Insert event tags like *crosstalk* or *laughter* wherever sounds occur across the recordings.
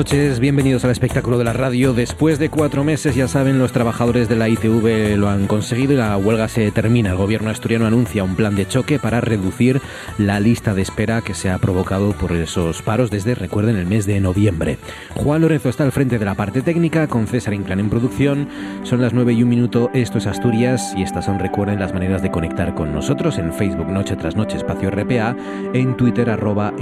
Noches, bienvenidos al espectáculo de la radio. Después de cuatro meses, ya saben, los trabajadores de la ITV lo han conseguido y la huelga se termina. El gobierno asturiano anuncia un plan de choque para reducir la lista de espera que se ha provocado por esos paros desde, recuerden, el mes de noviembre. Juan Lorenzo está al frente de la parte técnica, con César Inclán en producción. Son las nueve y un minuto, esto es Asturias y estas son, recuerden, las maneras de conectar con nosotros en Facebook Noche tras Noche Espacio RPA, en Twitter arroba.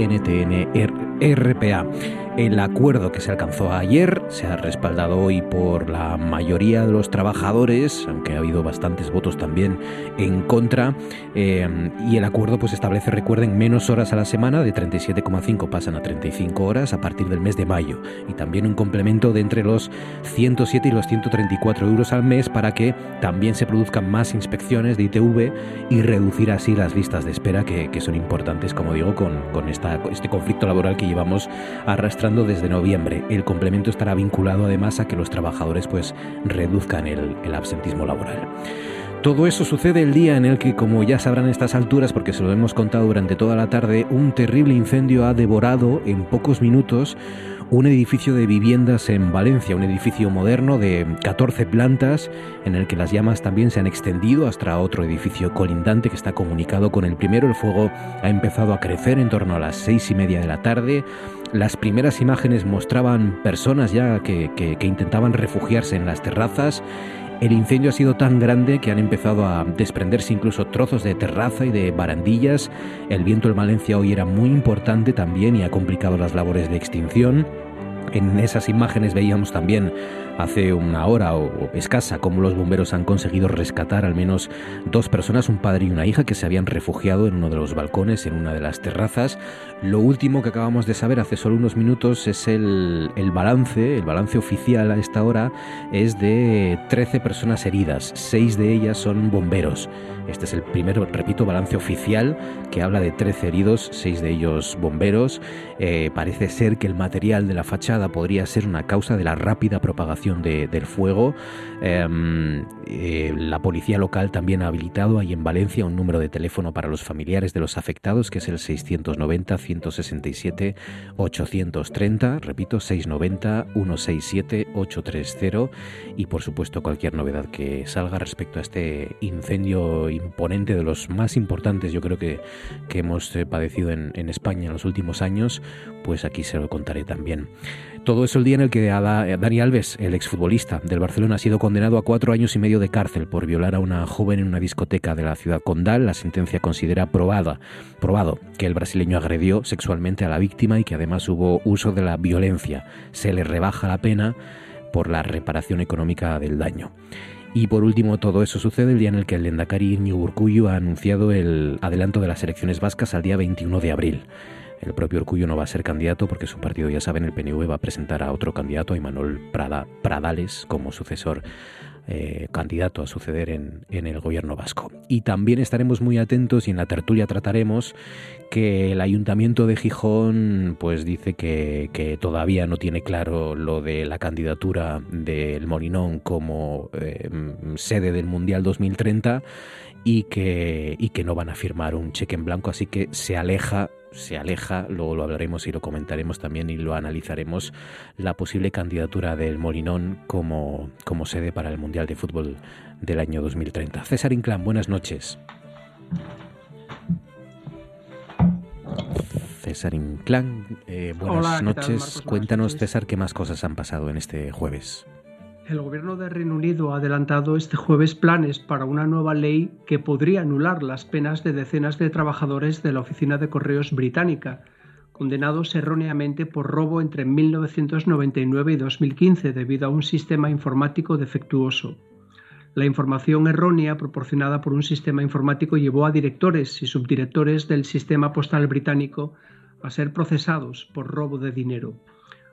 El acuerdo que se alcanzó ayer se ha respaldado hoy por la mayoría de los trabajadores, aunque ha habido bastantes votos también en contra. Eh, y el acuerdo pues establece, recuerden, menos horas a la semana, de 37,5 pasan a 35 horas a partir del mes de mayo. Y también un complemento de entre los 107 y los 134 euros al mes para que también se produzcan más inspecciones de ITV y reducir así las listas de espera que, son importantes, como digo, con, este conflicto laboral que llevamos arrastrando desde noviembre. El complemento estará vinculado además a que los trabajadores pues reduzcan el, absentismo laboral. Todo eso sucede el día en el que, como ya sabrán estas alturas, porque se lo hemos contado durante toda la tarde, un terrible incendio ha devorado en pocos minutos un edificio de viviendas en Valencia, un edificio moderno de 14 plantas, en el que las llamas también se han extendido hasta otro edificio colindante que está comunicado con el primero. El fuego ha empezado a crecer en torno a las seis y media de la tarde. Las primeras imágenes mostraban personas ya que, intentaban refugiarse en las terrazas. El incendio ha sido tan grande que han empezado a desprenderse incluso trozos de terraza y de barandillas. El viento en Valencia hoy era muy importante también y ha complicado las labores de extinción. En esas imágenes veíamos también hace una hora o, escasa cómo los bomberos han conseguido rescatar al menos dos personas, un padre y una hija, que se habían refugiado en uno de los balcones, en una de las terrazas. Lo último que acabamos de saber hace solo unos minutos es el, el balance, el balance oficial a esta hora es de 13 personas heridas, seis de ellas son bomberos. Este es el primer, repito, balance oficial que habla de 13 heridos, seis de ellos bomberos. Eh, parece ser que el material de la fachada podría ser una causa de la rápida propagación de, del fuego. Eh, eh, la policía local también ha habilitado ahí en Valencia un número de teléfono para los familiares de los afectados, que es el 690-167-830. Repito, 690-167-830. Y por supuesto, cualquier novedad que salga respecto a este incendio imponente, de los más importantes yo creo que, que hemos eh, padecido en, España en los últimos años, pues aquí se lo contaré también. Todo eso el día en el que Dani Alves, el exfutbolista del Barcelona, ha sido condenado a cuatro años y medio de cárcel por violar a una joven en una discoteca de la ciudad condal. La sentencia considera probada, probado que el brasileño agredió sexualmente a la víctima y que además hubo uso de la violencia. Se le rebaja la pena por la reparación económica del daño. Y por último, todo eso sucede el día en el que el Lendakari Iñigo Urkullu ha anunciado el adelanto de las elecciones vascas al día 21 de abril. El propio Urkullu no va a ser candidato porque su partido, ya saben, el PNV va a presentar a otro candidato, a Imanol Prada, Pradales, como sucesor eh, candidato a suceder en, en, el gobierno vasco. Y también estaremos muy atentos y en la tertulia trataremos que el ayuntamiento de Gijón pues dice que, que todavía no tiene claro lo de la candidatura del Molinón como eh, sede del Mundial 2030 y que, y que no van a firmar un cheque en blanco, así que se aleja se aleja, luego lo hablaremos y lo comentaremos también y lo analizaremos, la posible candidatura del Molinón como, como sede para el Mundial de Fútbol del año 2030. César Inclán, buenas noches. César Inclán, eh, buenas noches. Cuéntanos, César, qué más cosas han pasado en este jueves. El gobierno de Reino Unido ha adelantado este jueves planes para una nueva ley que podría anular las penas de decenas de trabajadores de la Oficina de Correos británica, condenados erróneamente por robo entre 1999 y 2015 debido a un sistema informático defectuoso. La información errónea proporcionada por un sistema informático llevó a directores y subdirectores del sistema postal británico a ser procesados por robo de dinero.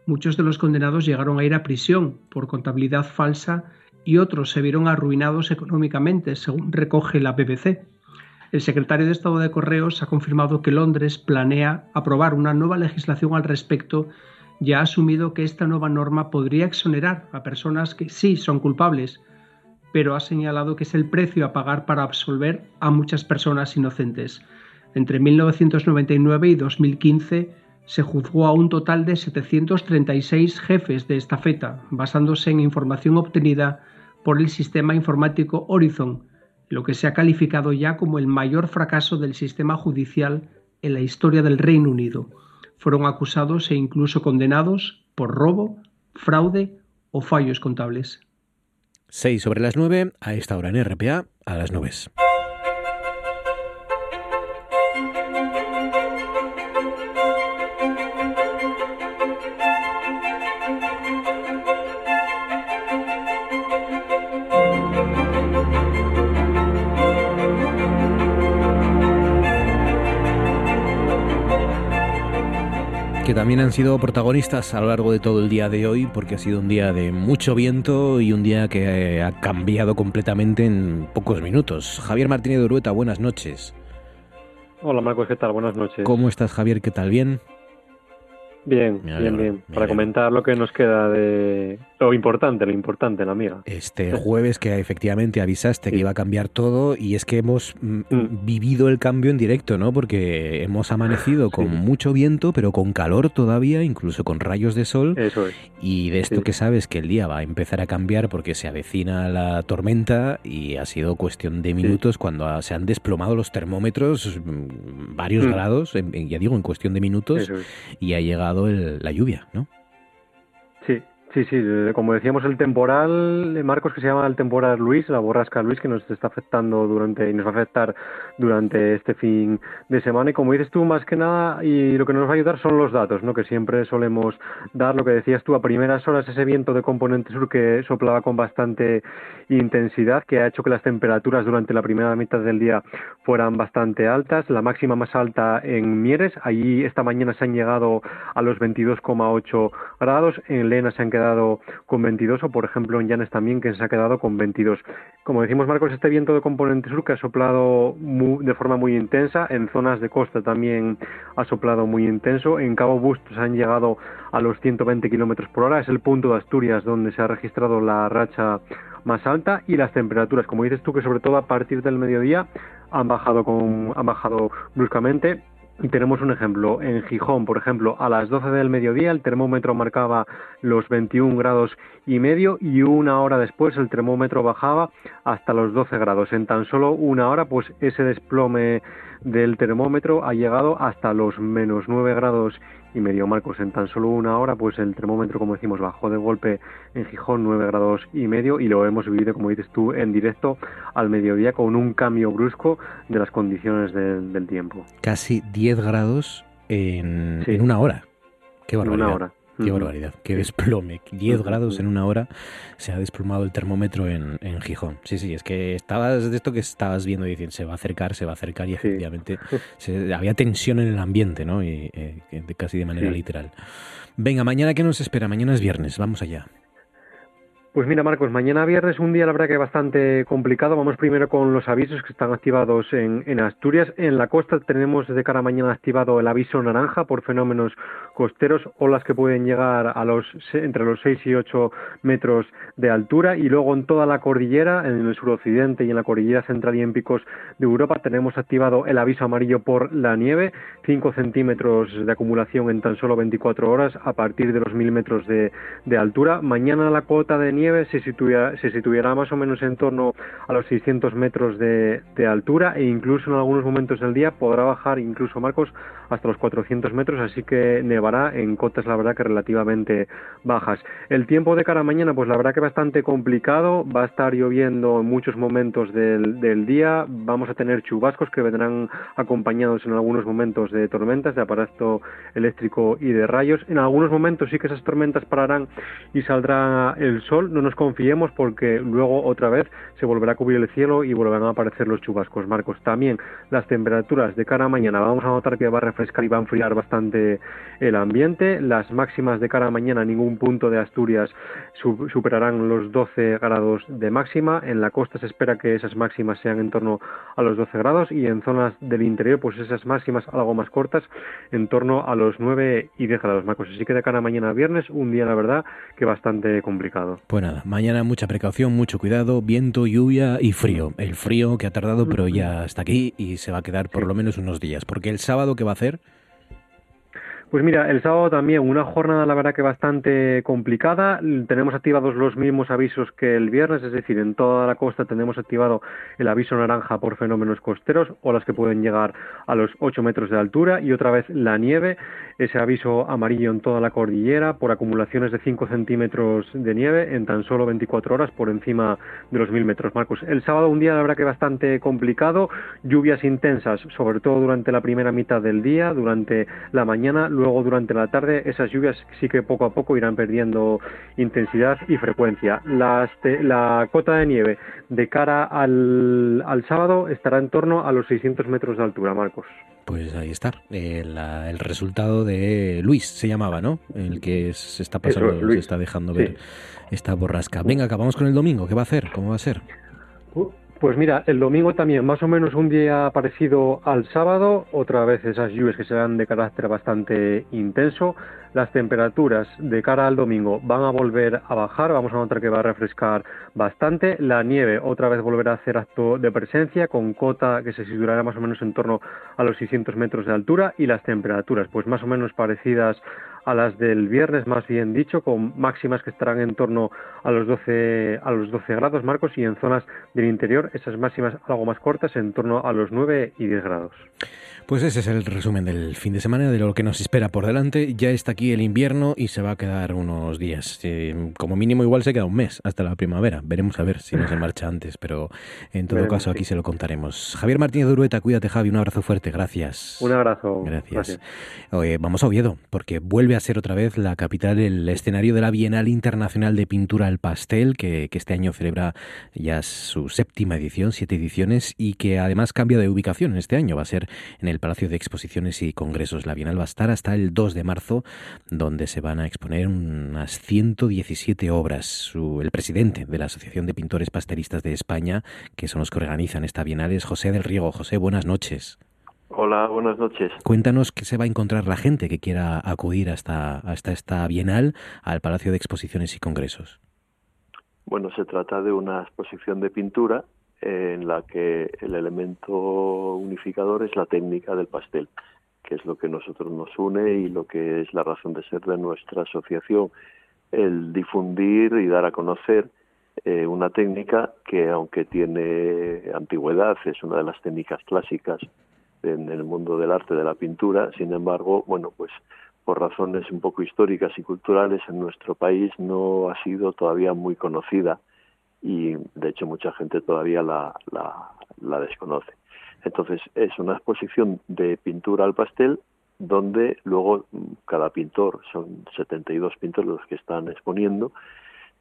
Muchos de los condenados llegaron a ir a prisión por contabilidad falsa y otros se vieron arruinados económicamente, según recoge la BBC. El secretario de Estado de Correos ha confirmado que Londres planea aprobar una nueva legislación al respecto y ha asumido que esta nueva norma podría exonerar a personas que sí son culpables, pero ha señalado que es el precio a pagar para absolver a muchas personas inocentes. Entre 1999 y 2015, se juzgó a un total de 736 jefes de estafeta, basándose en información obtenida por el sistema informático Horizon, lo que se ha calificado ya como el mayor fracaso del sistema judicial en la historia del Reino Unido. Fueron acusados e incluso condenados por robo, fraude o fallos contables. 6 sobre las 9, a esta hora en RPA, a las 9. Que también han sido protagonistas a lo largo de todo el día de hoy, porque ha sido un día de mucho viento y un día que ha cambiado completamente en pocos minutos. Javier Martínez de Urueta, buenas noches. Hola Marcos, ¿qué tal? Buenas noches. ¿Cómo estás Javier? ¿Qué tal? ¿Bien? Bien, bien, bien. Para comentar lo que nos queda de lo importante, lo importante, la amiga. Este jueves que efectivamente avisaste que iba a cambiar todo y es que hemos mm, mm. vivido el cambio en directo, ¿no? Porque hemos amanecido con mucho viento, pero con calor todavía, incluso con rayos de sol. Eso es. Y de esto que sabes que el día va a empezar a cambiar porque se avecina la tormenta y ha sido cuestión de minutos cuando se han desplomado los termómetros mm, varios grados, ya digo, en cuestión de minutos, y ha llegado la lluvia, ¿no? Sí, Sí, sí, como decíamos, el temporal, Marcos, que se llama el temporal Luis, la borrasca Luis, que nos está afectando durante y nos va a afectar durante este fin de semana. Y como dices tú, más que nada, y lo que nos va a ayudar son los datos, ¿no? Que siempre solemos dar, lo que decías tú, a primeras horas, ese viento de componente sur que soplaba con bastante intensidad, que ha hecho que las temperaturas durante la primera mitad del día fueran bastante altas. La máxima más alta en Mieres, allí esta mañana se han llegado a los 22,8 grados. En Lena se han quedado con 22 o por ejemplo en Llanes también que se ha quedado con 22. Como decimos Marcos, este viento de componente sur que ha soplado de forma muy intensa, en zonas de costa también ha soplado muy intenso, en Cabo Bustos han llegado a los 120 kilómetros por hora, es el punto de Asturias donde se ha registrado la racha más alta y las temperaturas, como dices tú, que sobre todo a partir del mediodía han bajado con, han bajado bruscamente tenemos un ejemplo. En Gijón, por ejemplo, a las 12 del mediodía el termómetro marcaba los 21 grados y medio y una hora después el termómetro bajaba hasta los 12 grados. En tan solo una hora, pues ese desplome del termómetro ha llegado hasta los menos 9 grados y medio Marcos. En tan solo una hora, pues el termómetro, como decimos, bajó de golpe en Gijón 9 grados y medio y lo hemos vivido, como dices tú, en directo al mediodía con un cambio brusco de las condiciones del tiempo. Casi 10 grados en, en una hora. Qué barbaridad. En una hora. Qué barbaridad, qué desplome. 10 grados en una hora se ha desplomado el termómetro en, en, Gijón. Sí, sí, es que estabas de esto que estabas viendo y diciendo, se va a acercar, se va a acercar y efectivamente *laughs* había tensión en el ambiente, ¿no? Y, eh, casi de manera literal. Venga, mañana qué nos espera? Mañana es viernes, vamos allá. Pues mira, Marcos, mañana viernes un día la verdad que bastante complicado. Vamos primero con los avisos que están activados en, Asturias. En la costa tenemos de cara mañana activado el aviso naranja por fenómenos costeros, olas que pueden llegar a los entre los 6 y 8 metros de altura. Y luego en toda la cordillera, en el suroccidente y en la cordillera central y en picos de Europa, tenemos activado el aviso amarillo por la nieve, 5 centímetros de acumulación en tan solo 24 horas a partir de los 1000 metros de, de altura. Mañana la cota de nieve se, se situará más o menos en torno a los 600 metros de, altura e incluso en algunos momentos del día podrá bajar incluso Marcos hasta los 400 metros, así que nevará en cotas la verdad que relativamente bajas. El tiempo de cara a mañana pues la verdad que bastante complicado, va a estar lloviendo en muchos momentos del, día, vamos a tener chubascos que vendrán acompañados en algunos momentos de tormentas de aparato eléctrico y de rayos. En algunos momentos sí que esas tormentas pararán y saldrá el no nos confiemos porque luego otra vez se volverá a cubrir el cielo y volverán a aparecer los chubascos. Marcos, también las temperaturas de cara a mañana vamos a notar que va a refrescar y va a enfriar bastante el ambiente. Las máximas de cara a mañana ningún punto de Asturias superarán los 12 grados de máxima. En la costa se espera que esas máximas sean en torno a los 12 grados y en zonas del interior pues esas máximas algo más cortas en torno a los 9 y 10 grados. Marcos, así que de cara a mañana viernes un día la verdad que bastante complicado. Nada, mañana mucha precaución, mucho cuidado, viento, lluvia y frío. El frío que ha tardado, pero ya está aquí y se va a quedar por lo menos unos días. Porque el sábado, ¿qué va a hacer? Pues mira, el sábado también una jornada la verdad que bastante complicada. Tenemos activados los mismos avisos que el viernes, es decir, en toda la costa tenemos activado el aviso naranja por fenómenos costeros, olas que pueden llegar a los 8 metros de altura y otra vez la nieve, ese aviso amarillo en toda la cordillera por acumulaciones de 5 centímetros de nieve en tan solo 24 horas por encima de los 1000 metros. Marcos, el sábado un día la verdad que bastante complicado, lluvias intensas, sobre todo durante la primera mitad del día, durante la mañana Luego, durante la tarde, esas lluvias sí que poco a poco irán perdiendo intensidad y frecuencia. la cota de nieve de cara al, sábado estará en torno a los 600 metros de altura, Marcos. Pues ahí está, el, el, resultado de Luis se llamaba, ¿no? El que se está pasando, se está dejando ver esta borrasca. Venga, acabamos con el domingo. ¿Qué va a hacer? ¿Cómo va a ser? Pues mira, el domingo también, más o menos un día parecido al sábado, otra vez esas lluvias que serán de carácter bastante intenso. Las temperaturas de cara al domingo van a volver a bajar, vamos a notar que va a refrescar bastante. La nieve otra vez volverá a hacer acto de presencia con cota que se situará más o menos en torno a los 600 metros de altura y las temperaturas pues más o menos parecidas a las del viernes, más bien dicho, con máximas que estarán en torno a los 12, a los 12 grados, Marcos, y en zonas del interior esas máximas algo más cortas, en torno a los 9 y 10 grados. Pues ese es el resumen del fin de semana, de lo que nos espera por delante. Ya está aquí el invierno y se va a quedar unos días. como mínimo igual se queda un mes hasta la primavera. Veremos a ver si no se marcha antes, pero en todo caso aquí se lo contaremos. Javier Martínez Durueta, cuídate Javi, un abrazo fuerte, gracias. Un abrazo. Gracias. vamos a Oviedo, porque vuelve a ser otra vez la capital, el escenario de la Bienal Internacional de Pintura al Pastel, que, que este año celebra ya su séptima edición, siete ediciones, y que además cambia de ubicación este año. Va a ser en el el Palacio de Exposiciones y Congresos. La Bienal va a estar hasta el 2 de marzo, donde se van a exponer unas 117 obras. el presidente de la Asociación de Pintores Pastelistas de España, que son los que organizan esta Bienal, es José del Riego. José, buenas noches. Hola, buenas noches. Cuéntanos qué se va a encontrar la gente que quiera acudir hasta, hasta esta Bienal al Palacio de Exposiciones y Congresos. Bueno, se trata de una exposición de pintura en la que el elemento unificador es la técnica del pastel, que es lo que nosotros nos une y lo que es la razón de ser de nuestra asociación, el difundir y dar a conocer eh, una técnica que aunque tiene antigüedad, es una de las técnicas clásicas en el mundo del arte de la pintura, sin embargo, bueno, pues por razones un poco históricas y culturales en nuestro país no ha sido todavía muy conocida y de hecho mucha gente todavía la, la, desconoce. Entonces es una exposición de pintura al pastel donde luego cada pintor, son 72 pintores los que están exponiendo,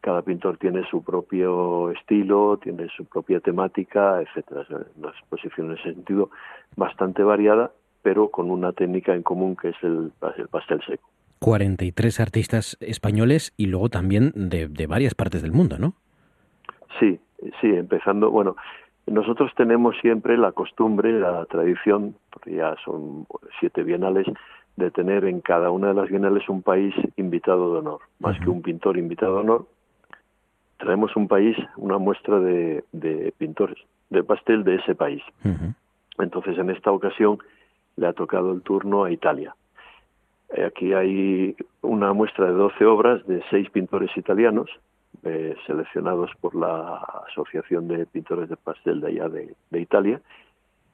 cada pintor tiene su propio estilo, tiene su propia temática, etcétera. Es una exposición en ese sentido bastante variada, pero con una técnica en común que es el, el pastel seco. 43 artistas españoles y luego también de, de varias partes del mundo, ¿no? Sí, sí, empezando, bueno, nosotros tenemos siempre la costumbre, la tradición, porque ya son siete bienales, de tener en cada una de las bienales un país invitado de honor, más que un pintor invitado de honor. Traemos un país, una muestra de, pintores de pastel de ese país. Entonces, en esta ocasión le ha tocado el turno a Italia. Aquí hay una muestra de 12 obras de seis pintores italianos, eh, seleccionados por la Asociación de Pintores de Pastel de allá de, Italia,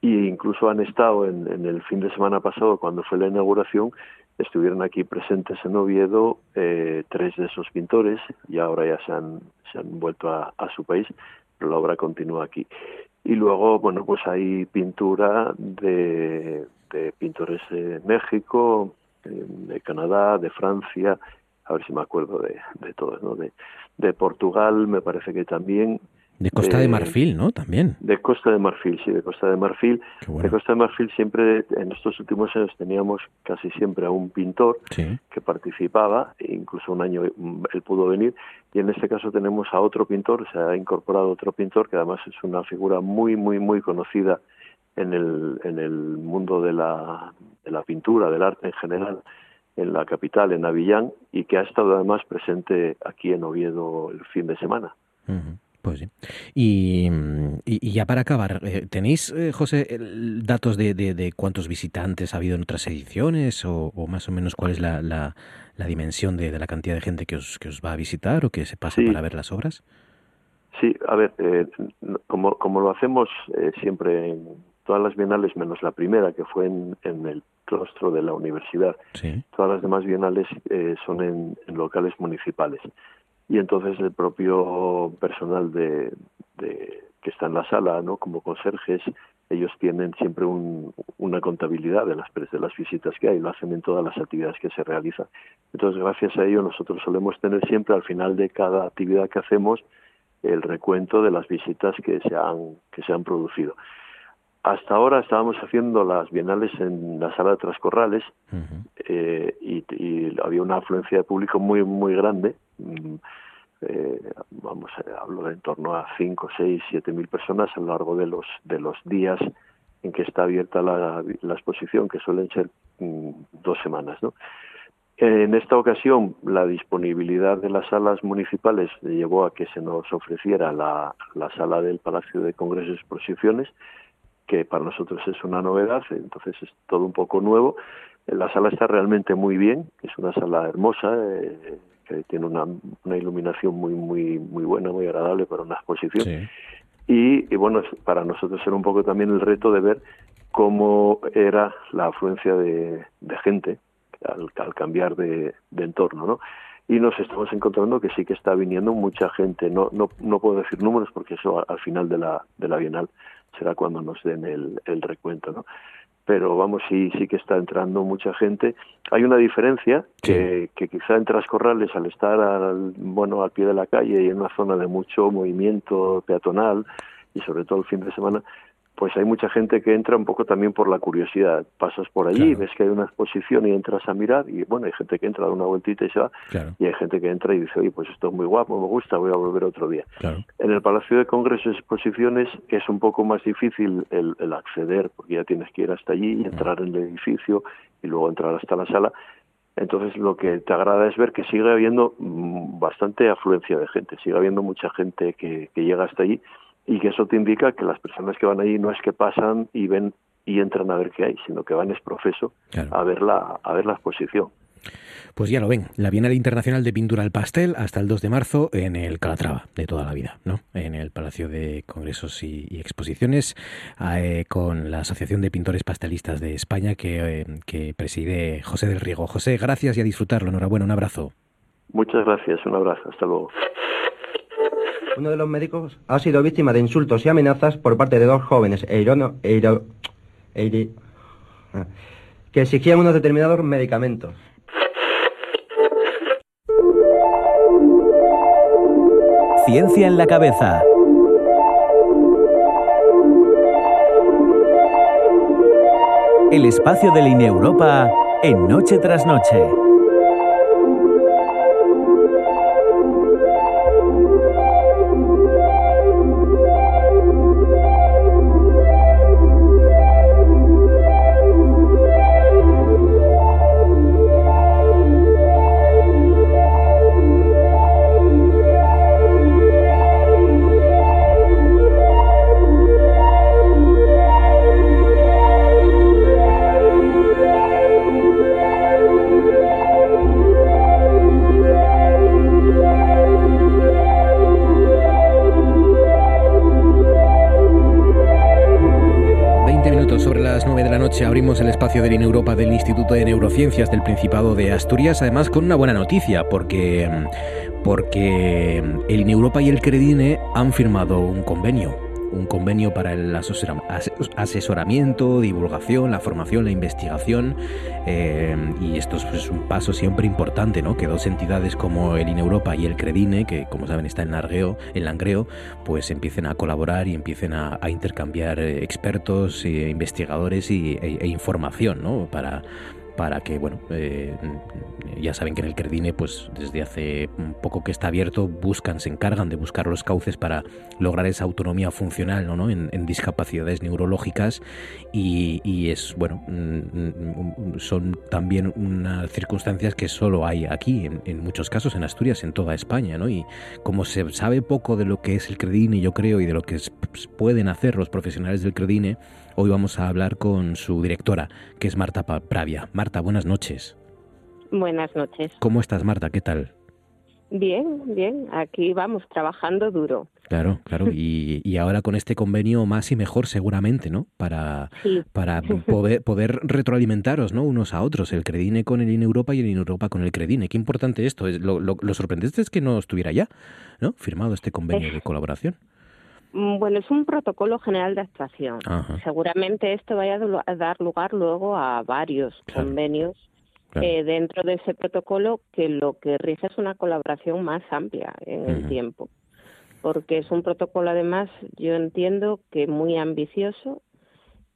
e incluso han estado en, el fin de semana pasado, cuando fue la inauguración, estuvieron aquí presentes en Oviedo eh, tres de esos pintores y ahora ya se han, se han vuelto a, su país, pero la obra continúa aquí. Y luego, bueno, pues hay pintura de, de pintores de México, de Canadá, de Francia, a ver si me acuerdo de, de todos, ¿no? De, de Portugal, me parece que también. De Costa de, Marfil, ¿no? También. De Costa de Marfil, sí, de Costa de Marfil. De Costa de Marfil siempre, en estos últimos años teníamos casi siempre a un pintor que participaba, e incluso un año él pudo venir, y en este caso tenemos a otro pintor, se ha incorporado otro pintor que además es una figura muy, muy, muy conocida en el, en el mundo de la, de la pintura, del arte en general, en la capital, en Avillán, y que ha estado además presente aquí en Oviedo el fin de semana. Pues sí. Y, ya para acabar, eh, ¿tenéis, eh, José, datos de, de, cuántos visitantes ha habido en otras ediciones o, más o menos cuál es la, la, dimensión de, la cantidad de gente que os, que os va a visitar o que se pasa para ver las obras? Sí, a ver, eh, como, como lo hacemos siempre en todas las bienales menos la primera que fue en, el claustro de la universidad. Todas las demás bienales eh, son en, locales municipales. Y entonces el propio personal de, que está en la sala, ¿no? como conserjes, ellos tienen siempre una contabilidad de las, de las visitas que hay, lo hacen en todas las actividades que se realizan. Entonces, gracias a ello, nosotros solemos tener siempre al final de cada actividad que hacemos el recuento de las visitas que se han, que se han producido. Hasta ahora estábamos haciendo las bienales en la sala de Trascorrales eh, y, había una afluencia de público muy muy grande. Mm, eh, vamos, eh, hablo de en torno a 5, 6, 7 mil personas a lo largo de los de los días en que está abierta la, exposición, que suelen ser mm, dos semanas, ¿no? En esta ocasión, la disponibilidad de las salas municipales llevó a que se nos ofreciera la, la sala del Palacio de Congresos y Exposiciones, que para nosotros es una novedad, entonces es todo un poco nuevo. La sala está realmente muy bien, es una sala hermosa, eh, que tiene una, una, iluminación muy muy muy buena, muy agradable para una exposición. Y, bueno, para nosotros era un poco también el reto de ver cómo era la afluencia de, gente al, al cambiar de, de, entorno, ¿no? Y nos estamos encontrando que sí que está viniendo mucha gente. No, no, no puedo decir números porque eso al final de la, de la Bienal será cuando nos den el, el recuento, ¿no? Pero vamos, sí, sí que está entrando mucha gente. Hay una diferencia que, que quizá en Trascorrales, al estar al, bueno, al pie de la calle y en una zona de mucho movimiento peatonal, y sobre todo el fin de semana, pues hay mucha gente que entra un poco también por la curiosidad. Pasas por allí, ves que hay una exposición y entras a mirar y bueno, hay gente que entra, da una vueltita y se va y hay gente que entra y dice, oye, pues esto es muy guapo, me gusta, voy a volver otro día. En el Palacio de Congresos y Exposiciones es un poco más difícil el, acceder porque ya tienes que ir hasta allí y entrar en el edificio y luego entrar hasta la sala. Entonces lo que te agrada es ver que sigue habiendo mm, bastante afluencia de gente, sigue habiendo mucha gente que, que llega hasta allí y que eso te indica que las personas que van allí no es que pasan y ven y entran a ver qué hay, sino que van es profeso a ver la a ver la exposición. Pues ya lo ven, la Bienal Internacional de Pintura al Pastel hasta el 2 de marzo en el Calatrava de toda la vida, ¿no? En el Palacio de Congresos y, Exposiciones eh, con la Asociación de Pintores Pastelistas de España que, eh, que preside José del Riego. José, gracias y a disfrutarlo. Enhorabuena, un abrazo. Muchas gracias, un abrazo, hasta luego. Uno de los médicos ha sido víctima de insultos y amenazas por parte de dos jóvenes eirono, eiro, ah, que exigían unos determinados medicamentos. Ciencia en la cabeza. El espacio de Línea Europa en Noche tras Noche. El espacio del INEUropa del Instituto de Neurociencias del Principado de Asturias, además con una buena noticia, porque, porque el INEUropa y el Credine han firmado un convenio un convenio para el asesoramiento, divulgación, la formación, la investigación. Eh, y esto es un paso siempre importante, ¿no? Que dos entidades como el INEUropa y el Credine, que como saben está en Langreo, en Langreo pues empiecen a colaborar y empiecen a, intercambiar eh, expertos, e investigadores y, e, e información, ¿no? Para para que, bueno, eh, ya saben que en el Credine, pues desde hace poco que está abierto, buscan, se encargan de buscar los cauces para lograr esa autonomía funcional ¿no? En, discapacidades neurológicas y, es, bueno, mm, mm, son también unas circunstancias que solo hay aquí, en, muchos casos en Asturias, en toda España, ¿no? Y como se sabe poco de lo que es el Credine, yo creo, y de lo que pues, pueden hacer los profesionales del Credine, Hoy vamos a hablar con su directora, que es Marta Pravia. Marta, buenas noches. Buenas noches. ¿Cómo estás, Marta? ¿Qué tal? Bien, bien. Aquí vamos trabajando duro. Claro, claro. Y, *laughs* ahora con este convenio más y mejor seguramente, ¿no? Para, para *laughs* poder, poder, retroalimentaros, ¿no? Unos a otros. El Credine con el INEUropa y el INEUropa con el Credine. Qué importante esto. Lo, lo, lo sorprendente es que no estuviera ya, ¿no? Firmado este convenio de colaboración. Mm, bueno, es un protocolo general de actuación. Seguramente esto vaya a dar lugar luego a varios convenios eh, dentro de ese protocolo que lo que rige es una colaboración más amplia en el tiempo. Porque es un protocolo, además, yo entiendo que muy ambicioso,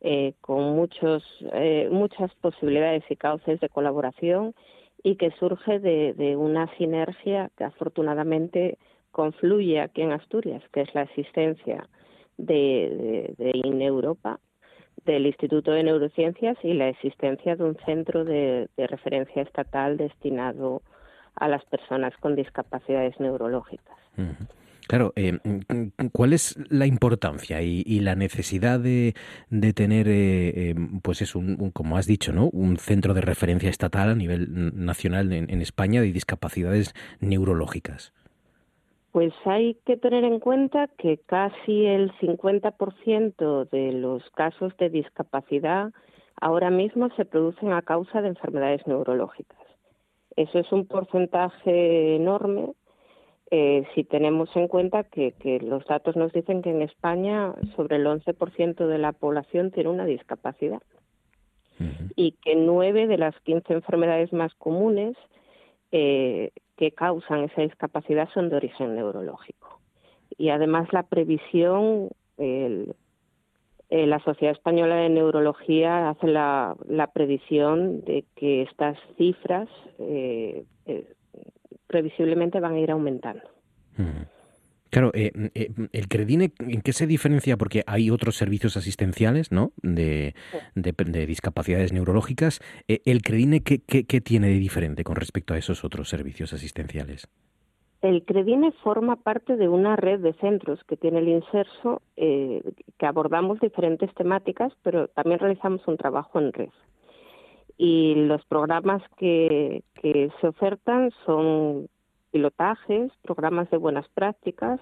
eh, con muchos, eh, muchas posibilidades y cauces de colaboración y que surge de, de una sinergia que afortunadamente confluye aquí en Asturias, que es la asistencia de, de, INEUropa, del Instituto de Neurociencias y la existencia de un centro de, referencia estatal destinado a las personas con discapacidades neurológicas. Claro, eh, ¿cuál es la importancia y, la necesidad de, tener, eh, em, pues es un, como has dicho, ¿no? un centro de referencia estatal a nivel nacional en España de discapacidades neurológicas? Pues hay que tener en cuenta que casi el 50% de los casos de discapacidad ahora mismo se producen a causa de enfermedades neurológicas. Eso es un porcentaje enorme eh, si tenemos en cuenta que, los datos nos dicen que en España sobre el 11% de la población tiene una discapacidad y que nueve de las 15 enfermedades más comunes eh, que causan esa discapacidad son de origen neurológico. Y además la previsión, la Sociedad Española de Neurología hace la, la previsión de que estas cifras eh, eh, previsiblemente van a ir aumentando. Claro, eh, eh, el Credine, ¿en qué se diferencia? Porque hay otros servicios asistenciales, ¿no? De, de, discapacidades neurológicas. Eh, ¿El Credine ¿qué, qué, tiene de diferente con respecto a esos otros servicios asistenciales? El Credine forma parte de una red de centros que tiene el Inserso, que abordamos diferentes temáticas, pero también realizamos un trabajo en red. Y los programas que, que se ofertan son pilotajes, programas de buenas prácticas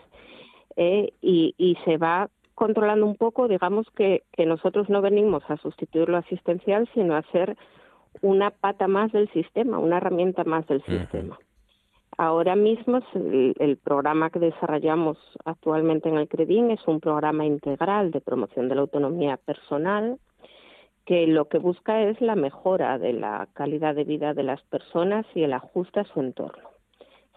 eh, y, se va controlando un poco, digamos que, que nosotros no venimos a sustituir lo asistencial, sino a ser una pata más del sistema, una herramienta más del sistema. Ahora mismo el, el, programa que desarrollamos actualmente en el CREDIN es un programa integral de promoción de la autonomía personal que lo que busca es la mejora de la calidad de vida de las personas y el ajuste a su entorno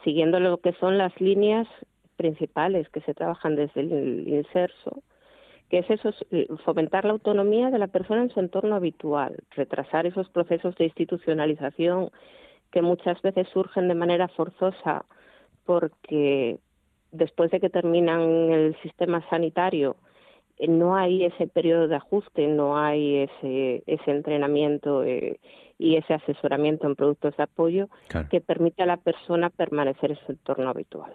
siguiendo lo que son las líneas principales que se trabajan desde el inserso, que es eso, eh, fomentar la autonomía de la persona en su entorno habitual, retrasar esos procesos de institucionalización que muchas veces surgen de manera forzosa porque después de que terminan el sistema sanitario eh, no hay ese periodo de ajuste, no hay ese, ese entrenamiento eh, y ese asesoramiento en productos de apoyo que permite a la persona permanecer en su entorno habitual.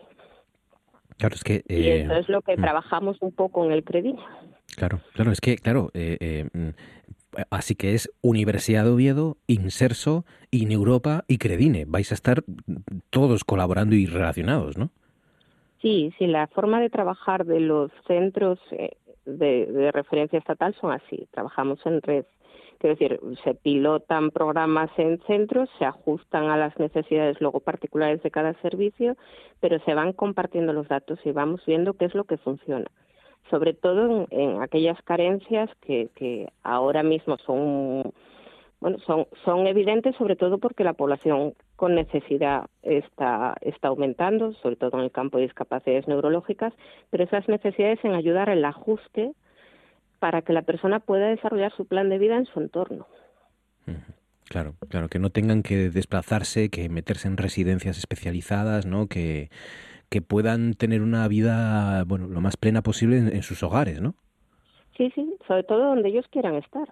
Claro, es que... y eso es lo que mm. trabajamos un poco en el Credine. Claro, claro, es que, claro, eh, mm, así que es Universidad de Oviedo, Inserso, Europa y Credine. Vais a estar todos colaborando y relacionados, ¿no? Sí, sí, la forma de trabajar de los centros de, referencia estatal son así. Trabajamos en red. Quiero decir, se pilotan programas en centros, se ajustan a las necesidades luego particulares de cada servicio, pero se van compartiendo los datos y vamos viendo qué es lo que funciona. Sobre todo en, aquellas carencias que, que ahora mismo son bueno, son, son evidentes sobre todo porque la población con necesidad está, está aumentando, sobre todo en el campo de discapacidades neurológicas, pero esas necesidades en ayudar al ajuste para que la persona pueda desarrollar su plan de vida en su entorno. Claro, claro, que no tengan que desplazarse, que meterse en residencias especializadas, ¿no? Que, que puedan tener una vida, bueno, lo más plena posible en, en sus hogares, ¿no? Sí, sí, sobre todo donde ellos quieran estar.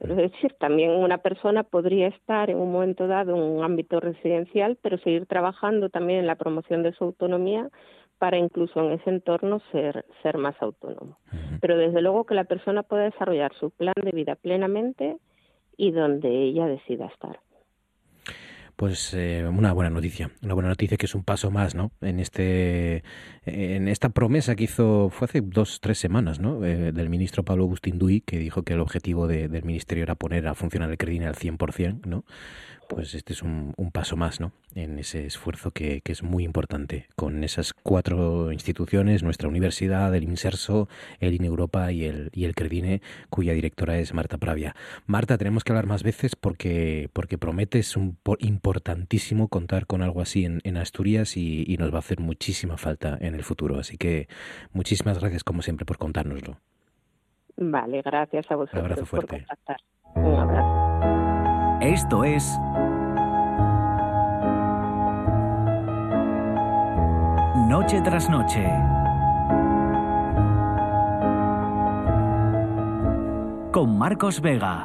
Es decir, también una persona podría estar en un momento dado en un ámbito residencial, pero seguir trabajando también en la promoción de su autonomía para incluso en ese entorno ser, ser más autónomo. Pero desde luego que la persona pueda desarrollar su plan de vida plenamente y donde ella decida estar pues eh, una buena noticia, una buena noticia que es un paso más, ¿no? En este, en esta promesa que hizo fue hace dos, tres semanas, ¿no? Eh, del ministro Pablo Agustín Duy que dijo que el objetivo del ministerio era poner a funcionar el crédito al 100%, ¿no? pues este es un, paso más ¿no? en ese esfuerzo que, es muy importante con esas cuatro instituciones, nuestra universidad, el INSERSO, el INE Europa y el, y el Credine, cuya directora es Marta Pravia. Marta, tenemos que hablar más veces porque, porque promete, es un, importantísimo contar con algo así en, Asturias y, nos va a hacer muchísima falta en el futuro. Así que muchísimas gracias como siempre por contárnoslo. Vale, gracias a vosotros. Un abrazo fuerte. Un abrazo. Esto es Noche tras noche. Con Marcos Vega.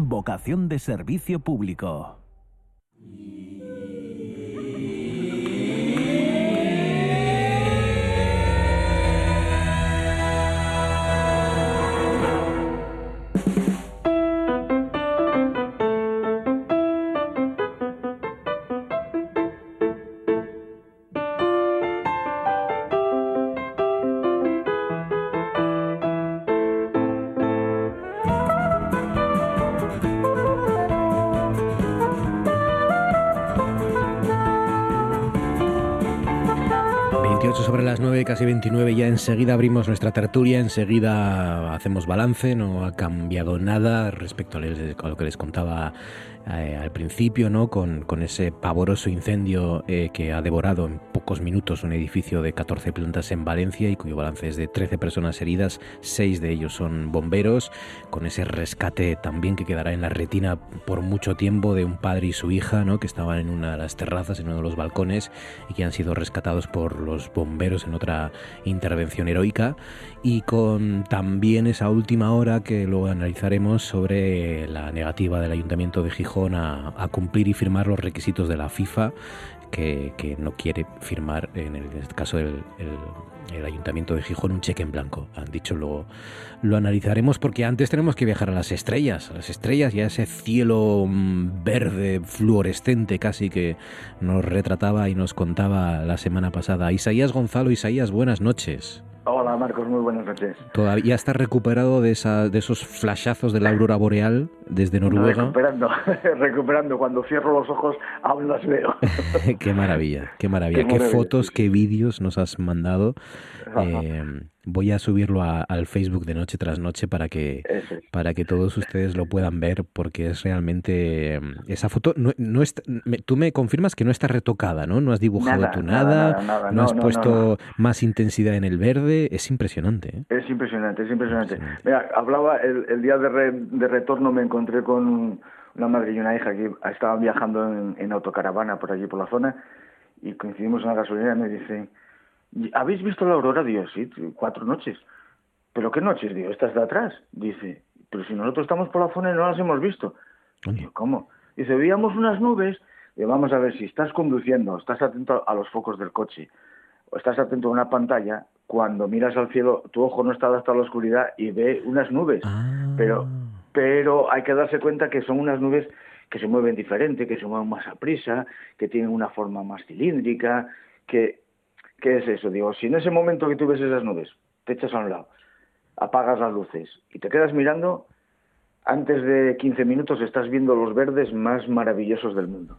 Vocación de servicio público. 29, ya enseguida abrimos nuestra tertulia, enseguida hacemos balance, no ha cambiado nada respecto a lo que les contaba eh, al principio, ¿no? Con, ese pavoroso incendio eh, que ha devorado en pocos minutos un edificio de 14 plantas en Valencia y cuyo balance es de 13 personas heridas, 6 de ellos son bomberos, con ese rescate también que quedará en la retina por mucho tiempo de un padre y su hija, ¿no? Que estaban en una de las terrazas, en uno de los balcones y que han sido rescatados por los bomberos en otra intervención heroica y con también esa última hora que luego analizaremos sobre la negativa del Ayuntamiento de Gijón a, cumplir y firmar los requisitos de la FIFA que, no quiere firmar, en, el, caso el, el, Ayuntamiento de Gijón, un cheque en blanco. Han dicho, lo, lo analizaremos porque antes tenemos que viajar a las estrellas, a las estrellas y a ese cielo mm, verde, fluorescente casi que nos retrataba y nos contaba la semana pasada. Isaías Gonzalo, Isaías, buenas noches. Hola Marcos, muy buenas noches. ¿Todavía estás recuperado de, esa, de esos flashazos de la aurora boreal desde Noruega? Recuperando, *laughs* recuperando. Cuando cierro los ojos aún las veo. *laughs* qué maravilla, qué maravilla. Qué, fotos, qué vídeos nos has mandado. Eh, voy a subirlo al Facebook de noche tras noche para que, para que todos ustedes lo puedan ver porque es realmente... Esa foto, no, no tú me confirmas que no está retocada, ¿no? No has dibujado tú nada, no has puesto más intensidad en el verde. Es impresionante. ¿eh? Es impresionante, es impresionante. Mira, hablaba el, día de, de retorno me encontré con una madre y una hija que estaban viajando en, en autocaravana por allí por la zona y coincidimos en la gasolina y me dicen ¿Habéis visto la aurora? Digo, sí, cuatro noches. ¿Pero qué noches? Digo, estas de atrás. Dice, pero si nosotros estamos por la zona y no las hemos visto. Digo, ¿cómo? Dice, veíamos unas nubes. Digo, vamos a ver, si estás conduciendo, estás atento a los focos del coche, o estás atento a una pantalla, cuando miras al cielo, tu ojo no está adaptado a la oscuridad y ve unas nubes. Ah. Pero, pero hay que darse cuenta que son unas nubes que se mueven diferente, que se mueven más a prisa, que tienen una forma más cilíndrica, que ¿Qué es eso? Digo, si en ese momento que tú ves esas nubes, te echas a un lado, apagas las luces y te quedas mirando, antes de 15 minutos estás viendo los verdes más maravillosos del mundo.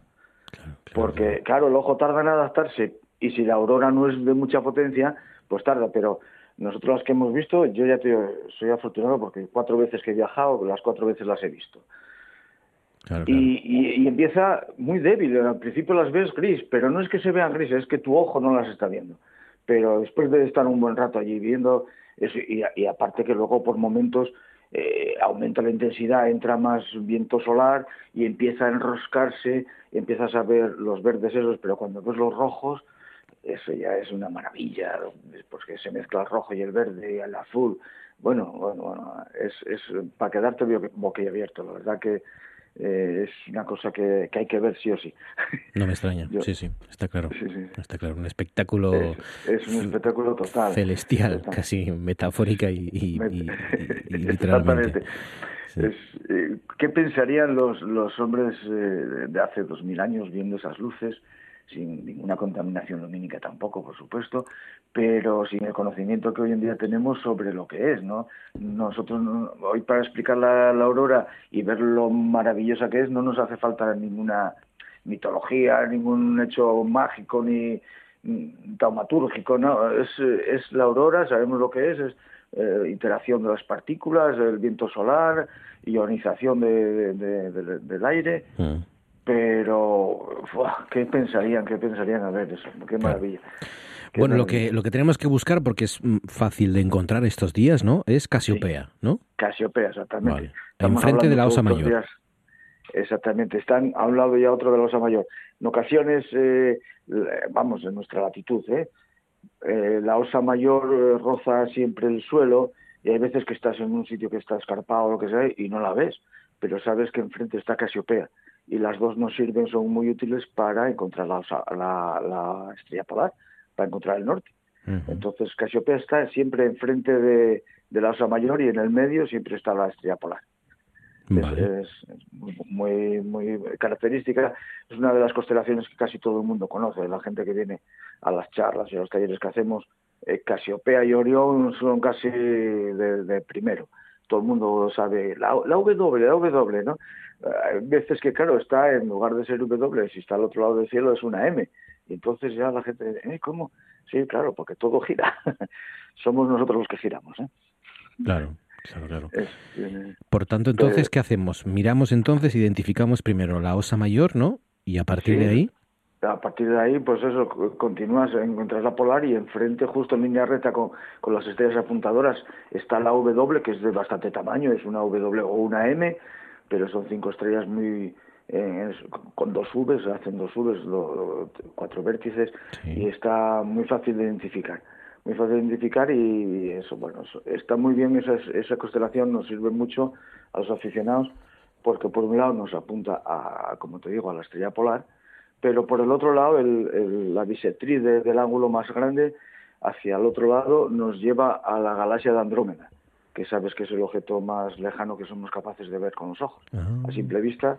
Porque, claro, el ojo tarda en adaptarse y si la aurora no es de mucha potencia, pues tarda, pero nosotros las que hemos visto, yo ya te, soy afortunado porque cuatro veces que he viajado, las cuatro veces las he visto. Y, empieza muy débil. Al principio las ves gris, pero no es que se vean grises, es que tu ojo no las está viendo. Pero después de estar un buen rato allí viendo, eso, y, aparte que luego por momentos eh, aumenta la intensidad, entra más viento solar y empieza a enroscarse, y empiezas a ver los verdes esos, pero cuando ves los rojos, eso ya es una maravilla, porque se mezcla el rojo y el verde y el azul. Bueno, bueno, bueno es, es para quedarte boquiabierto, la verdad que eh, es una cosa que, hay que ver sí o sí. *laughs* No me extraña, sí, sí, está claro. Está claro, un espectáculo. Es, un espectáculo total. Celestial, casi metafórica y, *laughs* literalmente. Eh, ¿Qué pensarían los, los hombres eh, de hace dos mil años viendo esas luces? Sin ninguna contaminación lumínica tampoco, por supuesto, pero sin el conocimiento que hoy en día tenemos sobre lo que es, ¿no? Nosotros hoy para explicar la, aurora y ver lo maravillosa que es no nos hace falta ninguna mitología, ningún hecho mágico ni taumatúrgico, ¿no? Es, es la aurora, sabemos lo que es, es eh, interacción de las partículas, el viento solar, ionización de, del aire. Mm pero ¿qué pensarían? ¿Qué pensarían a ver eso? Qué maravilla. bueno, lo que lo que tenemos que buscar, porque es mm, fácil de encontrar estos días, ¿no? Es Casiopea, ¿no? Casiopea, exactamente. Enfrente de la Osa Mayor. exactamente, están a un lado y a otro de la Osa Mayor. En ocasiones, eh, vamos, en nuestra latitud, ¿eh? eh la Osa Mayor eh, roza siempre el suelo y hay veces que estás en un sitio que está escarpado o lo que sea y no la ves, pero sabes que enfrente está Casiopea y las dos nos sirven, son muy útiles para encontrar la, la, estrella polar, para encontrar el norte. Entonces Casiopea está siempre enfrente de, de, la osa mayor y en el medio siempre está la estrella polar. Es, muy, muy característica, es una de las constelaciones que casi todo el mundo conoce, la gente que viene a las charlas y a los talleres que hacemos, eh, Casiopea y Orión son casi de, primero todo el mundo sabe la, la W, la W, ¿no? Hay veces que, claro, está en lugar de ser W, si está al otro lado del cielo, es una M. Y entonces ya la gente dice, ¿eh, ¿cómo? Sí, claro, porque todo gira. *laughs* Somos nosotros los que giramos. ¿eh? Claro. Claro, claro. Eh, Por tanto, entonces, ¿qué hacemos? Miramos entonces, identificamos primero la osa mayor, ¿no? Y a partir de ahí. A partir de ahí, pues eso, continúas, encuentras la polar y enfrente, justo en línea recta con, con las estrellas apuntadoras, está la W, que es de bastante tamaño, es una W o una M, pero son cinco estrellas muy eh, con dos Vs, hacen dos Vs, cuatro vértices y está muy fácil de identificar. Muy fácil de identificar y eso, bueno, está muy bien esa, esa constelación, nos sirve mucho a los aficionados porque por un lado nos apunta a, como te digo, a la estrella polar, pero por el otro lado, el, la bisectriz del ángulo más grande hacia el otro lado nos lleva a la galaxia de Andrómeda que sabes que es el objeto más lejano que somos capaces de ver con los ojos. Ah. A simple vista,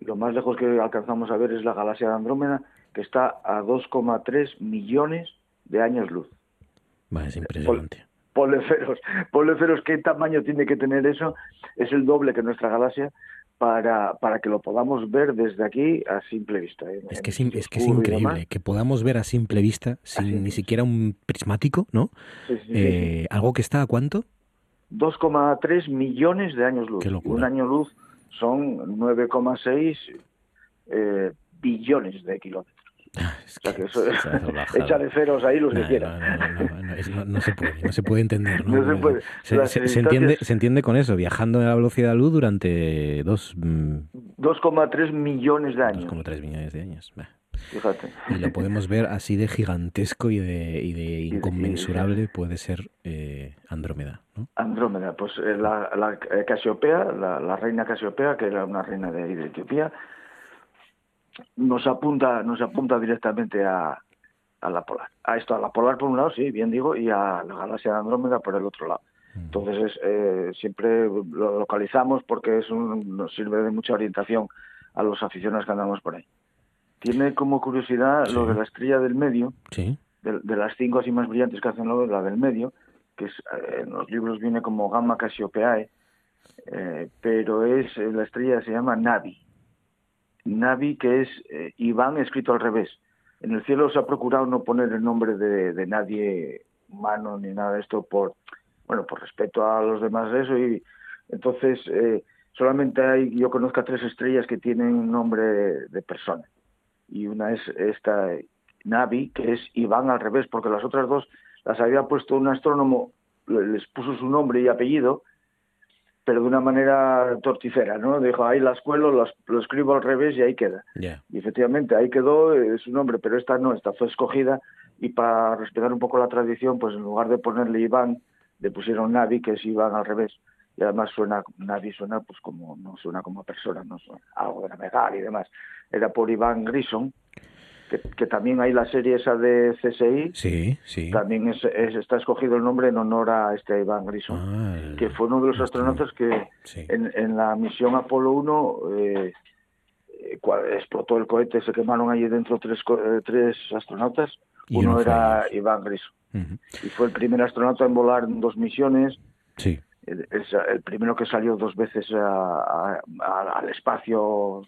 lo más lejos que alcanzamos a ver es la galaxia de Andrómeda, que está a 2,3 millones de años luz. es impresionante. Poleferos. Poleferos, ¿qué tamaño tiene que tener eso? Es el doble que nuestra galaxia para, para que lo podamos ver desde aquí a simple vista. ¿eh? Es que es, es, que es increíble que podamos ver a simple vista, sin ni siquiera un prismático, ¿no? eh, ¿Algo que está a cuánto? 2,3 millones de años luz. Un año luz son 9,6 eh, billones de kilómetros. Es que, o sea que eso, echa *laughs* de ceros ahí los que quieran. No, se puede, no se puede entender. No, *laughs* se, puede. Se, entiende, se entiende con eso, viajando a la velocidad de la luz durante 2,3 mm, millones de años. 2,3 millones de años. Fíjate. Y lo podemos ver así de gigantesco y de, y de inconmensurable puede ser eh, Andrómeda. ¿no? Andrómeda, pues eh, la, la Casiopea, la, la, reina Casiopea, que era una reina de, de Etiopía, nos apunta, nos apunta directamente a, a la polar. A esto, a la polar por un lado, sí, bien digo, y a la galaxia de Andrómeda por el otro lado. Mm. Entonces, eh, siempre lo localizamos porque es un, nos sirve de mucha orientación a los aficionados que andamos por ahí. Tiene como curiosidad lo de la estrella del medio, sí. de, las cinco así más brillantes que hacen lo la del medio, que es, eh, en los libros viene como Gamma Cassiopeiae, eh, pero es la estrella se llama Navi. Navi, que es eh, Iván escrito al revés. En el cielo se ha procurado no poner el nombre de, nadie humano ni nada de esto por, bueno, por respeto a los demás de eso y entonces eh, solamente hay, yo conozco a tres estrellas que tienen nombre de, persona y una es esta Navi, que es Iván al revés, porque las otras dos las había puesto un astrónomo, les puso su nombre y apellido pero de una manera torticera, ¿no? Dijo, ahí la escuelo, lo, escribo al revés y ahí queda. Y efectivamente, ahí quedó eh, su nombre, pero esta no, esta fue escogida y para respetar un poco la tradición, pues en lugar de ponerle Iván, le pusieron Navi, que es Iván al revés. Y además suena, Navi suena pues como, no suena como persona, no suena algo de navegar y demás. Era por Iván Grison, que, también hay la serie esa de CSI. Sí, sí. También es, está escogido el nombre en honor a este Iván Grison, ah, que fue uno de los astronautas que en, la misión Apolo 1 eh, eh explotó el cohete, se quemaron allí dentro tres, eh, tres astronautas. Uno era Iván Grison. Y fue el primer astronauta en volar en dos misiones. Sí. El, el, primero que salió dos veces al espacio.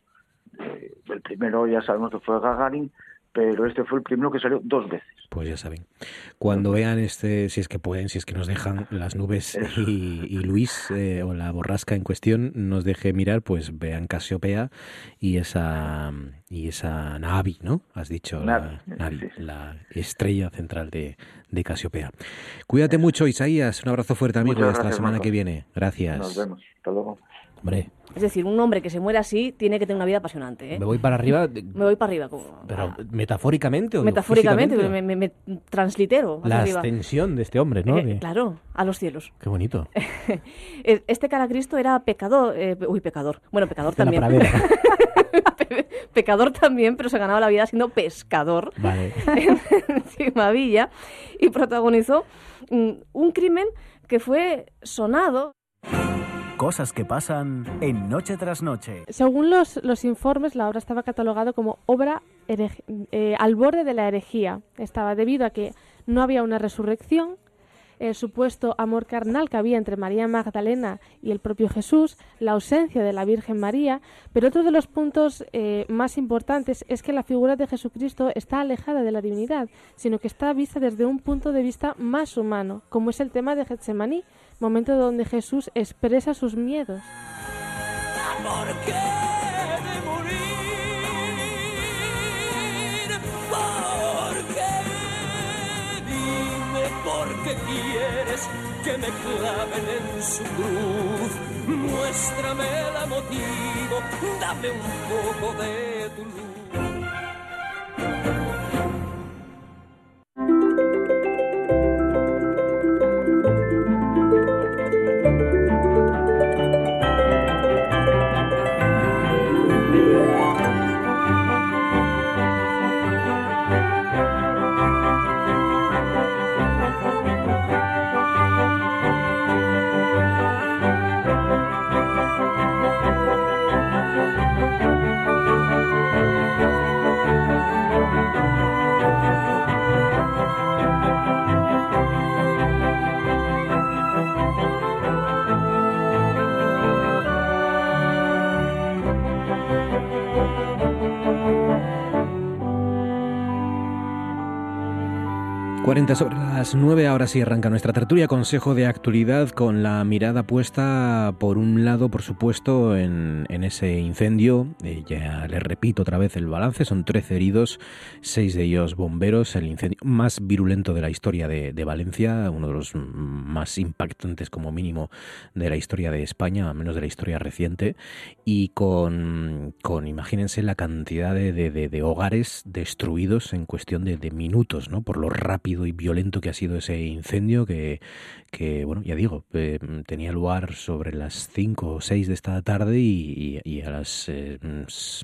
Eh, el primero ya sabemos que fue Gagarin pero este fue el primero que salió dos veces. Pues ya saben. Cuando vean este, si es que pueden, si es que nos dejan las nubes y, Luis eh, o la borrasca en cuestión nos deje mirar, pues vean Casiopea y esa y esa Navi, ¿no? Has dicho la, la estrella central de, de, Casiopea. Cuídate mucho, Isaías. Un abrazo fuerte, amigo. Hasta la semana que viene. Gracias. Nos vemos. Hasta luego. Hombre. Es decir, un hombre que se muere así tiene que tener una vida apasionante. ¿eh? Me voy para arriba. Me voy para arriba. Pero metafóricamente o Metafóricamente, me, me, translitero. La ascensión de este hombre, ¿no? Eh, claro, a los cielos. Qué bonito. *laughs* este cara Cristo era pecador. Eh, uy, pecador. Bueno, pecador también. *laughs* pecador también, pero se ganaba la vida siendo pescador vale. *laughs* en Villa y protagonizó mm, un crimen que fue sonado. Cosas que pasan en Noche tras Noche. Según los, los informes, la obra estaba catalogada como obra eh, al borde de la herejía. Estaba debido a que no había una resurrección, el supuesto amor carnal que había entre María Magdalena y el propio Jesús, la ausencia de la Virgen María, pero otro de los puntos eh, más importantes es que la figura de Jesucristo está alejada de la divinidad, sino que está vista desde un punto de vista más humano, como es el tema de Getsemaní, momento donde Jesús expresa sus miedos. ¿Por qué de morir? ¿Por qué? Dime por qué quieres que me claven en su cruz. Muéstrame el motivo, dame un poco de tu luz. 40 sobre las 9, ahora sí arranca nuestra tertulia. Consejo de Actualidad con la mirada puesta por un lado, por supuesto, en, ese incendio. Eh, ya les repito otra vez el balance, son 13 heridos, 6 de ellos bomberos, el incendio más virulento de la historia de, Valencia, uno de los más impactantes como mínimo de la historia de España, al menos de la historia reciente, y con, con imagínense la cantidad de, de, hogares destruidos en cuestión de, minutos, ¿no? por lo rápido y violento que ha sido ese incendio que, que bueno, ya digo, eh, tenía lugar sobre las 5 o 6 de esta tarde y, a las eh,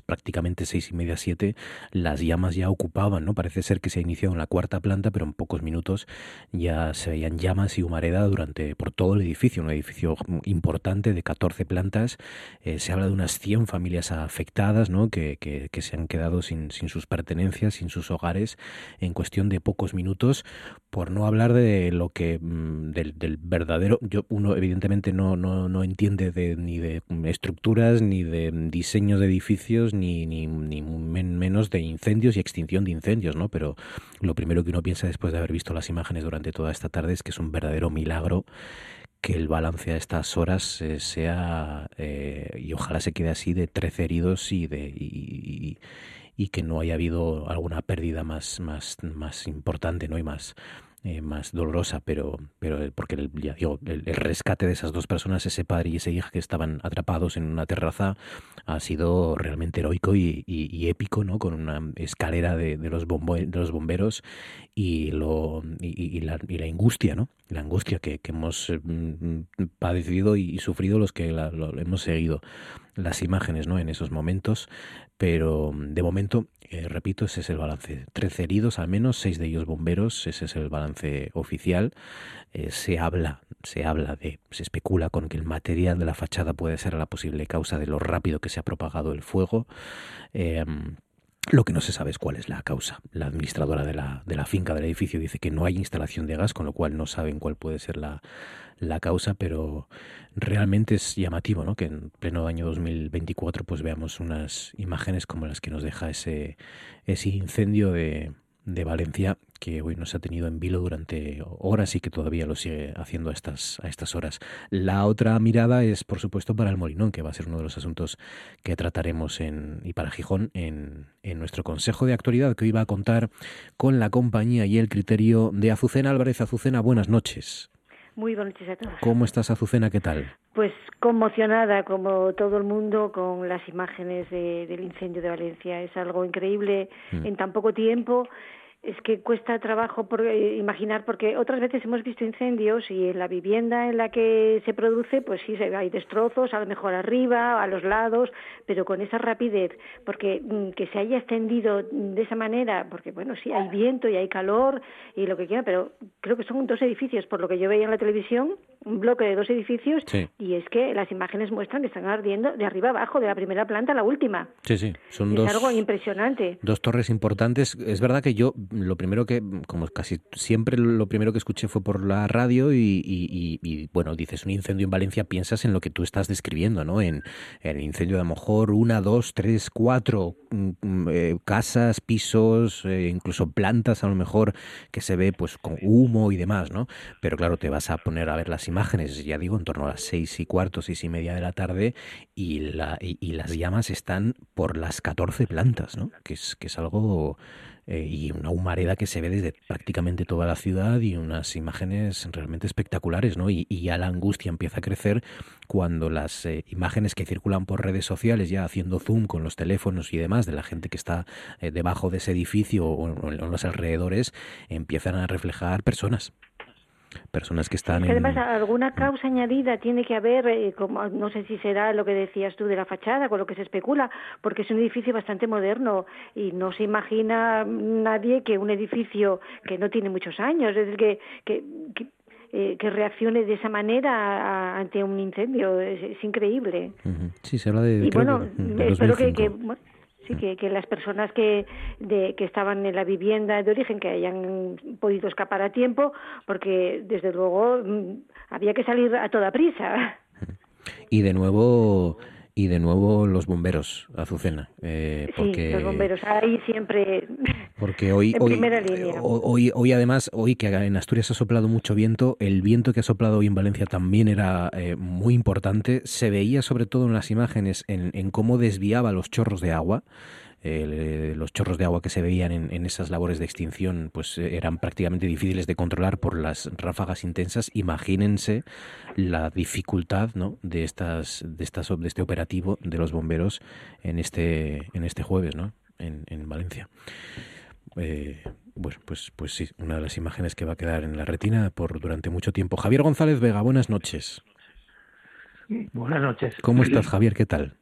prácticamente seis y media, siete, las llamas ya ocupaban, ¿no? Parece ser que se ha iniciado en la cuarta planta, pero en pocos minutos ya se veían llamas y humareda durante por todo el edificio, un edificio importante de 14 plantas. Eh, se habla de unas 100 familias afectadas, ¿no? Que, que, que se han quedado sin, sin sus pertenencias, sin sus hogares, en cuestión de pocos minutos por no hablar de lo que mm, del, verdadero yo uno evidentemente no, no, no entiende de, ni de estructuras ni de diseños de edificios ni, ni, ni menos de incendios y extinción de incendios no pero lo primero que uno piensa después de haber visto las imágenes durante toda esta tarde es que es un verdadero milagro que el balance a estas horas eh, sea eh, y ojalá se quede así de 13 heridos y de que no haya habido alguna pérdida más, más, más importante ¿no? y más, eh, más dolorosa, pero, pero porque el, rescate de esas dos personas, ese padre y ese hija que estaban atrapados en una terraza, ha sido realmente heroico y, y, épico, ¿no? Con una escalera de, los, de los bomberos y, y, la, y angustia, ¿no? La angustia que, hemos mm, padecido y, sufrido los que hemos seguido las imágenes, ¿no? En esos momentos, pero de momento, eh, repito, ese es el balance. Trece heridos al menos, seis de ellos bomberos, ese es el balance oficial. Eh, se habla, se habla de, se especula con que el material de la fachada puede ser la posible causa de lo rápido que se ha propagado el fuego. Em, lo que no se sabe es cuál es la causa. La administradora de la, de la finca del edificio dice que no hay instalación de gas, con lo cual no saben cuál puede ser la, la causa, pero realmente es llamativo ¿no? que en pleno año 2024 pues veamos unas imágenes como las que nos deja ese, ese incendio de, de Valencia que hoy nos ha tenido en vilo durante horas y que todavía lo sigue haciendo a estas, a estas horas. La otra mirada es, por supuesto, para el Molinón, que va a ser uno de los asuntos que trataremos en, y para Gijón en, en nuestro Consejo de Actualidad, que hoy va a contar con la compañía y el criterio de Azucena Álvarez. Azucena, buenas noches. Muy buenas noches a todos. ¿Cómo estás, Azucena? ¿Qué tal? Pues conmocionada, como todo el mundo, con las imágenes del incendio de Valencia. Es algo increíble mm. en tan poco tiempo es que cuesta trabajo por, eh, imaginar porque otras veces hemos visto incendios y en la vivienda en la que se produce pues sí hay destrozos a lo mejor arriba a los lados pero con esa rapidez porque mm, que se haya extendido de esa manera porque bueno sí hay viento y hay calor y lo que quiera pero creo que son dos edificios por lo que yo veía en la televisión un bloque de dos edificios y es que las imágenes muestran que están ardiendo de arriba abajo de la primera planta a la última. Sí sí son es dos algo impresionante. dos torres importantes. Es verdad que yo lo primero que, como casi siempre, lo primero que escuché fue por la radio y, bueno, dices un incendio en Valencia, piensas en lo que tú estás describiendo, ¿no? En, el incendio de a lo mejor una, dos, tres, cuatro mm, mm, eh, casas, pisos, eh, incluso plantas a lo mejor que se ve pues con humo y demás, ¿no? Pero claro, te vas a poner a ver las imágenes, ya digo, en torno a las seis y cuarto, seis y media de la tarde y, la, y, las llamas están por las 14 plantas, ¿no? Que es, que es algo eh, y una humareda que se ve desde prácticamente toda la ciudad y unas imágenes realmente espectaculares, ¿no? Y, ya la angustia empieza a crecer cuando las eh, imágenes que circulan por redes sociales, ya haciendo zoom con los teléfonos y demás, de la gente que está eh, debajo de ese edificio o en los alrededores, empiezan a reflejar personas personas que están además alguna causa añadida tiene que haber eh, como no sé si será lo que decías tú de la fachada con lo que se especula porque es un edificio bastante moderno y no se imagina nadie que un edificio que no tiene muchos años es decir que, que, que eh, reaccione de esa manera ante un incendio es, increíble. Sí, se habla de. Y bueno, espero que, que, Sí, que, que las personas que, de, que estaban en la vivienda de origen que hayan podido escapar a tiempo, porque desde luego mm, había que salir a toda prisa. *laughs* Y de nuevo y de nuevo los bomberos, Azucena. Eh, porque, sí, los bomberos, ahí siempre *laughs* porque hoy, en hoy, primera línea. Hoy, hoy, además, hoy que en Asturias ha soplado mucho viento, el viento que ha soplado hoy en Valencia también era eh, muy importante. Se veía sobre todo en las imágenes en, en cómo desviaba los chorros de agua. Eh, los chorros de agua que se veían en, esas labores de extinción pues eh, eran prácticamente difíciles de controlar por las ráfagas intensas. Imagínense la dificultad ¿no? de estas de estas de este operativo de los bomberos en este en este jueves, ¿no? En, en Valencia. Eh, bueno, pues, pues sí, una de las imágenes que va a quedar en la retina por durante mucho tiempo. Javier González Vega, buenas noches. Buenas noches. ¿Cómo estás, Javier? ¿Qué tal?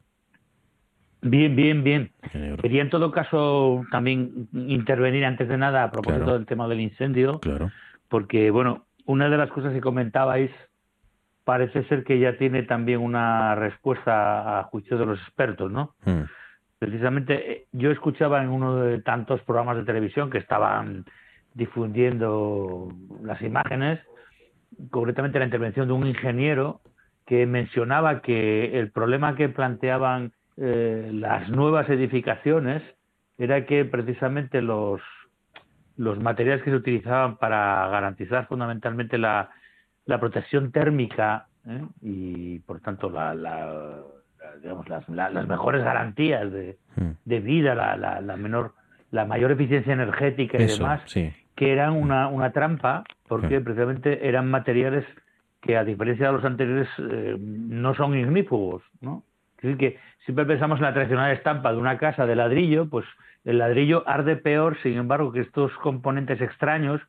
Bien, bien, bien. Quería en todo caso también intervenir antes de nada a propósito del tema del incendio. Claro. Porque, bueno, una de las cosas que comentabais parece ser que ya tiene también una respuesta a juicio de los expertos, ¿no? Hmm. Precisamente eh, yo escuchaba en uno de tantos programas de televisión que estaban difundiendo las imágenes, concretamente la intervención de un ingeniero que mencionaba que el problema que planteaban eh, las nuevas edificaciones era que precisamente los, los materiales que se utilizaban para garantizar fundamentalmente la, la protección térmica ¿eh? y por tanto la, la, digamos, las, las, mejores garantías de, hmm. de vida, la, la, menor, la mayor eficiencia energética y demás, que eran una, una trampa porque precisamente eran materiales que a diferencia de los anteriores eh, no son ignífugos, ¿no? Es decir, que siempre pensamos en la tradicional estampa de una casa de ladrillo, pues el ladrillo arde peor, sin embargo, que estos componentes extraños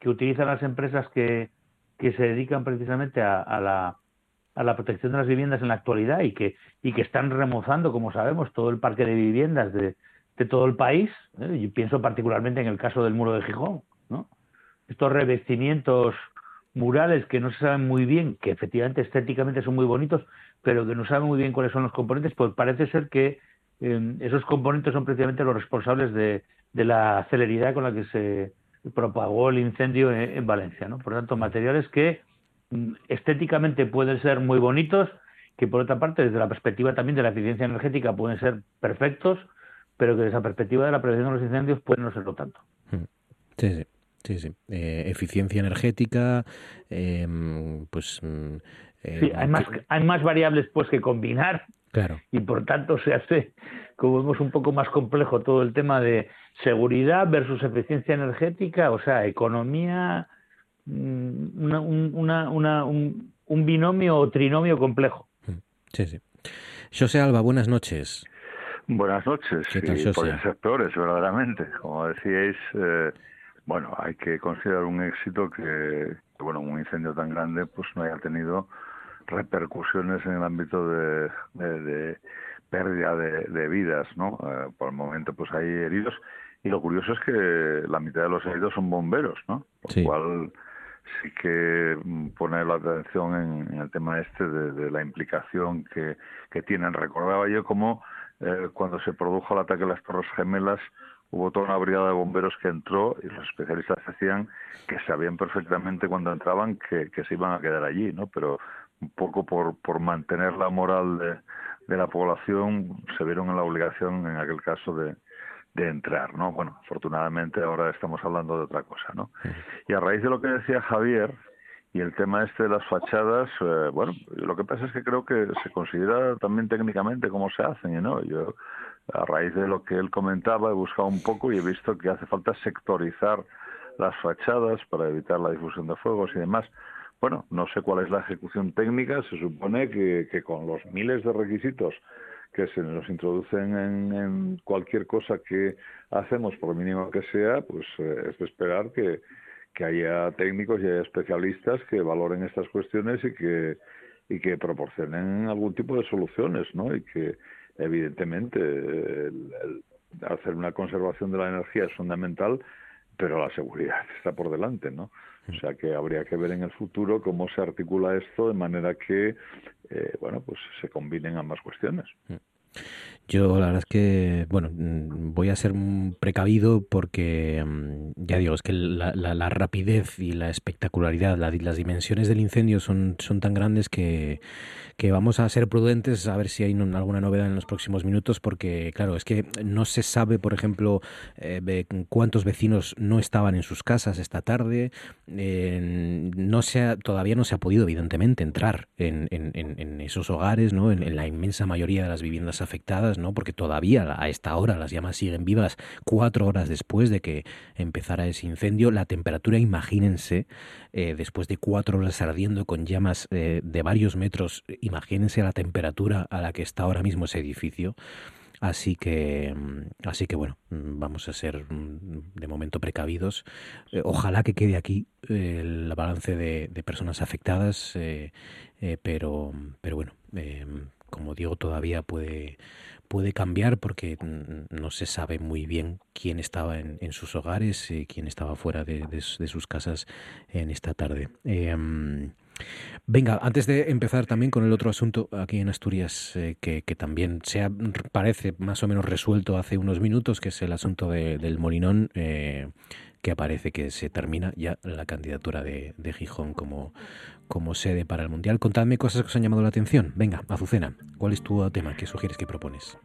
que utilizan las empresas que, que se dedican precisamente a, la, a la protección de las viviendas en la actualidad y que, y que están remozando, como sabemos, todo el parque de viviendas de, de todo el país. ¿eh? Yo pienso particularmente en el caso del muro de Gijón. ¿no? Estos revestimientos murales que no se saben muy bien, que efectivamente estéticamente son muy bonitos, pero que no saben muy bien cuáles son los componentes, pues parece ser que eh, esos componentes son precisamente los responsables de, de, la celeridad con la que se propagó el incendio en, Valencia. ¿no? Por lo tanto, materiales que mm, estéticamente pueden ser muy bonitos, que por otra parte, desde la perspectiva también de la eficiencia energética, pueden ser perfectos, pero que desde la perspectiva de la prevención de los incendios pueden no serlo tanto. Sí, sí. Sí, sí. Eh, eficiencia energética, em, pues... Mm, eh, sí, hay más, hay más variables pues que combinar. Claro. Y por tanto se hace, como vemos, un poco más complejo todo el tema de seguridad versus eficiencia energética, o sea, economía, mm, una, una, una, un, un, binomio o trinomio complejo. Mm, sí, sí. José Alba, buenas noches. Buenas noches. ¿Qué tal, y pueden ser peores, verdaderamente. Como decíais, eh, bueno, hay que considerar un éxito que, bueno, un incendio tan grande pues no haya tenido repercusiones en el ámbito de, de, pérdida de, vidas, ¿no? Eh, por el momento pues hay heridos y lo curioso es que la mitad de los heridos son bomberos, ¿no? Lo cual sí que pone la atención en, el tema este de, la implicación que, que tienen. Recordaba yo cómo eh, cuando se produjo el ataque a las Torres Gemelas hubo toda una brigada de bomberos que entró y los especialistas decían que sabían perfectamente cuando entraban que, se iban a quedar allí, ¿no? Pero un poco por, por mantener la moral de, de la población se vieron en la obligación en aquel caso de, de entrar, ¿no? Bueno, afortunadamente ahora estamos hablando de otra cosa, ¿no? Y a raíz de lo que decía Javier y el tema este de las fachadas, eh, bueno, lo que pasa es que creo que se considera también técnicamente cómo se hacen, ¿no? Yo a raíz de lo que él comentaba, he buscado un poco y he visto que hace falta sectorizar las fachadas para evitar la difusión de fuegos y demás. Bueno, no sé cuál es la ejecución técnica, se supone que, que con los miles de requisitos que se nos introducen en, cualquier cosa que hacemos, por mínimo que sea, pues eh, es de esperar que, haya técnicos y haya especialistas que valoren estas cuestiones y que, y que proporcionen algún tipo de soluciones, ¿no? Y que, evidentemente hacer una conservación de la energía es fundamental, pero la seguridad *laughs* está por delante, ¿no? O sea que habría que ver en el futuro cómo se articula esto de manera que, eh, bueno, pues se combinen ambas cuestiones. Yo la verdad es que, bueno, mm, voy a ser precavido porque, mm, ya digo, es que la, rapidez y la espectacularidad, las dimensiones del incendio son, son tan grandes que, que vamos a ser prudentes a ver si hay alguna novedad en los próximos minutos porque, claro, es que no se sabe, por ejemplo, eh, cuántos vecinos no estaban en sus casas esta tarde. no se todavía no se ha podido, evidentemente, entrar en, en, esos hogares, ¿no? En, la inmensa mayoría de las viviendas afectadas, ¿no? Porque todavía a esta hora las llamas siguen vivas cuatro horas después de que empezara ese incendio. La temperatura, imagínense, eh, después de cuatro horas ardiendo con llamas eh, de varios metros, imagínense la temperatura a la que está ahora mismo ese edificio. Así que, mm, así que bueno, mm, vamos a ser mm, de momento precavidos. Eh, ojalá que quede aquí el balance de, personas afectadas, pero, pero bueno, como digo, todavía puede, puede cambiar porque no se sabe muy bien quién estaba en, sus hogares y quién estaba fuera de, sus casas en esta tarde. Em, venga, antes de empezar también con el otro asunto aquí en Asturias, eh, que, también se parece más o menos resuelto hace unos minutos, que es el asunto del Molinón, eh, que aparece que se termina ya la candidatura de, de Gijón como, como sede para el Mundial. Contadme cosas que os han llamado la atención. Venga, Azucena, ¿cuál es tu tema? ¿Qué sugieres que propones?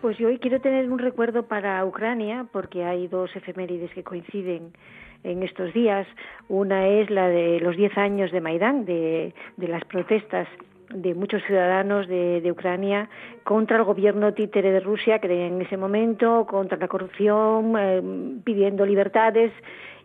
Pues yo hoy quiero tener un recuerdo para Ucrania, porque hay dos efemérides que coinciden en estos días. Una es la de los 10 años de Maidán, de, de las protestas de muchos ciudadanos de, de, Ucrania contra el gobierno títere de Rusia, que en ese momento, contra la corrupción, eh, pidiendo libertades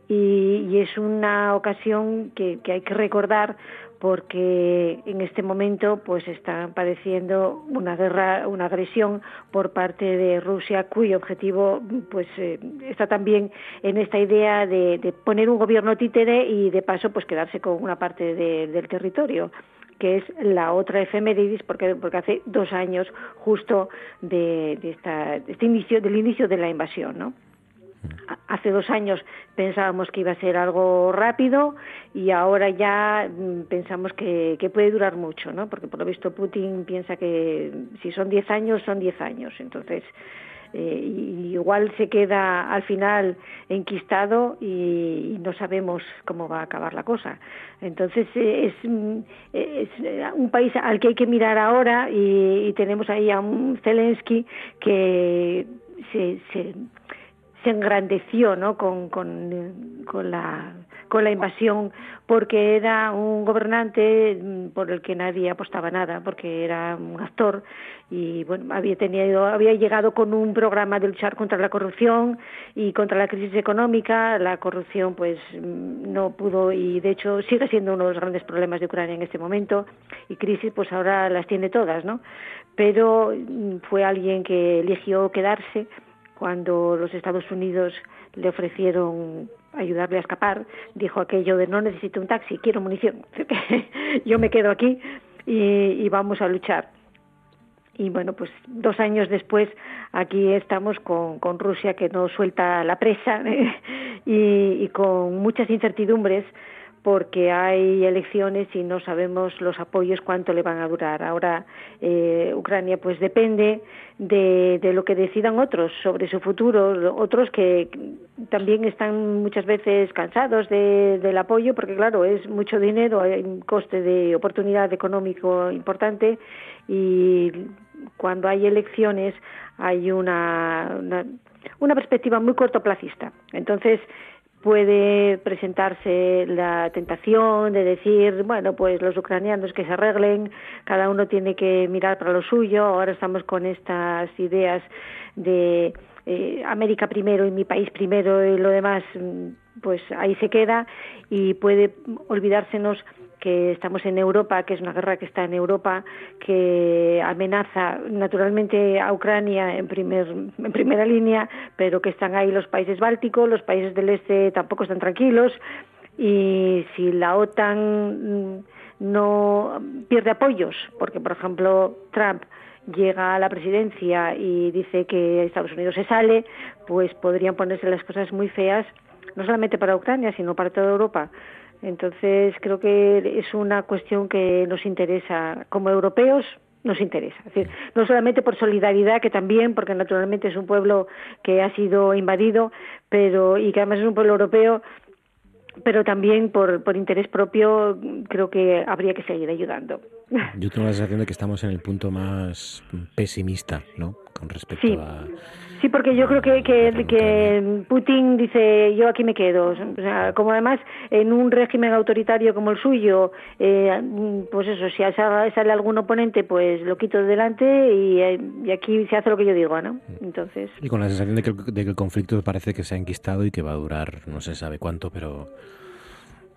y, es una ocasión que, hay que recordar porque en este momento pues están padeciendo una guerra, una agresión por parte de Rusia cuyo objetivo pues eh, está también en esta idea de, poner un gobierno títere y de paso pues quedarse con una parte del territorio que es la otra efemérides porque porque hace dos años justo de, de, esta, de este inicio del inicio de la invasión, ¿no? hace dos años pensábamos que iba a ser algo rápido y ahora ya mm, pensamos que, puede durar mucho, ¿no? Porque por lo visto Putin piensa que si son diez años, son diez años. Entonces, eh, igual se queda al final enquistado y, no sabemos cómo va a acabar la cosa. Entonces es, mm, es, un país al que hay que mirar ahora y, tenemos ahí a un Zelensky que se, se se engrandeció ¿no? con, con, con, la, con la invasión porque era un gobernante mm, por el que nadie apostaba nada, porque era un actor y bueno, había tenido, había llegado con un programa de luchar contra la corrupción y contra la crisis económica. La corrupción pues mm, no pudo y de hecho sigue siendo uno de los grandes problemas de Ucrania en este momento y crisis pues ahora las tiene todas, ¿no? Pero mm, fue alguien que eligió quedarse cuando los Estados Unidos le ofrecieron ayudarle a escapar, dijo aquello de no necesito un taxi, quiero munición, *laughs* yo me quedo aquí y, vamos a luchar. Y bueno, pues dos años después aquí estamos con, Rusia que no suelta la presa *laughs* y con muchas incertidumbres porque hay elecciones y no sabemos los apoyos cuánto le van a durar. Ahora eh, Ucrania pues depende de, de, lo que decidan otros sobre su futuro, otros que también están muchas veces cansados de, del apoyo, porque claro, es mucho dinero, hay un coste de oportunidad económico importante y cuando hay elecciones hay una, una, una perspectiva muy cortoplacista. Entonces, puede presentarse la tentación de decir, bueno, pues los ucranianos que se arreglen, cada uno tiene que mirar para lo suyo, ahora estamos con estas ideas de eh, América primero y mi país primero y lo demás, mm, pues ahí se queda y puede olvidársenos que estamos en Europa, que es una guerra que está en Europa, que amenaza naturalmente a Ucrania en, primer, en primera línea, pero que están ahí los países bálticos, los países del este tampoco están tranquilos y si la OTAN no pierde apoyos, porque por ejemplo Trump llega a la presidencia y dice que Estados Unidos se sale, pues podrían ponerse las cosas muy feas, no solamente para Ucrania, sino para toda Europa. Entonces creo que es una cuestión que nos interesa como europeos nos interesa. Es decir, no solamente por solidaridad, que también, porque naturalmente es un pueblo que ha sido invadido, pero y que además es un pueblo europeo, pero también por, por interés propio creo que habría que seguir ayudando. Yo tengo la sensación de que estamos en el punto más pesimista, ¿no? Con respecto Sí. a... Sí, porque yo creo que, que, que Putin dice yo aquí me quedo. O sea, como además en un régimen autoritario como el suyo, eh, pues eso, si sale, algún oponente, pues lo quito de delante y, y aquí se hace lo que yo digo, ¿no? Entonces, Y con la sensación de que, el- de que el conflicto parece que se ha enquistado y que va a durar no se sabe cuánto, pero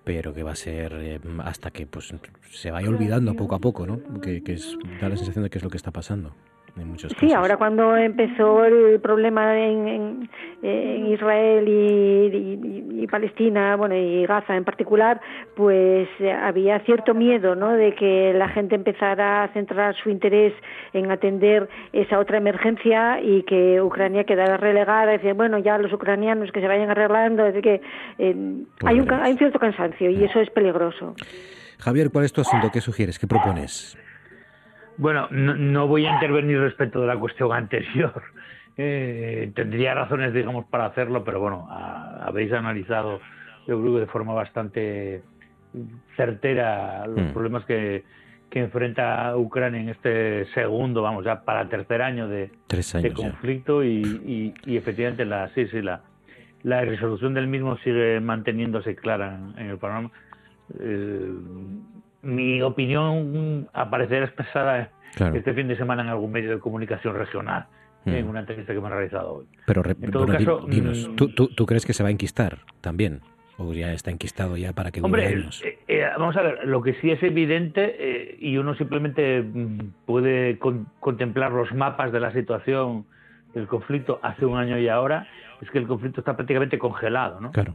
pero que va a ser eh, hasta que pues se vaya olvidando poco a poco, ¿no? Que, que es, da la sensación de que es lo que está pasando en muchos casos. Sí, ahora cuando empezó el problema en, en- en Israel y, y- y Palestina, bueno, y Gaza en particular, pues eh, había cierto miedo, ¿no? De que la gente empezara a centrar su interés en atender esa otra emergencia y que Ucrania quedara relegada. Decir, bueno, ya los ucranianos que se vayan arreglando, es decir, que eh, hay, un, ca- hay un cierto cansancio y eso es peligroso. Javier, ¿cuál es tu asunto? ¿Qué sugieres? ¿Qué propones? Bueno, no, no voy a intervenir respecto de la cuestión anterior. *laughs* Eh, tendría razones, digamos, para hacerlo, pero bueno, a- habéis analizado, yo creo que de forma bastante certera los Mm. problemas que, que enfrenta Ucrania en este segundo, vamos, ya para tercer año de, conflicto y, y- y efectivamente la, sí, sí, la, la resolución del mismo sigue manteniéndose clara en, en el panorama. Eh, mi opinión aparecerá expresada Claro. este fin de semana en algún medio de comunicación regional, Mm. en una entrevista que me han realizado hoy. Pero En todo bueno, di- caso, dinos, mm, ¿tú, tú, tú crees que se va a enquistar también? ¿O ya está enquistado ya para que Hombre, años? eh, eh, vamos a ver, lo que sí es evidente, eh, y uno simplemente mm, puede con- contemplar los mapas de la situación del conflicto hace un año y ahora, es que el conflicto está prácticamente congelado, ¿no? Claro.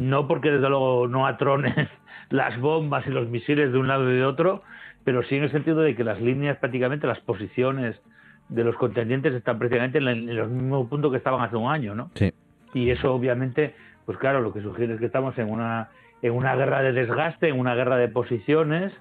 No porque desde luego no atronen *laughs* las bombas y los misiles de un lado y de otro, pero sí en el sentido de que las líneas, prácticamente las posiciones de los contendientes están prácticamente en, en los mismos puntos que estaban hace un año, ¿no? Sí. Y eso obviamente, pues claro, lo que sugiere es que estamos en una en una guerra de desgaste, en una guerra de posiciones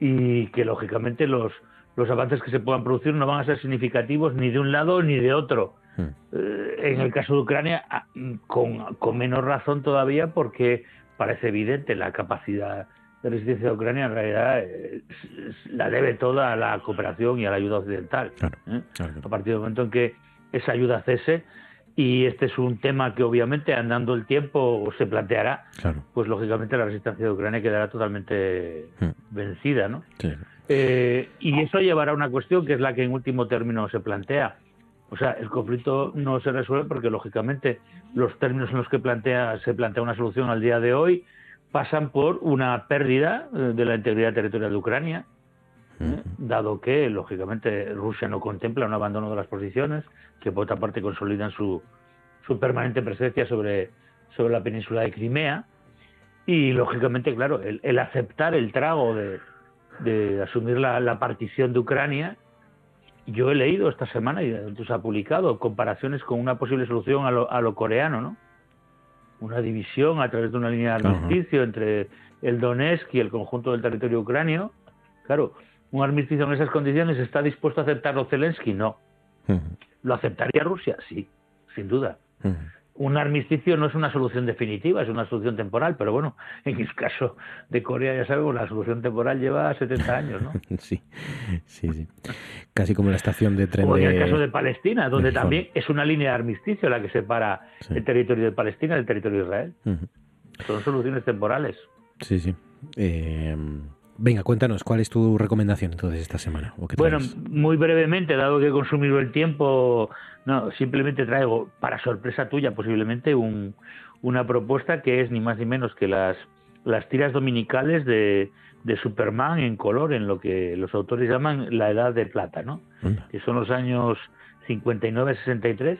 y que lógicamente los los avances que se puedan producir no van a ser significativos ni de un lado ni de otro. Eh, en el caso de Ucrania, ah, con, con menos razón todavía, porque parece evidente la capacidad de resistencia de Ucrania, en realidad eh, la debe toda a la cooperación y a la ayuda occidental. ¿eh? A partir del momento en que esa ayuda cese, y este es un tema que obviamente andando el tiempo se planteará, Claro. pues lógicamente la resistencia de Ucrania quedará totalmente vencida, ¿no? Sí. Eh, y eso llevará a una cuestión que es la que en último término se plantea. O sea, el conflicto no se resuelve porque, lógicamente, los términos en los que plantea, se plantea una solución al día de hoy pasan por una pérdida eh, de la integridad territorial de Ucrania, ¿eh? dado que, lógicamente, Rusia no contempla un abandono de las posiciones, que por otra parte consolidan su, su permanente presencia sobre, sobre la península de Crimea, y, lógicamente, claro, el, el aceptar el trago de, de asumir la, la partición de Ucrania, yo he leído esta semana y entonces ha publicado comparaciones con una posible solución a lo, a lo coreano, ¿no? Una división a través de una línea de armisticio entre el Donetsk y el conjunto del territorio ucranio. Claro, un armisticio en esas condiciones está dispuesto a aceptarlo Zelensky, no. ¿Lo aceptaría Rusia? Sí, sin duda. Un armisticio no es una solución definitiva, es una solución temporal, pero bueno, en el caso de Corea ya sabemos, la solución temporal lleva 70 años, ¿no? *laughs* Sí, sí, sí. Casi como la estación de tren O en de... el caso de Palestina, donde de también es una línea de armisticio la que separa el territorio de Palestina del territorio de Israel. Son soluciones temporales. Sí, sí. Eh, venga, cuéntanos, ¿cuál es tu recomendación entonces esta semana? ¿O qué Bueno, muy brevemente, dado que he consumido el tiempo, no, simplemente traigo, para sorpresa tuya posiblemente, un, una propuesta que es ni más ni menos que las, las tiras dominicales de, de Superman en color, en lo que los autores llaman la Edad de Plata, ¿no? que son los años 59-63,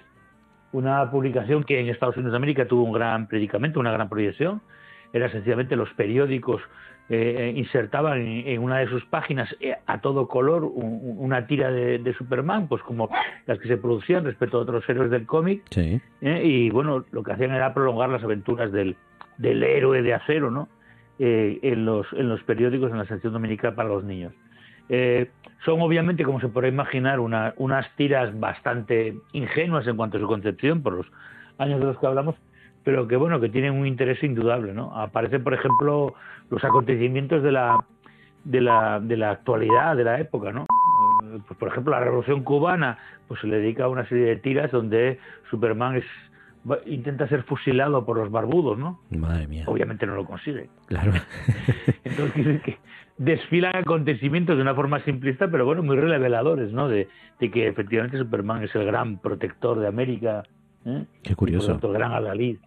una publicación que en Estados Unidos de América tuvo un gran predicamento, una gran proyección, era sencillamente los periódicos eh, insertaban en, en una de sus páginas eh, a todo color un- una tira de, de Superman, pues como las que se producían respecto a otros héroes del cómic, Sí. ¿eh? y bueno, lo que hacían era prolongar las aventuras del, del héroe de acero, ¿no? Eh, en, los, en los periódicos, en la sección dominical para los niños. Eh, Son obviamente, como se puede imaginar, una, unas tiras bastante ingenuas en cuanto a su concepción, por los años de los que hablamos, pero que bueno, que tienen un interés indudable, ¿no? Aparecen, por ejemplo, los acontecimientos de la, de la, de la actualidad, de la época, ¿no? Eh, Pues, por ejemplo, la Revolución Cubana, pues se le dedica a una serie de tiras donde Superman es intenta ser fusilado por los barbudos, ¿no? Madre mía. Obviamente no lo consigue. Claro. *laughs* Entonces, que desfilan acontecimientos de una forma simplista, pero bueno, muy reveladores, ¿no? De, de que efectivamente Superman es el gran protector de América. ¿eh? Qué curioso. Por tanto, el gran adalid.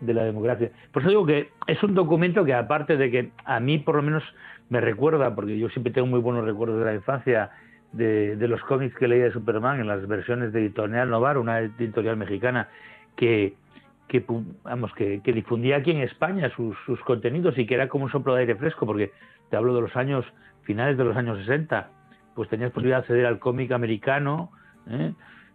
De la democracia. Por eso digo que es un documento que, aparte de que a mí, por lo menos, me recuerda, porque yo siempre tengo muy buenos recuerdos de la infancia, de, los cómics que leía de Superman en las versiones de Editorial Novar, una editorial mexicana que, vamos, que, que difundía aquí en España sus, sus contenidos y que era como un soplo de aire fresco, porque te hablo de los años finales de los años 60, pues tenías posibilidad de acceder al cómic americano, ¿eh?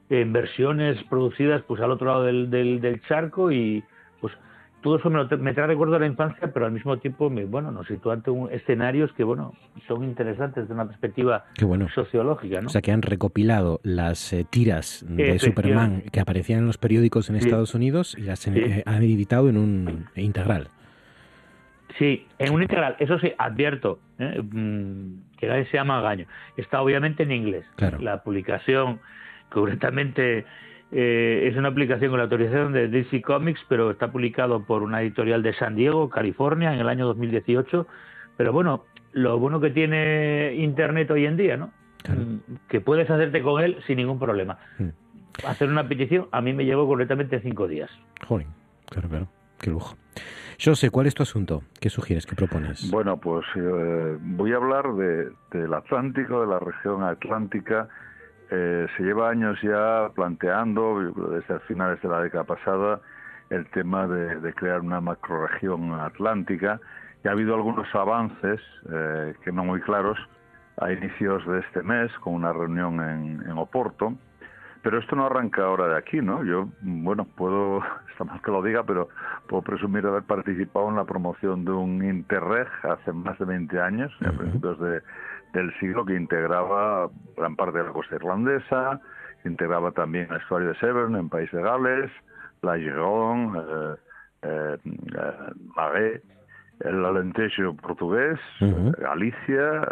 En versiones producidas pues al otro lado del, del, del charco y pues todo eso me, lo me trae recuerdo de la infancia, pero al mismo tiempo me, bueno, nos sitúa ante un- escenarios que bueno son interesantes desde una perspectiva bueno. sociológica, ¿no? O sea, que han recopilado las eh, tiras de. Superman que aparecían en los periódicos en Sí. Estados Unidos y las Sí. eh, han editado en un integral. Sí, en un integral. Eso sí, advierto ¿eh? Mm, que nadie se llama Gaño. Está obviamente en inglés. Claro. La publicación, concretamente, eh, es una aplicación con la autorización de DC Comics, pero está publicado por una editorial de San Diego, California, en el año 2018. Pero bueno, lo bueno que tiene Internet hoy en día, ¿no? Mm, Que puedes hacerte con él sin ningún problema. Hacer una petición a mí me llevó concretamente cinco días. Joder, claro, claro. Qué lujo. José, ¿cuál es tu asunto? ¿Qué sugieres? ¿Qué propones? Bueno, pues eh, voy a hablar de, del Atlántico, de la región atlántica. Eh, se lleva años ya planteando, desde finales de la década pasada, el tema de, de crear una macroregión atlántica. Y ha habido algunos avances eh, que no muy claros a inicios de este mes, con una reunión en, en Oporto. Pero esto no arranca ahora de aquí, ¿no? Yo, bueno, puedo, *laughs* está mal que lo diga, pero puedo presumir haber participado en la promoción de un Interreg hace más de 20 años, a principios de- del siglo, que integraba gran parte de la costa irlandesa, integraba también el estuario de Severn en País de Gales, la Gironde, eh, eh, eh, Marais, el Alentejo portugués. Galicia,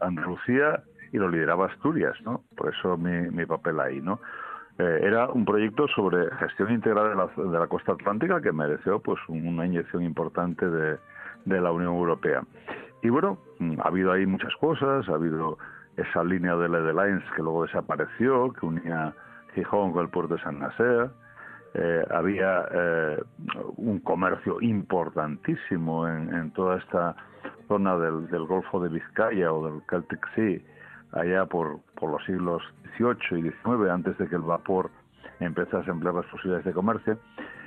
Andalucía y lo lideraba Asturias, ¿no? Por eso mi, mi papel ahí, ¿no? Eh, era un proyecto sobre gestión integral de la, de la costa atlántica que mereció pues una inyección importante de, de la Unión Europea. Y bueno, mm, ha habido ahí muchas cosas, ha habido esa línea de LED Lines que luego desapareció, que unía Gijón con el puerto de San Nacer, eh, había eh, un comercio importantísimo en, en toda esta zona del, del Golfo de Vizcaya o del Celtic Sea, allá por, por los siglos XVIII y XIX, antes de que el vapor empezase a emplear las posibilidades de comercio.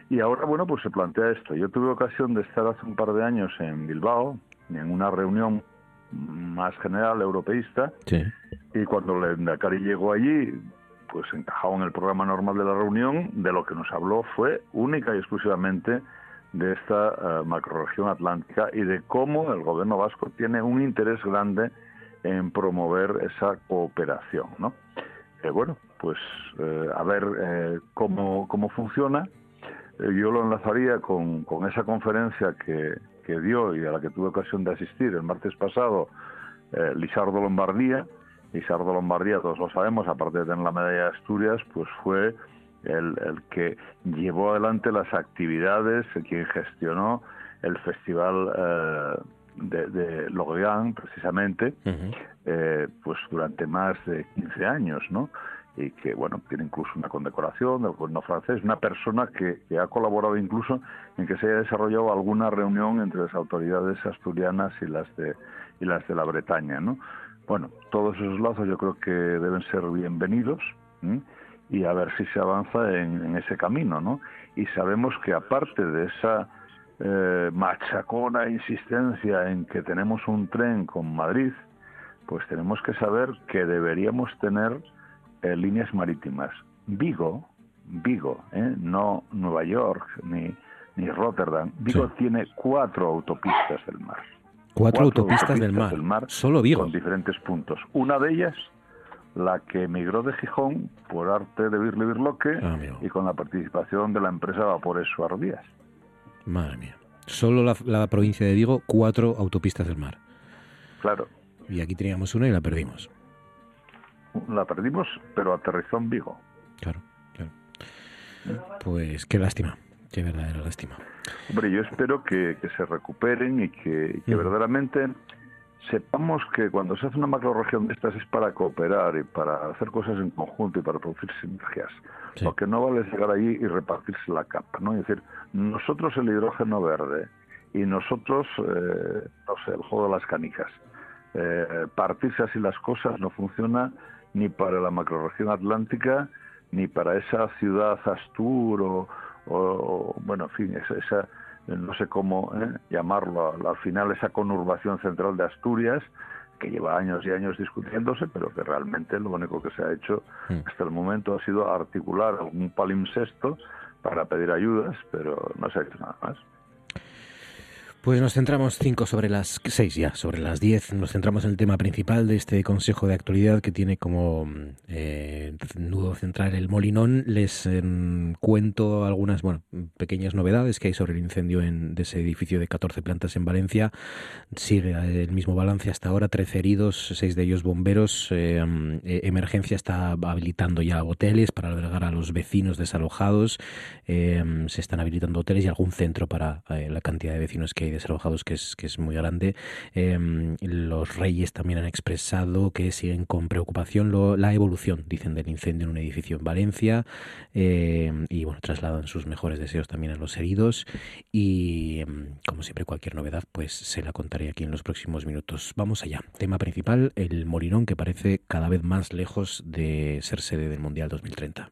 Y ahora, bueno, pues se plantea esto. Yo tuve ocasión de estar hace un par de años en Bilbao, en una reunión más general europeísta, Sí. y cuando el Endacari llegó allí, pues encajaba en el programa normal de la reunión, de lo que nos habló fue única y exclusivamente de esta eh, macrorregión atlántica y de cómo el gobierno vasco tiene un interés grande en promover esa cooperación, ¿no? Eh, bueno, pues eh, a ver eh, cómo, cómo funciona. Yo lo enlazaría con, con esa conferencia que, que dio y a la que tuve ocasión de asistir el martes pasado eh, Lizardo Lombardía. Lizardo Lombardía, todos lo sabemos, aparte de tener la medalla de Asturias, pues fue el, el que llevó adelante las actividades, quien gestionó el festival eh, de, de precisamente, eh, pues durante más de 15 años, ¿no? Y que, bueno, tiene incluso una condecoración del gobierno francés, una persona que, que ha colaborado incluso en que se haya desarrollado alguna reunión entre las autoridades asturianas y las de, y las de la Bretaña, ¿no? Bueno, todos esos lazos yo creo que deben ser bienvenidos y a ver si se avanza en, en ese camino, ¿no? Y sabemos que aparte de esa eh, machacona insistencia en que tenemos un tren con Madrid, pues tenemos que saber que deberíamos tener eh, líneas marítimas. Vigo, Vigo, ¿eh? no Nueva York ni, ni Rotterdam, Vigo tiene cuatro autopistas del mar. Cuatro, autopistas, del, mar. Solo Vigo. Con diferentes puntos. Una de ellas, la que emigró de Gijón por arte de Birle Birloque Ah, y con la participación de la empresa Vapores Suardías. Madre mía. Solo la, la provincia de Vigo, cuatro autopistas del mar. Claro, Y aquí teníamos una y la perdimos. La perdimos, pero aterrizó en Vigo. Claro, claro. Pues qué lástima, qué verdadera lástima. Hombre, yo espero que, que se recuperen y que, y que Mm. verdaderamente sepamos que cuando se hace una macroregión de estas es para cooperar y para hacer cosas en conjunto y para producir sinergias. Lo que no vale es llegar allí y repartirse la capa, ¿no? Es decir, nosotros el hidrógeno verde y nosotros, eh, no sé, el juego de las canicas. Eh, partirse así las cosas no funciona ni para la macroregión atlántica ni para esa ciudad Astur o, o- bueno, en fin, esa, esa, no sé cómo ¿eh? llamarlo, al, al final esa conurbación central de Asturias que lleva años y años discutiéndose, pero que realmente lo único que se ha hecho hasta el momento ha sido articular algún palimpsesto para pedir ayudas, pero no se ha hecho nada más. Pues nos centramos cinco sobre las seis ya, sobre las diez. Nos centramos en el tema principal de este Consejo de Actualidad que tiene como eh, nudo central el Molinón. Les em, cuento algunas, bueno, pequeñas novedades que hay sobre el incendio en, de ese edificio de 14 plantas en Valencia. Sigue el mismo balance hasta ahora, 13 heridos, seis de ellos bomberos. Em, eh, emergencia está habilitando ya hoteles para albergar a los vecinos desalojados. Eh, se están habilitando hoteles y algún centro para eh, la cantidad de vecinos que hay desalojados, que es, que es muy grande. Eh, los reyes también han expresado que siguen con preocupación la evolución, dicen, del incendio en un edificio en Valencia. Eh, y bueno, trasladan sus mejores deseos también a los heridos. Y em, como siempre, cualquier novedad, pues se la contaré aquí en los próximos minutos. Vamos allá. Tema principal, el Molinón, que parece cada vez más lejos de ser sede del Mundial 2030.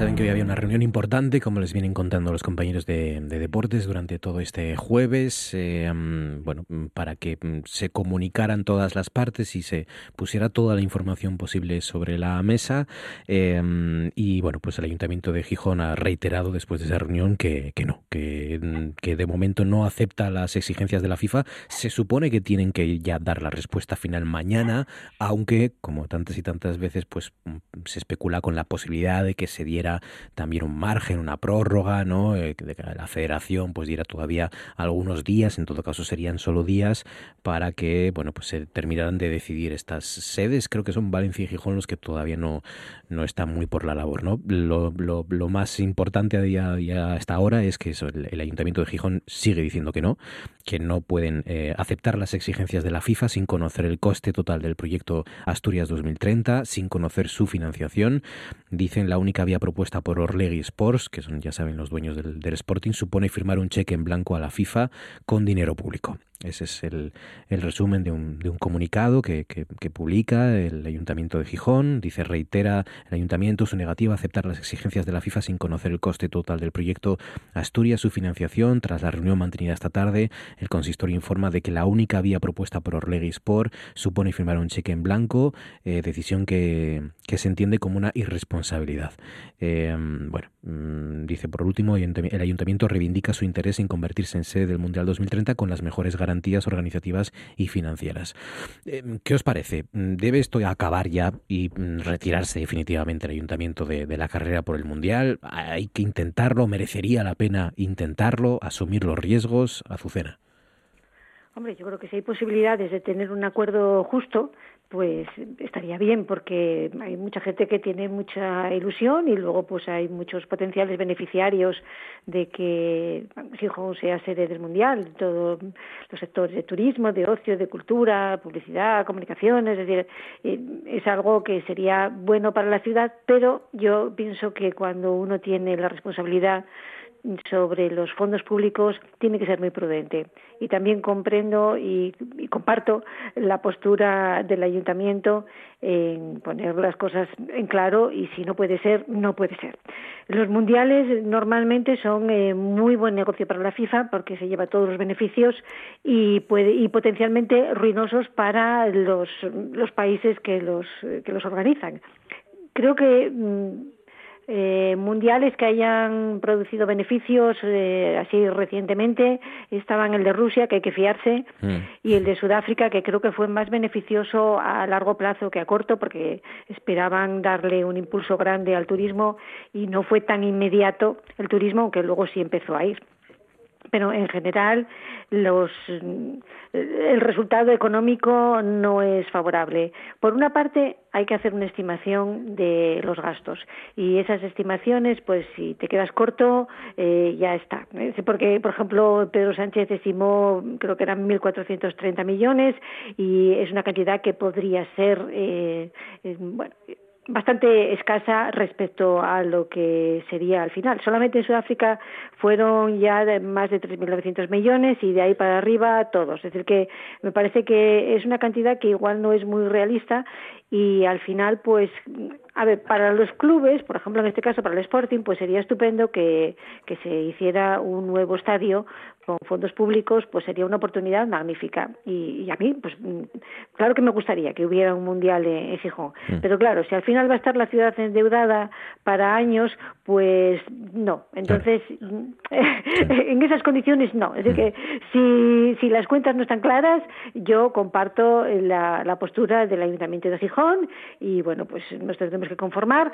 Saben que hoy había una reunión importante, como les vienen contando los compañeros de, de deportes durante todo este jueves, eh, mm, bueno, mm, para que mm, se comunicaran todas las partes y se pusiera toda la información posible sobre la mesa. eh, y bueno, pues el Ayuntamiento de Gijón ha reiterado después de esa reunión que, que no, que, que de momento no acepta las exigencias de la FIFA. Se supone que tienen que ya dar la respuesta final mañana, aunque, como tantas y tantas veces, pues se especula con la posibilidad de que se diera también un margen, una prórroga, ¿no? Eh, de que la federación pues diera todavía algunos días, en todo caso serían solo días, para que, bueno, pues se terminaran de decidir estas sedes. Creo que son Valencia y Gijón los que todavía no, no están muy por la labor, ¿no? Lo, lo- lo más importante a día- ya hasta ahora es que eso, el, el Ayuntamiento de Gijón sigue diciendo que no, que no pueden eh, aceptar las exigencias de la FIFA sin conocer el coste total del proyecto Asturias 2030, sin conocer su financiación. Dicen la única vía propuesta por Orlegui Sports, que son, ya saben, los dueños del Sporting, supone firmar un cheque en blanco a la FIFA con dinero público. Ese es el, el resumen de un, de un comunicado que, que- publica el Ayuntamiento de Gijón. Dice, reitera el Ayuntamiento su negativa a aceptar las exigencias de la FIFA sin conocer el coste total del proyecto Asturias, su financiación. Tras la reunión mantenida esta tarde, el consistorio informa de que la única vía propuesta por Orlegui Sport supone firmar un cheque en blanco, eh, decisión que, que se entiende como una irresponsabilidad. Eh, bueno, dice por último, el Ayuntamiento reivindica su interés en convertirse en sede del Mundial 2030 con las mejores garantías organizativas y financieras. Eh, ¿Qué os parece? Mm, ¿Debe esto acabar ya y mm, retirarse definitivamente el Ayuntamiento de, de la carrera por el Mundial? ¿Hay que intentarlo? ¿Merecería la pena intentarlo? ¿Asumir los riesgos? Azucena. Hombre, yo creo que sí hay posibilidades de tener un acuerdo justo, pues estaría bien porque hay mucha gente que tiene mucha ilusión y luego pues hay muchos potenciales beneficiarios de que Gijón sea sede del mundial, todos los sectores de turismo, de ocio, de cultura, publicidad, comunicaciones, es decir, eh, es algo que sería bueno para la ciudad, pero yo pienso que cuando uno tiene la responsabilidad sobre los fondos públicos tiene que ser muy prudente. Y también comprendo y, comparto la postura del ayuntamiento en poner las cosas en claro y si no puede ser, no puede ser. Los mundiales normalmente son eh, muy buen negocio para la FIFA porque se lleva todos los beneficios y, puede, y potencialmente ruinosos para los, los países que los, que los organizan. Creo que mm, eh, mundiales que hayan producido beneficios eh, así recientemente estaban el de Rusia que hay que fiarse mm. y el de Sudáfrica que creo que fue más beneficioso a largo plazo que a corto porque esperaban darle un impulso grande al turismo y no fue tan inmediato el turismo aunque luego sí empezó a ir pero en general los, el resultado económico no es favorable. Por una parte, hay que hacer una estimación de los gastos y esas estimaciones, pues si te quedas corto, eh, ya está. Porque, por ejemplo, Pedro Sánchez estimó, creo que eran 1.430 millones y es una cantidad que podría ser, eh, eh bueno, bastante escasa respecto a lo que sería al final. Solamente en Sudáfrica fueron ya de más de 3.900 millones y de ahí para arriba todos. Es decir, que me parece que es una cantidad que igual no es muy realista y al final pues a ver para los clubes por ejemplo en este caso para el Sporting pues sería estupendo que, que se hiciera un nuevo estadio con fondos públicos pues sería una oportunidad magnífica. Y, a mí pues claro que me gustaría que hubiera un mundial en, Gijón. Mm. pero claro si al final va a estar la ciudad endeudada para años pues no. Entonces *laughs* en esas condiciones no. Es decir que si, si las cuentas no están claras yo comparto la, la postura del Ayuntamiento de Gijón y bueno, pues nos tendremos que conformar.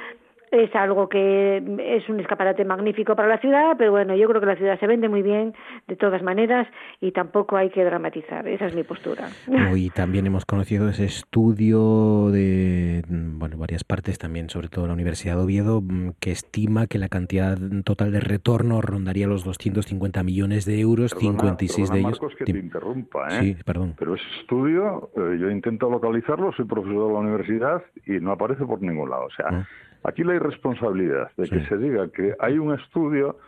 Es algo que es un escaparate magnífico para la ciudad, pero bueno, yo creo que la ciudad se vende muy bien de todas maneras y tampoco hay que dramatizar. Esa es mi postura. Hoy también hemos conocido ese estudio de bueno, varias partes, también sobre todo la Universidad de Oviedo, mm, que estima que la cantidad total de retorno rondaría los 250 millones de euros, 56 de ellos. Marcos, que te interrumpa, ¿eh? Sí, perdón. Pero ese estudio, eh, yo intento localizarlo, soy profesor de la universidad y no aparece por ningún lado. O sea. Aquí la irresponsabilidad de que se diga que hay un estudio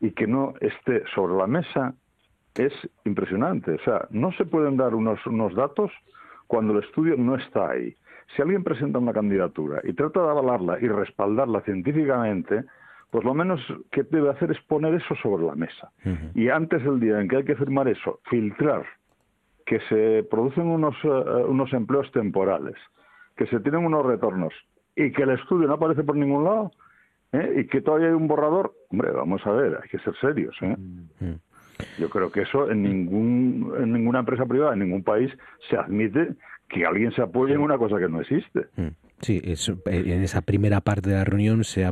y que no esté sobre la mesa es impresionante. O sea, no se pueden dar unos, unos datos cuando el estudio no está ahí. Si alguien presenta una candidatura y trata de avalarla y respaldarla científicamente, pues lo menos que debe hacer es poner eso sobre la mesa. Y antes del día en que hay que firmar eso, filtrar que se producen unos, eh, unos empleos temporales, que se tienen unos retornos y que el estudio no aparece por ningún lado ¿eh? y que todavía hay un borrador, hombre, vamos a ver, hay que ser serios. ¿eh? Mm. Yo creo que eso en, ningún, en ninguna empresa privada, en ningún país, se admite que alguien se apoye en una cosa que no existe. Mm. Sí, eh, en esa primera parte de la reunión se,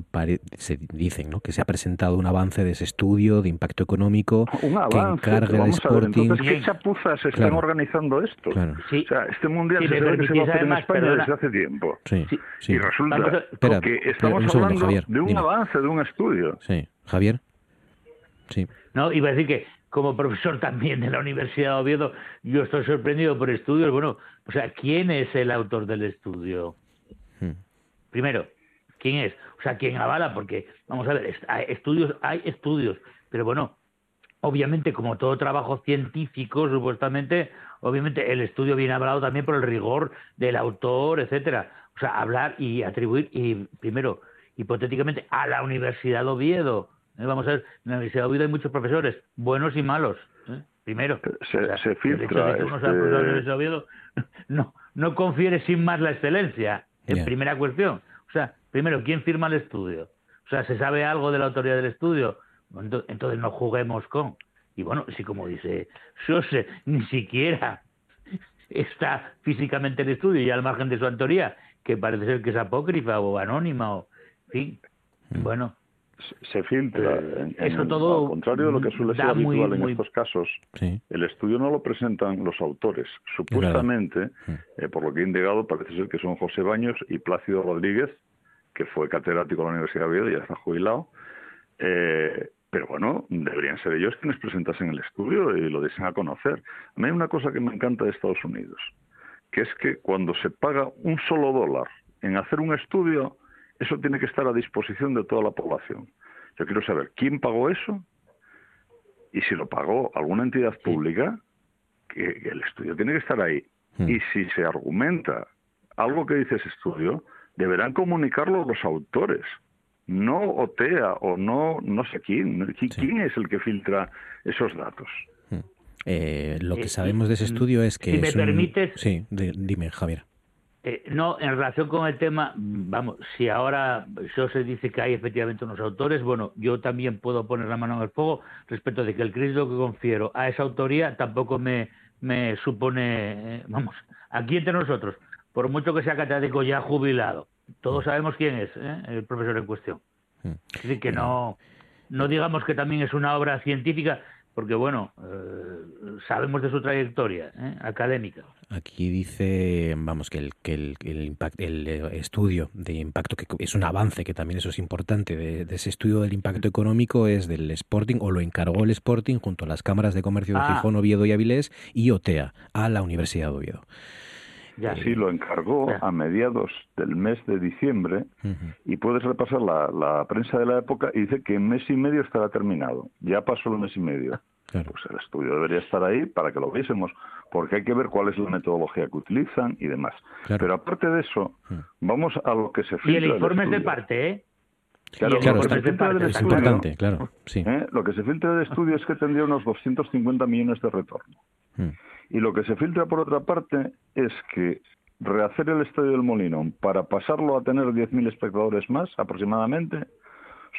se dicen ¿no? que se ha presentado un avance de ese estudio de impacto económico un avance, que encarga el Sporting. entonces, ¿qué chapuzas están organizando esto? O sea, este mundial se ve que se va a hacer en España desde hace tiempo. Sí, Y resulta que estamos hablando de un avance, de un estudio. Sí, Javier. Sí. No, iba a decir que como profesor también de la Universidad de Oviedo, yo estoy sorprendido por estudios. Bueno, o sea, ¿quién es el autor del estudio? Primero, ¿quién es? O sea, ¿quién avala? Porque, vamos a ver, hay estudios, hay estudios, pero bueno, obviamente, como todo trabajo científico, supuestamente, obviamente el estudio viene avalado también por el rigor del autor, etcétera. O sea, hablar y atribuir, y primero, hipotéticamente, a la Universidad de Oviedo. ¿eh? Vamos a ver, en la Universidad de Oviedo hay muchos profesores, buenos y malos. ¿eh? Primero, se, filtra. Oviedo, no, no confiere sin más la excelencia. En primera cuestión. O sea, primero, ¿quién firma el estudio? O sea, ¿se sabe algo de la autoridad del estudio? Entonces no juguemos con. Y bueno, si como dice José, ni siquiera está físicamente el estudio y al margen de su autoría, que parece ser que es apócrifa o anónima o, en fin, mm. bueno, se filtre. En, eso en- todo al contrario de lo que suele ser muy- habitual en muy- estos casos, Sí. el estudio no lo presentan los autores. Supuestamente, eh, por lo que he indagado, parece ser que son José Baños y Plácido Rodríguez, que fue catedrático de la Universidad de Oviedo, ya está jubilado. Eh, pero bueno, deberían ser ellos quienes presentasen el estudio y lo diesen a conocer. A mí hay una cosa que me encanta de Estados Unidos, que es que cuando se paga un solo dólar en hacer un estudio, eso tiene que estar a disposición de toda la población. Yo quiero saber quién pagó eso y si lo pagó alguna entidad pública, que, que el estudio tiene que estar ahí. Y si se argumenta algo que dice ese estudio, deberán comunicarlo los autores, no OTEA o no no sé quién. ¿Qui- ¿Quién es el que filtra esos datos? Eh, lo que Eh, sabemos de ese estudio es que si me es un- permites- Sí, di- dime, Javier. Eh, no, en relación con el tema, vamos, si ahora se dice que hay efectivamente unos autores, bueno, yo también puedo poner la mano en el fuego respecto de que el crédito que confiero a esa autoría tampoco me, me supone, eh, vamos, aquí entre nosotros, por mucho que sea catedrático ya jubilado, todos sabemos quién es ¿eh? el profesor en cuestión. Es decir, que no, no digamos que también es una obra científica, porque bueno, eh, sabemos de su trayectoria ¿eh? académica. Aquí dice, vamos, que el, que el, el, impact- el, eh, estudio de impacto, que es un avance, que también eso es importante, de, de ese estudio del impacto económico es del Sporting, o lo encargó el Sporting junto a las cámaras de comercio de Ah. Gijón, Oviedo y Avilés y OTEA, a la Universidad de Oviedo. Sí, lo encargó a mediados del mes de diciembre y puedes repasar la, la prensa de la época y dice que en mes y medio estará terminado. Ya pasó el mes y medio. Pues el estudio debería estar ahí para que lo viésemos, porque hay que ver cuál es la metodología que utilizan y demás. Pero aparte de eso, vamos a lo que se Y filtra. el del informe es de estudio. parte, ¿eh? Claro, Y el Claro, lo que está- se filtra del es estudio- importante, claro, sí. ¿eh? Lo que se filtra del estudio es que tendría unos 250 millones de retorno. Mm. Y lo que se filtra por otra parte es que rehacer el Estadio del Molinón para pasarlo a tener 10.000 espectadores más aproximadamente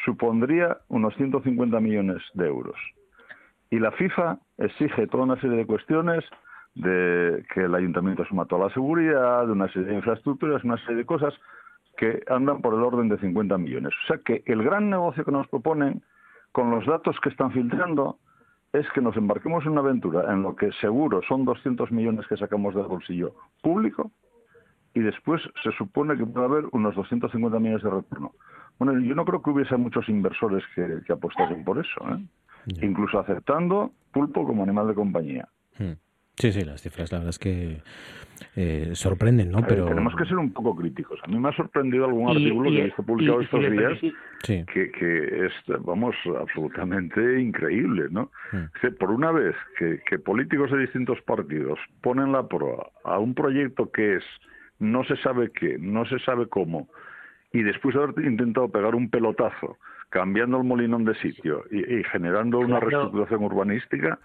supondría unos 150 millones de euros. Y la FIFA exige toda una serie de cuestiones de que el ayuntamiento asuma toda la seguridad, de una serie de infraestructuras, una serie de cosas que andan por el orden de 50 millones. O sea que el gran negocio que nos proponen con los datos que están filtrando es que nos embarquemos en una aventura en lo que seguro son 200 millones que sacamos del bolsillo público y después se supone que puede haber unos 250 millones de retorno. Bueno, yo no creo que hubiese muchos inversores que, que apostasen por eso, ¿eh? incluso aceptando pulpo como animal de compañía. Mm. Sí, sí, las cifras la verdad es que eh, sorprenden, ¿no? Ver, Pero tenemos que ser un poco críticos. A mí me ha sorprendido algún Y- artículo y- que he visto publicado y- estos días Sí. que, que es, vamos, absolutamente increíble, ¿no? Mm. Que por una vez que, que políticos de distintos partidos ponen la prueba a un proyecto que es no se sabe qué, no se sabe cómo, y después de haber intentado pegar un pelotazo, cambiando el molinón de sitio y, y generando una Claro. reestructuración urbanística,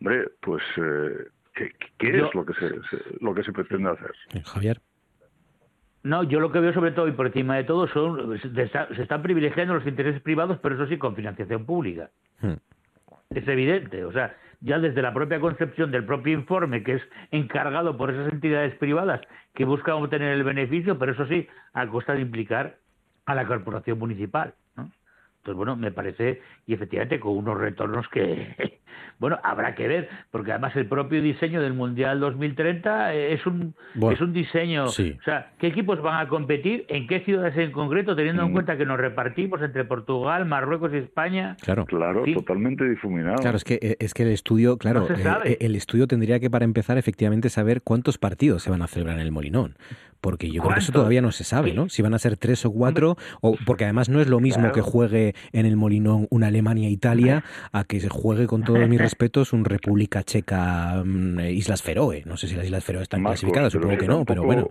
hombre, pues, eh, ¿qué, qué Yo- es lo que se, se- lo que se pretende hacer? Javier. No, yo lo que veo sobre todo y por encima de todo son se está- se están privilegiando los intereses privados, pero eso sí con financiación pública. Hmm. Es evidente, o sea, ya desde la propia concepción del propio informe que es encargado por esas entidades privadas que buscan obtener el beneficio, pero eso sí, a costa de implicar a la corporación municipal. Entonces, bueno, me parece, y efectivamente con unos retornos que, *laughs* bueno, habrá que ver, porque además el propio diseño del Mundial 2030 es un, Bueno, es un diseño, sí. o sea, ¿qué equipos van a competir? ¿En qué ciudades en concreto? Teniendo en cuenta que nos repartimos entre Portugal, Marruecos y España. Claro. Claro, totalmente difuminado. Claro, es que, eh, es que el estudio, claro, No eh, eh, el estudio tendría que, para empezar, efectivamente saber cuántos partidos se van a celebrar en el Molinón. Porque yo creo que eso todavía no se sabe, ¿no? Si van a ser tres o cuatro, o porque además no es lo mismo Claro. que juegue en el Molinón una Alemania-Italia a que se juegue, con todos mis *laughs* respetos, un República Checa, mm, eh, Islas Feroe. No sé si las Islas Feroe están Marcos, clasificadas, supongo que no, pero bueno.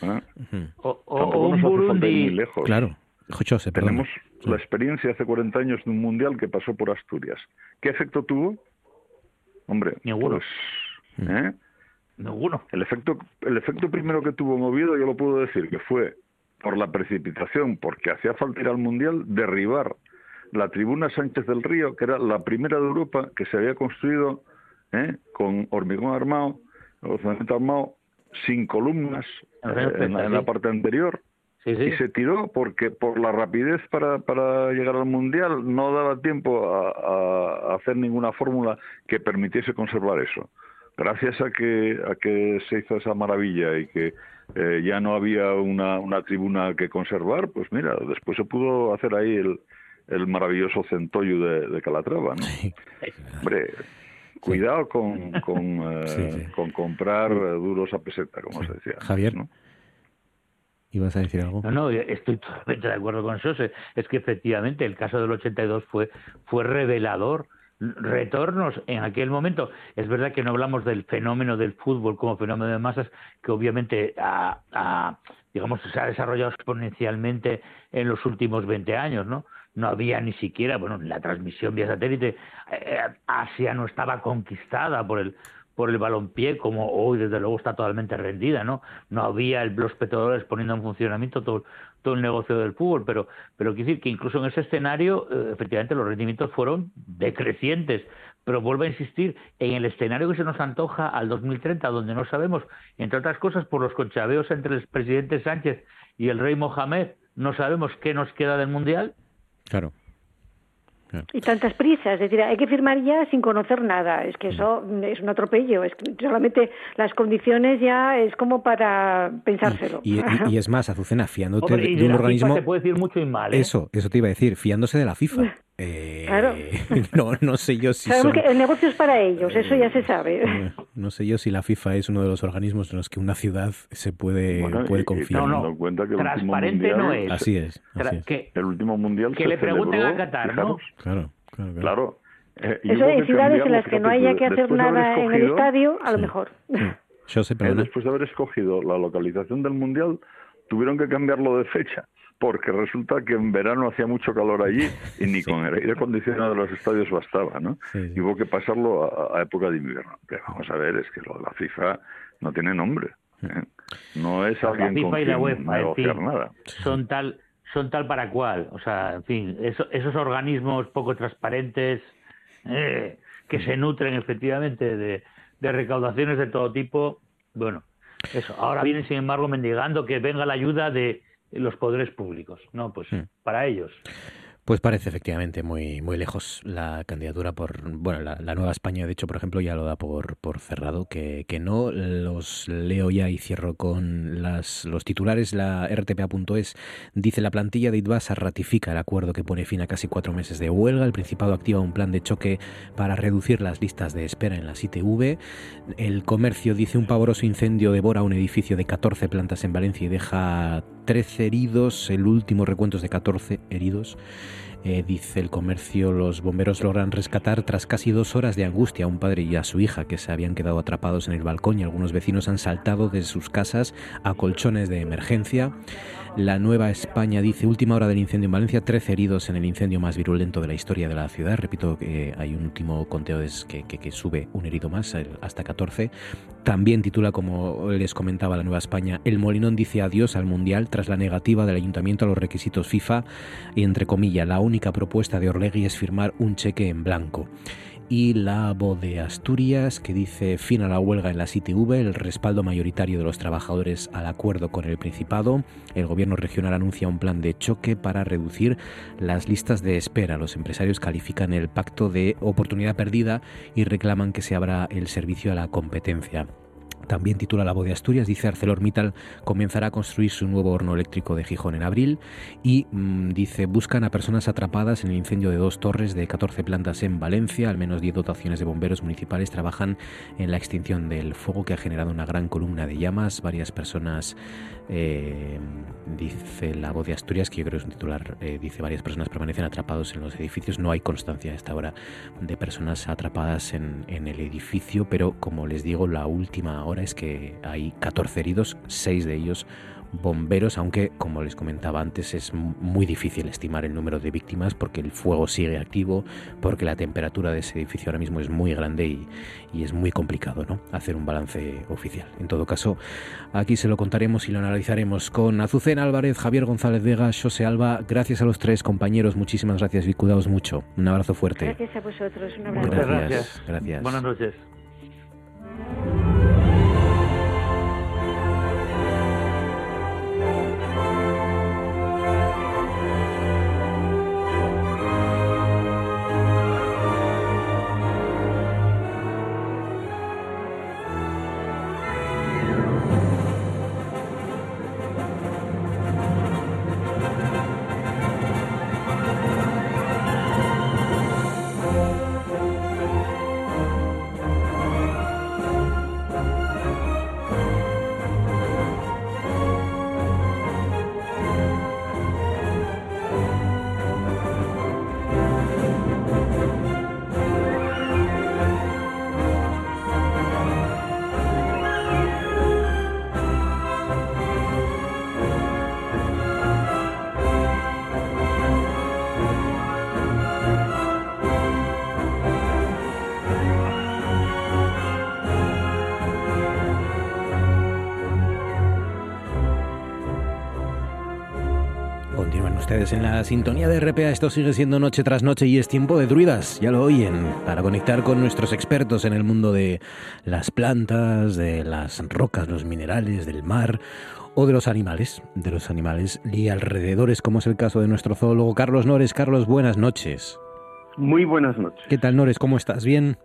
tampoco- ¿eh? O, un Burundi. muy lejos. Claro. José. Tenemos la experiencia hace 40 años de un mundial que pasó por Asturias. ¿Qué efecto tuvo? Hombre, Ninguno. pues, ¿eh? Ninguno. El efecto, el efecto primero que tuvo movido, yo lo puedo decir, que fue por la precipitación, porque hacía falta ir al mundial, derribar la tribuna Sánchez del Río, que era la primera de Europa que se había construido ¿eh? con hormigón armado, cemento armado, sin columnas eh, en, la, en la parte anterior. y se tiró porque por la rapidez para, para llegar al mundial no daba tiempo a, hacer ninguna fórmula que permitiese conservar eso. Gracias a que a que se hizo esa maravilla y que eh, ya no había una, una tribuna que conservar, pues mira, después se pudo hacer ahí el, el maravilloso centollo de, de Calatrava, ¿no? Hombre, cuidado con, con, *laughs* eh, con comprar duros a peseta, como se decía. Javier, ¿no? ¿Ibas a decir algo? No, no, estoy totalmente de acuerdo con eso. Es que efectivamente el caso del 82 fue, fue revelador. Retornos en aquel momento. Es verdad que no hablamos del fenómeno del fútbol como fenómeno de masas, que obviamente ha, digamos, se ha desarrollado exponencialmente en los últimos 20 años, ¿no? No había ni siquiera, bueno, la transmisión vía satélite. Eh, Asia no estaba conquistada por el por el balompié, como hoy desde luego está totalmente rendida, ¿no? No había los petrodólares poniendo en funcionamiento todo, todo el negocio del fútbol, pero, pero quiero decir que incluso en ese escenario, eh, efectivamente, los rendimientos fueron decrecientes. Pero vuelvo a insistir, en el escenario que se nos antoja al 2030, donde no sabemos, entre otras cosas, por los conchaveos entre el presidente Sánchez y el rey Mohamed, no sabemos qué nos queda del Mundial. Claro. Y tantas prisas, es decir, hay que firmar ya sin conocer nada, es que eso es un atropello, es que solamente las condiciones ya es como para pensárselo. Y, es más, Azucena, fiándote de, un organismo... se puede decir mucho y mal, ¿eh? Eso, eso te iba a decir, fiándose de la FIFA. *laughs* Eh, claro. *laughs* No, no sé yo si Sabemos que el negocio es para ellos, eso ya se sabe. Eh, no sé yo si la FIFA es uno de los organismos en los que una ciudad se puede, puede confiar. no, no, cuenta que transparente no es. Así es. Así es. Que, el último mundial que le pregunten a Qatar, ¿no? Claro, claro. claro. Eh, Eso en ciudades en las que no haya que hacer nada en el estadio, a lo mejor. Yo sé, pero después de haber escogido la localización del mundial, tuvieron que cambiarlo de fecha porque resulta que en verano hacía mucho calor allí y ni *laughs* con el aire acondicionado de los estadios bastaba, ¿no? Y hubo que pasarlo a, época de invierno. Pero vamos a ver, es que la FIFA no tiene nombre. ¿eh? No es alguien la FIFA con y la UEFA, negociar nada. Son tal, son tal para cual. O sea, en fin, esos organismos poco transparentes eh, que se nutren efectivamente de, de recaudaciones de todo tipo, bueno, eso. Ahora vienen, sin embargo, mendigando que venga la ayuda de los poderes públicos. No, pues hmm. para ellos. Pues parece efectivamente muy, muy lejos la candidatura por, bueno, la, Nueva España, de hecho, por ejemplo, ya lo da por, por cerrado, que, que no los leo ya y cierro con las, los titulares. La RTPA.es dice la plantilla de IDVASA ratifica el acuerdo que pone fin a casi cuatro meses de huelga. El Principado activa un plan de choque para reducir las listas de espera en las ITV. El comercio dice un pavoroso incendio devora un edificio de 14 plantas en Valencia y deja 13 heridos. El último recuento es de 14 heridos. Eh, dice el comercio, los bomberos logran rescatar tras casi dos horas de angustia a un padre y a su hija que se habían quedado atrapados en el balcón y algunos vecinos han saltado de sus casas a colchones de emergencia. La Nueva España dice, última hora del incendio en Valencia, 13 heridos en el incendio más virulento de la historia de la ciudad. Repito que hay un último conteo que, sube un herido más, hasta 14. También titula, como les comentaba la Nueva España, El Molinón dice adiós al Mundial tras la negativa del Ayuntamiento a los requisitos FIFA y, entre comillas, la única propuesta de Orlegui es firmar un cheque en blanco y la voz de Asturias que dice fin a la huelga en la ITV, el respaldo mayoritario de los trabajadores al acuerdo con el Principado. El gobierno regional anuncia un plan de choque para reducir las listas de espera. Los empresarios califican el pacto de oportunidad perdida y reclaman que se abra el servicio a la competencia. También titula La voz de Asturias, dice ArcelorMittal comenzará a construir su nuevo horno eléctrico de Gijón en abril y mm, dice buscan a personas atrapadas en el incendio de dos torres de 14 plantas en Valencia. Al menos 10 dotaciones de bomberos municipales trabajan en la extinción del fuego que ha generado una gran columna de llamas. Varias personas eh, dice la voz de Asturias, que yo creo que es un titular, eh, dice varias personas permanecen atrapados en los edificios. No hay constancia a esta hora de personas atrapadas en, en el edificio, pero como les digo, la última hora es que hay 14 heridos, 6 de ellos bomberos, aunque como les comentaba antes es muy difícil estimar el número de víctimas porque el fuego sigue activo, porque la temperatura de ese edificio ahora mismo es muy grande y, es muy complicado ¿no? hacer un balance oficial. En todo caso, aquí se lo contaremos y lo analizaremos con Azucena Álvarez, Javier González Vega, José Alba. Gracias a los tres compañeros, muchísimas gracias y cuidaos mucho. Un abrazo fuerte. Gracias a vosotros, un abrazo. Gracias. gracias. Buenas noches. En la sintonía de RPA. Esto sigue siendo noche tras noche y es tiempo de druidas, ya lo oyen, para conectar con nuestros expertos en el mundo de las plantas, de las rocas, los minerales, del mar o de los animales, de los animales y alrededores, como es el caso de nuestro zoólogo Carlos Nores. Carlos, buenas noches. Muy buenas noches. ¿Qué tal, Nores? ¿Cómo estás? ¿Bien?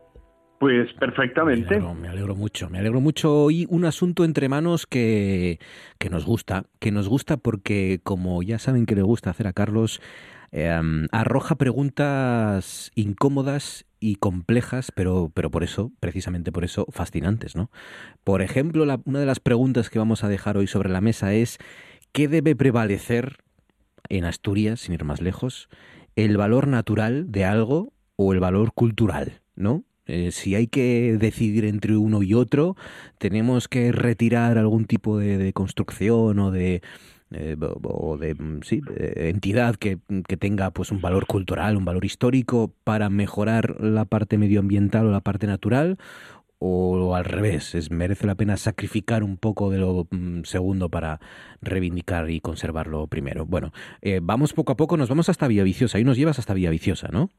Pues perfectamente. Me alegro, mucho, me alegro mucho. Hoy un asunto entre manos que, que nos gusta, que nos gusta porque, como ya saben que le gusta hacer a Carlos, em, arroja preguntas incómodas y complejas, pero, pero por eso, precisamente por eso, fascinantes, ¿no? Por ejemplo, una de las preguntas que vamos a dejar hoy sobre la mesa es ¿qué debe prevalecer en Asturias, sin ir más lejos, el valor natural de algo o el valor cultural, ¿no? Eh, si hay que decidir entre uno y otro, tenemos que retirar algún tipo de, construcción o de eh, o de mm, sí, entidad que, que, tenga pues un valor cultural, un valor histórico para mejorar la parte medioambiental o la parte natural o al revés, es merece la pena sacrificar un poco de lo mm, segundo para reivindicar y conservar lo primero. Bueno, eh, vamos poco a poco, nos vamos hasta Vía Viciosa, y nos llevas hasta Vía Viciosa, ¿no?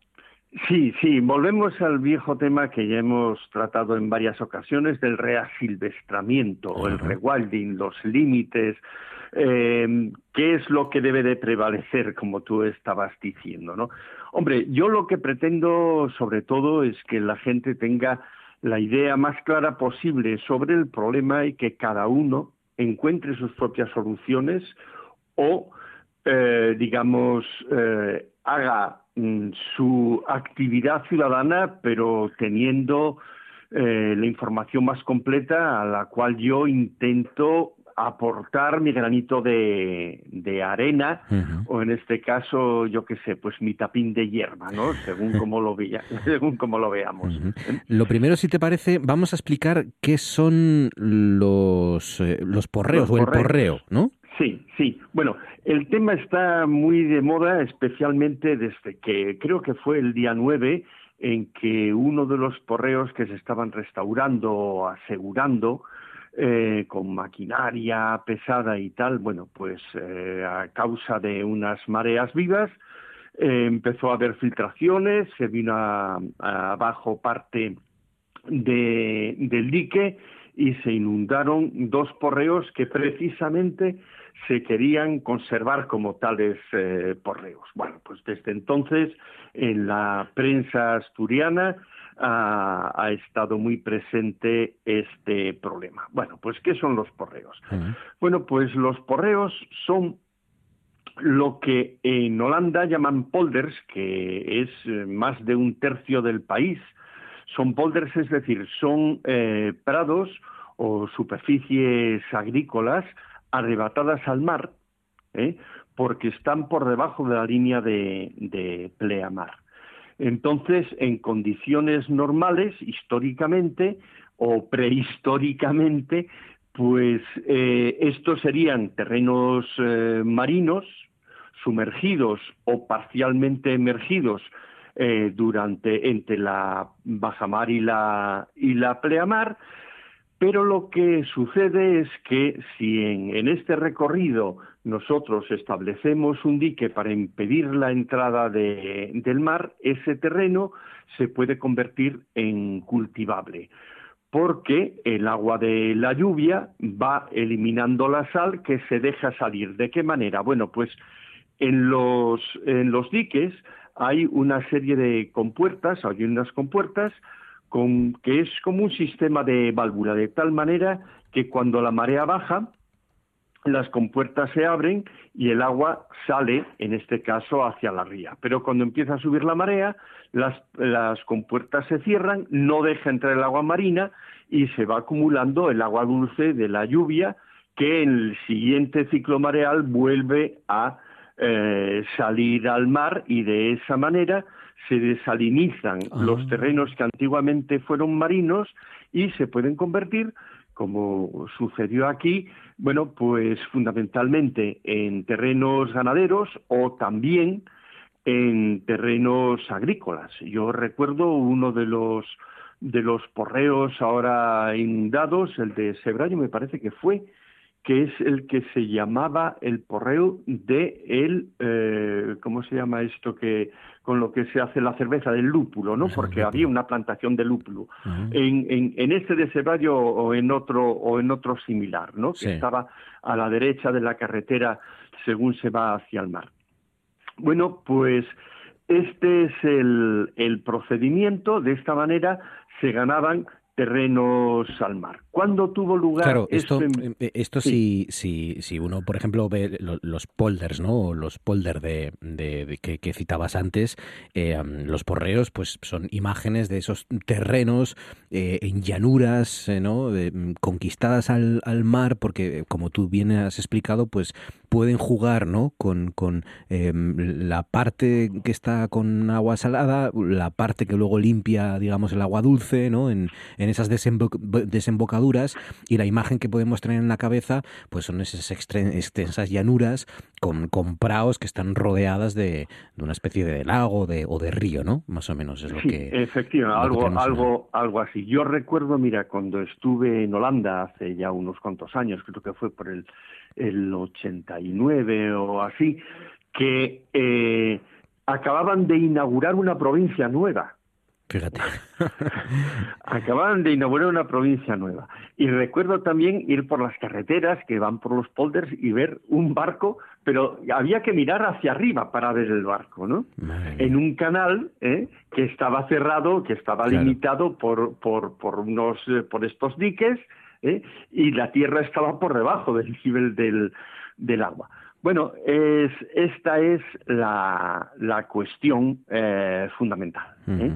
Sí, sí, volvemos al viejo tema que ya hemos tratado en varias ocasiones del reasilvestramiento el rewilding, los límites, eh, qué es lo que debe de prevalecer, como tú estabas diciendo, ¿no? Hombre, yo lo que pretendo sobre todo es que la gente tenga la idea más clara posible sobre el problema y que cada uno encuentre sus propias soluciones o, eh, digamos, eh, haga su actividad ciudadana, pero teniendo eh, la información más completa a la cual yo intento aportar mi granito de, arena o en este caso yo qué sé pues mi tapín de hierba no según *laughs* como lo vea, *laughs* según como lo veamos. Lo primero si te parece vamos a explicar qué son los eh, los porreos o el porreo no Sí, sí. Bueno, el tema está muy de moda, especialmente desde que creo que fue el día 9 en que uno de los porreos que se estaban restaurando o asegurando eh, con maquinaria pesada y tal, bueno, pues eh, a causa de unas mareas vivas eh, empezó a haber filtraciones, se vino abajo parte del dique y se inundaron dos porreos que precisamente se querían conservar como tales eh, porreos. Bueno, pues desde entonces en la prensa asturiana ha, estado muy presente este problema. Bueno, pues ¿qué son los porreos? Bueno, pues los porreos son lo que en Holanda llaman polders, que es eh, más de un tercio del país. Son polders, es decir, son eh, prados o superficies agrícolas arrebatadas al mar, ¿eh? porque están por debajo de la línea de, pleamar. Entonces, en condiciones normales, históricamente o prehistóricamente, pues eh, estos serían terrenos eh, marinos, sumergidos o parcialmente emergidos durante entre la bajamar y la y la pleamar pero lo que sucede es que si en, este recorrido nosotros establecemos un dique para impedir la entrada del mar, ese terreno se puede convertir en cultivable, porque el agua de la lluvia va eliminando la sal que se deja salir. ¿De qué manera? Bueno, pues en los, en los diques hay una serie de compuertas, hay unas compuertas que es como un sistema de válvula, de tal manera que cuando la marea baja, las compuertas se abren y el agua sale, en este caso, hacia la ría. Pero cuando empieza a subir la marea, las, compuertas se cierran, no deja entrar el agua marina y se va acumulando el agua dulce de la lluvia que en el siguiente ciclo mareal vuelve a eh, salir al mar y de esa manera se desalinizan ah. los terrenos que antiguamente fueron marinos y se pueden convertir, como sucedió aquí, bueno, pues fundamentalmente en terrenos ganaderos o también en terrenos agrícolas. Yo recuerdo uno de los de los porreos ahora inundados, el de Sebraño me parece que fue, que es el que se llamaba el porreo de el, eh, ¿cómo se llama esto que con lo que se hace la cerveza del lúpulo, ¿no? Porque había una plantación de lúpulo en, en, en, este de Ceballo o en otro o en otro similar, ¿no? Que estaba a la derecha de la carretera según se va hacia el mar. Bueno, pues este es el, el procedimiento. De esta manera se ganaban terrenos al mar. ¿Cuándo tuvo lugar? Claro, esto, eh, esto sí. si, si, uno, por ejemplo, ve los polders, ¿no? Los polder de, de, que, citabas antes, eh, los porreos, pues son imágenes de esos terrenos eh, en llanuras, ¿no? Mm, conquistadas al, al, mar, porque como tú bien has explicado, pues pueden jugar, ¿no? Con, con em, la parte que está con agua salada, la parte que luego limpia, digamos, el agua dulce, ¿no? En, en esas desembocaduras y la imagen que podemos tener en la cabeza, pues son esas extensas llanuras con, con praos que están rodeadas de, de una especie de lago de, o de río, ¿no? Más o menos es lo sí, que... Efectivamente, algo, algo, algo así. Yo recuerdo, mira, cuando estuve en Holanda hace ya unos cuantos años, creo que fue por el, el 89 o así, que eh, acababan de inaugurar una provincia nueva Fíjate. *laughs* Acababan de inaugurar una provincia nueva. Y recuerdo también ir por las carreteras que van por los polders y ver un barco, pero había que mirar hacia arriba para ver el barco, ¿no? En un canal ¿eh? que estaba cerrado, que estaba limitado por, por, por, unos, eh, por estos diques, ¿eh? y la tierra estaba por debajo del nivel del, del agua. Bueno, es, esta es la, la cuestión eh, fundamental. ¿eh?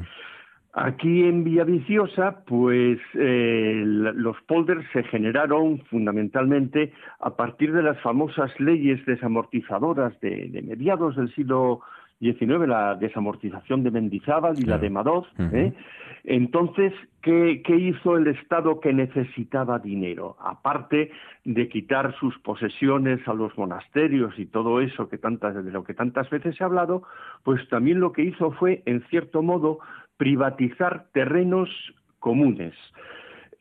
Aquí en Villaviciosa, pues eh, los polders se generaron fundamentalmente a partir de las famosas leyes desamortizadoras de, de mediados del siglo XIX, la desamortización de Mendizábal y la de Madoz. ¿eh? Entonces, ¿qué, ¿qué, hizo el Estado que necesitaba dinero? Aparte de quitar sus posesiones a los monasterios y todo eso que tantas, de lo que tantas veces ha hablado, pues también lo que hizo fue, en cierto modo, privatizar terrenos comunes.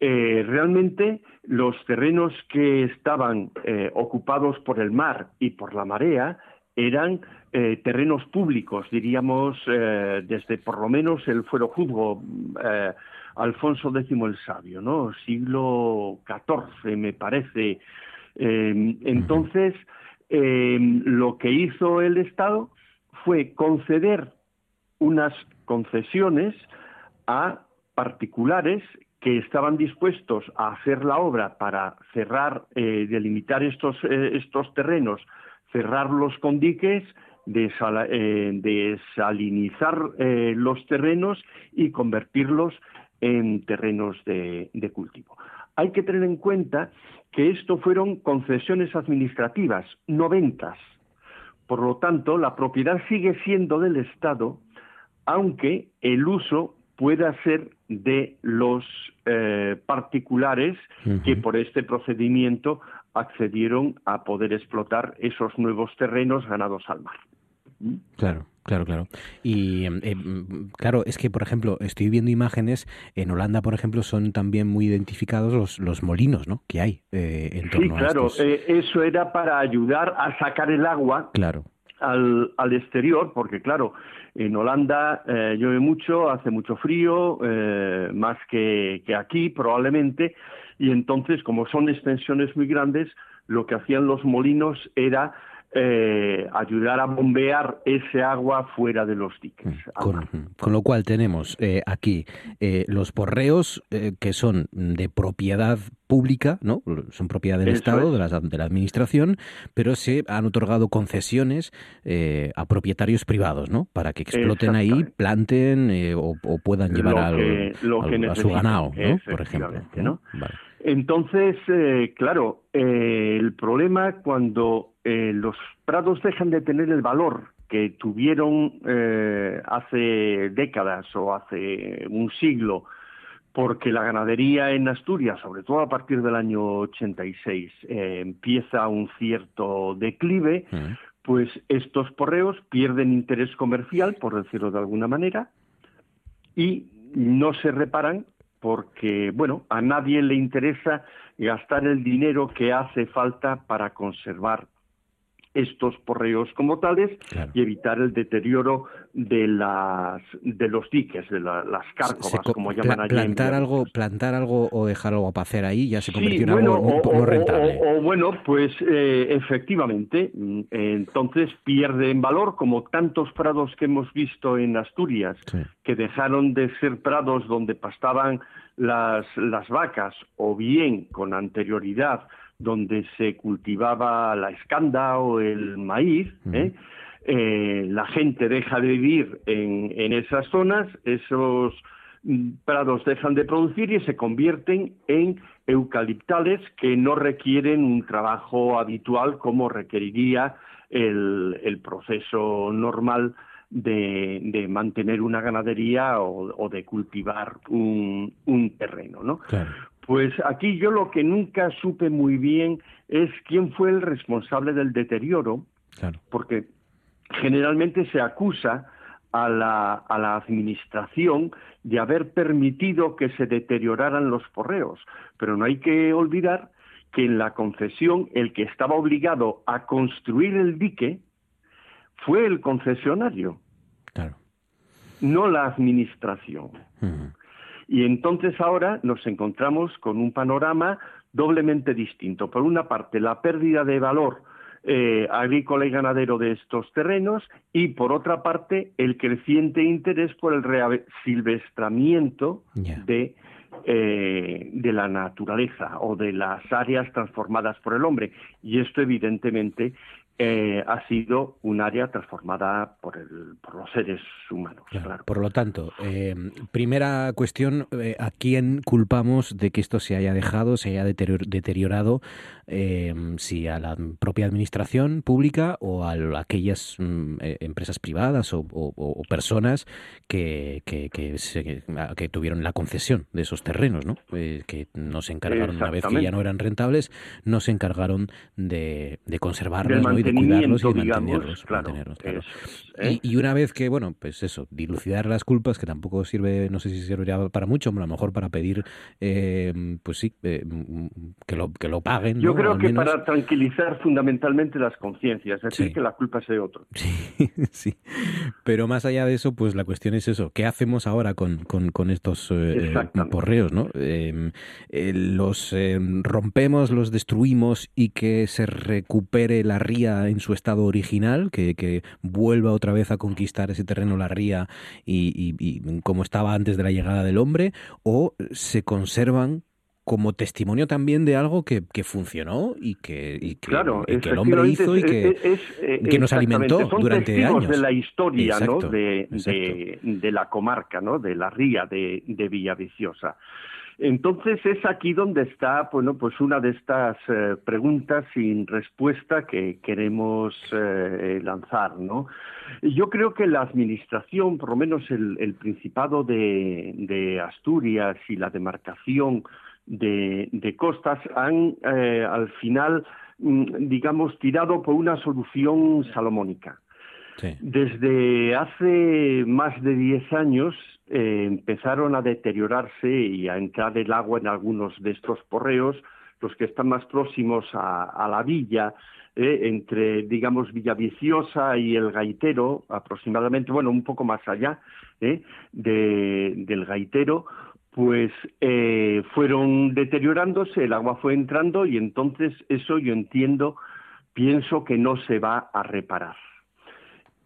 Eh, realmente los terrenos que estaban eh, ocupados por el mar y por la marea eran eh, terrenos públicos, diríamos, desde por lo menos el fuero juzgo Alfonso X el Sabio, ¿no? Siglo XIV, me parece. entonces, lo que hizo el Estado fue conceder unas concesiones a particulares que estaban dispuestos a hacer la obra para cerrar, eh, delimitar estos, eh, estos terrenos, cerrarlos con diques, eh, desalinizar los terrenos y convertirlos en terrenos de, de cultivo. Hay que tener en cuenta que esto fueron concesiones administrativas, no ventas. Por lo tanto, la propiedad sigue siendo del Estado aunque el uso pueda ser de los eh, particulares que por este procedimiento accedieron a poder explotar esos nuevos terrenos ganados al mar. ¿Mm? Claro. Claro, claro. Y em, em, claro, es que, por ejemplo, estoy viendo imágenes, en Holanda, por ejemplo, son también muy identificados los, los molinos, ¿no? Que hay eh, en torno sí, claro, eh, eso era para ayudar a sacar el agua claro. al, al exterior, porque claro, en Holanda eh, llueve mucho, hace mucho frío, más que, que aquí probablemente, y entonces como son extensiones muy grandes, lo que hacían los molinos era eh, ayudar a bombear ese agua fuera de los diques. Mm, con, lo cual tenemos eh, aquí eh, los porreos eh, que son de propiedad pública, ¿no? Son propiedad del Estado, de, la, de la Administración, pero se han otorgado concesiones a propietarios privados, ¿no? Para que exploten ahí, planten o, o, puedan llevar al, a su ganado, ¿no? Por ejemplo. ¿no? Vale. Entonces, eh, claro, eh, el problema cuando eh, los prados dejan de tener el valor que tuvieron eh, hace décadas o hace un siglo, porque la ganadería en Asturias, sobre todo a partir del año 86, eh, empieza un cierto declive, pues estos porreos pierden interés comercial, por decirlo de alguna manera, y no se reparan porque, bueno, a nadie le interesa gastar el dinero que hace falta para conservar estos porreos como tales y evitar el deterioro de las de los diques, de las cárcovas, como llaman allí. Plantar algo, plantar algo o dejar algo para hacer ahí ya se convirtió en algo o, rentable. O, bueno, pues eh, efectivamente, mm, entonces pierde en valor como tantos prados que hemos visto en Asturias, que dejaron de ser prados donde pastaban las, las vacas o bien con anterioridad donde se cultivaba la escanda o el maíz, ¿eh? Eh, la gente deja de vivir en, en esas zonas, esos mm, prados dejan de producir y se convierten en eucaliptales que no requieren un trabajo habitual como requeriría el, el proceso normal de, de, mantener una ganadería o, o de cultivar un, un terreno, ¿no? Pues aquí yo lo que nunca supe muy bien es quién fue el responsable del deterioro, porque generalmente se acusa a la, a la administración de haber permitido que se deterioraran los porreos, pero no hay que olvidar que en la concesión el que estaba obligado a construir el dique fue el concesionario, no la administración. Y entonces ahora nos encontramos con un panorama doblemente distinto. Por una parte, la pérdida de valor eh, agrícola y ganadero de estos terrenos y por otra parte el creciente interés por el resilvestramiento de, eh, de la naturaleza o de las áreas transformadas por el hombre y esto evidentemente eh, ha sido un área transformada por, el, por los seres humanos. Claro, Por lo tanto, eh, primera cuestión, eh, ¿a quién culpamos de que esto se haya dejado, se haya deteriorado? si a la propia administración pública o a aquellas mm, empresas privadas o, personas que, que, que, tuvieron la concesión de esos terrenos, ¿no? que no se encargaron, una vez que ya no eran rentables, no se encargaron de, de conservarlos ¿no? Y mantenerlos. ¿eh? y, una vez que, bueno, pues eso, dilucidar las culpas, que tampoco sirve, no sé si servirá para mucho, a lo mejor para pedir, eh, pues sí, eh, que, lo, que lo paguen. Yo creo que para tranquilizar fundamentalmente las conciencias, es decir, que la culpa sea de otro. Sí, *laughs* sí. Pero más allá de eso, pues la cuestión es eso, ¿qué hacemos ahora con, con, estos porreos, no? Em, los em, rompemos, los destruimos y que se recupere la ría en su estado original, que, vuelva otra vez a conquistar ese terreno la ría y, como estaba antes de la llegada del hombre, o se conservan como testimonio también de algo que, funcionó y que, el hombre hizo y que, que nos alimentó durante años. de la historia ¿no? de, de, la comarca, ¿no? de la ría de, de Villaviciosa. Entonces es aquí donde está, bueno, pues una de estas eh, preguntas sin respuesta que queremos eh, lanzar, ¿no? Yo creo que la administración, por lo menos el, Principado de, Asturias y la demarcación de, costas han eh, al final, mm, digamos, tirado por una solución salomónica. Desde hace más de 10 años eh, empezaron a deteriorarse y a entrar el agua en algunos de estos porreos, los que están más próximos a, la villa, eh, entre, digamos, Villaviciosa y el Gaitero, aproximadamente, bueno, un poco más allá eh, del Gaitero, pues fueron deteriorándose, el agua fue entrando y entonces eso yo entiendo, pienso que no se va a reparar.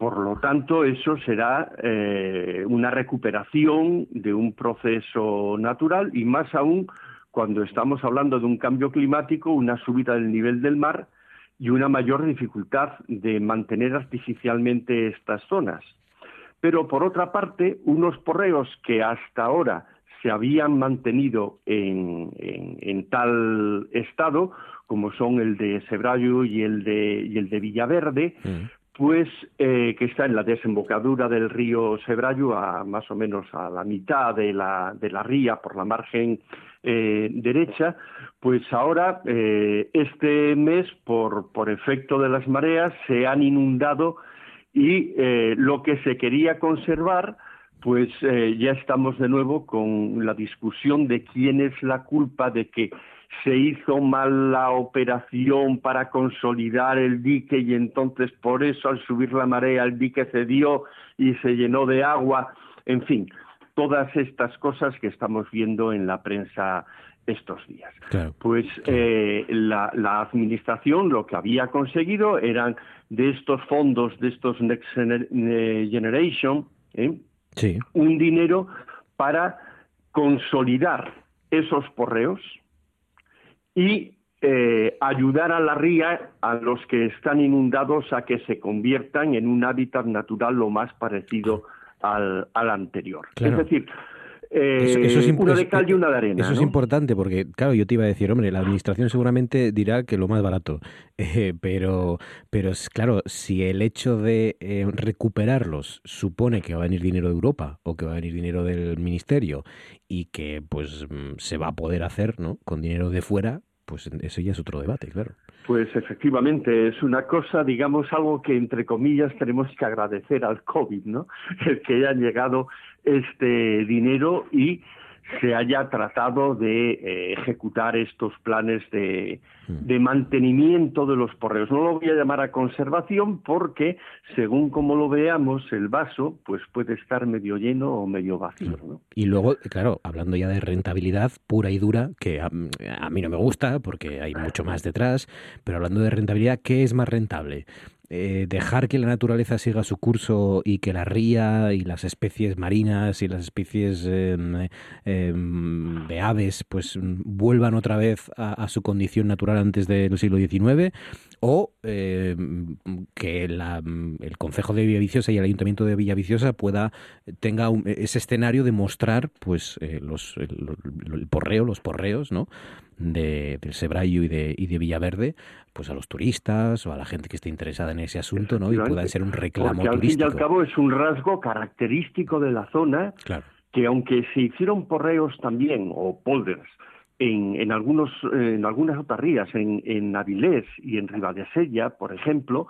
Por lo tanto, eso será eh, una recuperación de un proceso natural y más aún cuando estamos hablando de un cambio climático, una subida del nivel del mar y una mayor dificultad de mantener artificialmente estas zonas. Pero por otra parte, unos porreos que hasta ahora se habían mantenido en, tal estado, como son el de Sebrayo y el de, el de Villaverde, mm pues eh, que está en la desembocadura del río Sebrayo, a más o menos a la mitad de la, de la ría por la margen eh, derecha, pues ahora eh, este mes, por, por efecto de las mareas, se han inundado y lo que se quería conservar, pues ya estamos de nuevo con la discusión de quién es la culpa de que se hizo mal la operación para consolidar el dique y entonces por eso al subir la marea el dique cedió y se llenó de agua, en fin, todas estas cosas que estamos viendo en la prensa estos días. pues Eh, la, la, administración lo que había conseguido eran de estos fondos, de estos Next Generation, ¿eh? un dinero para consolidar esos porreos y eh, ayudar a la ría, a los que están inundados, a que se conviertan en un hábitat natural lo más parecido al, al anterior. Es decir, eso, es, eh, una de cal y una de arena. Eso es importante porque, claro, yo te iba a decir, hombre, la administración seguramente dirá que lo más barato, *laughs* eh, pero, pero es claro, si el hecho de eh, recuperarlos supone que va a venir dinero de Europa o que va a venir dinero del ministerio y que pues mm, se va a poder hacer, ¿no? Con dinero de fuera, pues eso ya es otro debate, claro. Pues efectivamente, es una cosa, digamos, algo que entre comillas tenemos que agradecer al COVID, ¿no? *laughs* El que haya llegado este dinero y se haya tratado de eh, ejecutar estos planes de, mm. de, mantenimiento de los porreos. No lo voy a llamar a conservación porque, según como lo veamos, el vaso pues puede estar medio lleno o medio vacío. ¿no? Y luego, claro, hablando ya de rentabilidad pura y dura, que a, a mí no me gusta porque hay mucho más detrás, pero hablando de rentabilidad, ¿qué es más rentable? Eh, dejar que la naturaleza siga su curso y que la ría y las especies marinas y las especies em, em, de aves pues vuelvan otra vez a, su condición natural antes del siglo XIX o em, que el Consejo de Villaviciosa y el Ayuntamiento de Villaviciosa pueda tenga ese escenario de mostrar pues eh, los el, porreo los porreos no de, del Sebrayo y de, y de Villaverde, pues a los turistas o a la gente que esté interesada en ese asunto, ¿no? Y pueda ser un reclamo Porque, turístico. Al fin y al cabo es un rasgo característico de la zona, que aunque se hicieron porreos también, o polders, en, en, algunos, en algunas otras rías, en, en Avilés y en Ribadesella, por ejemplo,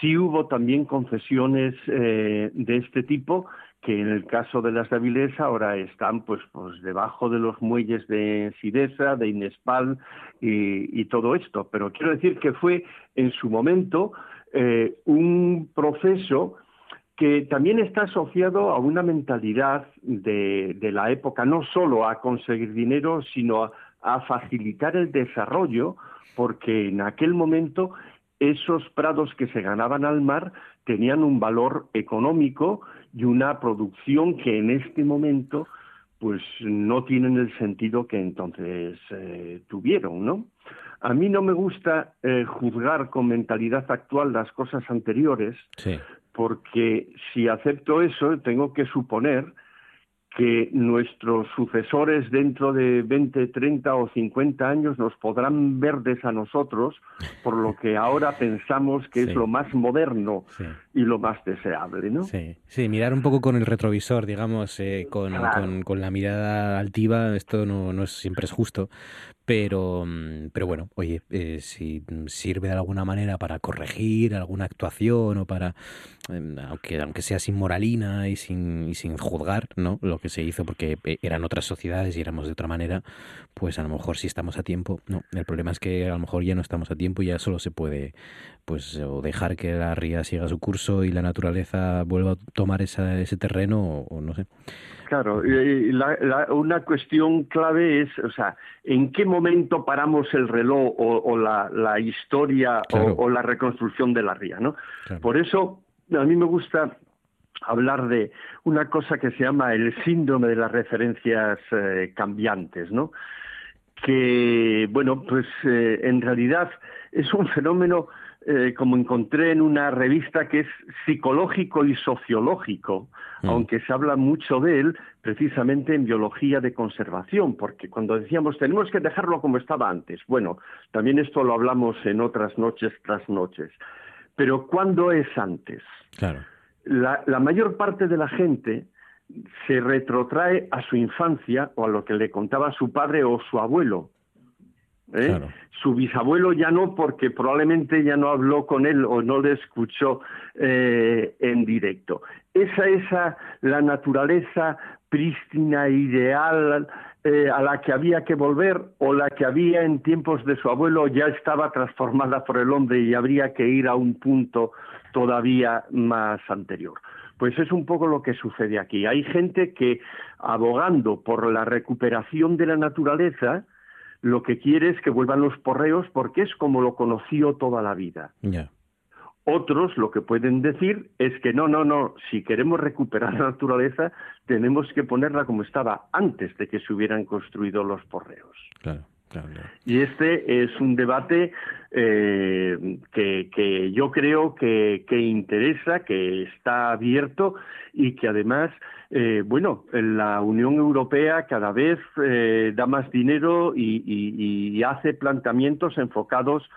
sí hubo también concesiones eh, de este tipo que en el caso de las de Avilés ahora están pues, pues debajo de los muelles de Sidesa, de Inespal y, todo esto. Pero quiero decir que fue en su momento eh, un proceso que también está asociado a una mentalidad de, la época, no solo a conseguir dinero, sino a facilitar el desarrollo, porque en aquel momento esos prados que se ganaban al mar tenían un valor económico y una producción que en este momento pues no tienen el sentido que entonces eh, tuvieron, ¿no? A mí no me gusta eh, juzgar con mentalidad actual las cosas anteriores, porque si acepto eso tengo que suponer que nuestros sucesores dentro de 20, 30 o 50 años nos podrán verdes a nosotros por lo que ahora pensamos que es lo más moderno y lo más deseable, ¿no? Sí, sí, mirar un poco con el retrovisor, digamos, eh, con, con, la mirada altiva, esto no, no es, siempre es justo, pero, mm, pero bueno, oye, eh, si sirve de alguna manera para corregir alguna actuación o para, em, aunque, aunque sea sin moralina y sin, y sin juzgar, ¿no? Lo que se hizo porque eh, eran otras sociedades y éramos de otra manera, pues a lo mejor si estamos a tiempo, no. El problema es que a lo mejor ya no estamos a tiempo y ya solo se puede, pues, o dejar que la ría siga su curso y la naturaleza vuelva a tomar esa, ese terreno o no sé. Claro, y una cuestión clave es, o sea, ¿en qué momento paramos el reloj o, la, historia o, la reconstrucción de la ría, ¿no? Por eso a mí me gusta hablar de una cosa que se llama el síndrome de las referencias eh, cambiantes, ¿no? Que, bueno, pues eh, en realidad es un fenómeno eh, como encontré en una revista que es psicológico y sociológico, mm. aunque se habla mucho de él precisamente en biología de conservación, porque cuando decíamos tenemos que dejarlo como estaba antes, bueno, también esto lo hablamos en otras noches tras noches, pero ¿cuándo es antes? Claro. La, la mayor parte de la gente se retrotrae a su infancia o a lo que le contaba su padre o su abuelo, ¿eh? Su bisabuelo ya no, porque probablemente ya no habló con él o no le escuchó eh, en directo. Esa es la naturaleza prístina, ideal, eh, a la que había que volver o la que había en tiempos de su abuelo ya estaba transformada por el hombre y habría que ir a un punto todavía más anterior. Pues es un poco lo que sucede aquí. Hay gente que, abogando por la recuperación de la naturaleza, lo que quiere es que vuelvan los porreos porque es como lo conoció toda la vida. Otros lo que pueden decir es que no, no, no, si queremos recuperar la naturaleza tenemos que ponerla como estaba antes de que se hubieran construido los porreos. Claro. Y este es un debate eh, que, yo creo que, interesa, que está abierto y que además, eh, bueno, la Unión Europea cada vez eh, da más dinero y, hace planteamientos enfocados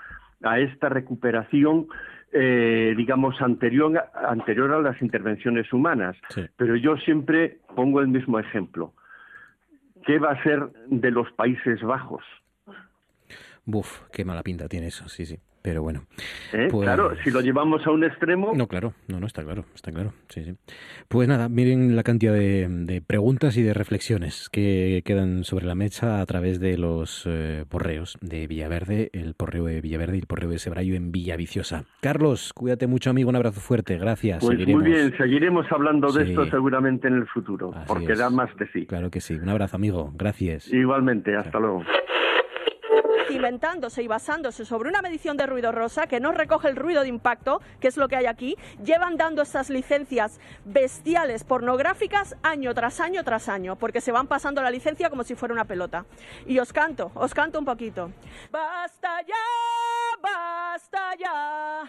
a esta recuperación digamos, anterior, anterior a las intervenciones humanas. Pero yo siempre pongo el mismo ejemplo. ¿Qué va a ser de los Países Bajos? Buf, qué mala pinta tiene eso, sí, sí. Pero bueno. ¿Eh? Pues claro, si lo llevamos a un extremo. No, claro, no, no, está claro, está claro. Sí, sí. Pues nada, miren la cantidad de, preguntas y de reflexiones que quedan sobre la mesa a través de los eh, porreos de Villaverde, el porreo de Villaverde y el porreo de Sebrayo en Villaviciosa. Carlos, cuídate mucho, amigo, un abrazo fuerte, gracias. Pues muy bien, seguiremos hablando de esto seguramente en el futuro, porque da más de sí. Claro que sí. Un abrazo, amigo, gracias. Igualmente, hasta luego inventándose y basándose sobre una medición de ruido rosa que no recoge el ruido de impacto, que es lo que hay aquí, llevan dando estas licencias bestiales pornográficas año tras año tras año, porque se van pasando la licencia como si fuera una pelota. Y os canto, os canto un poquito. Basta ya, basta ya,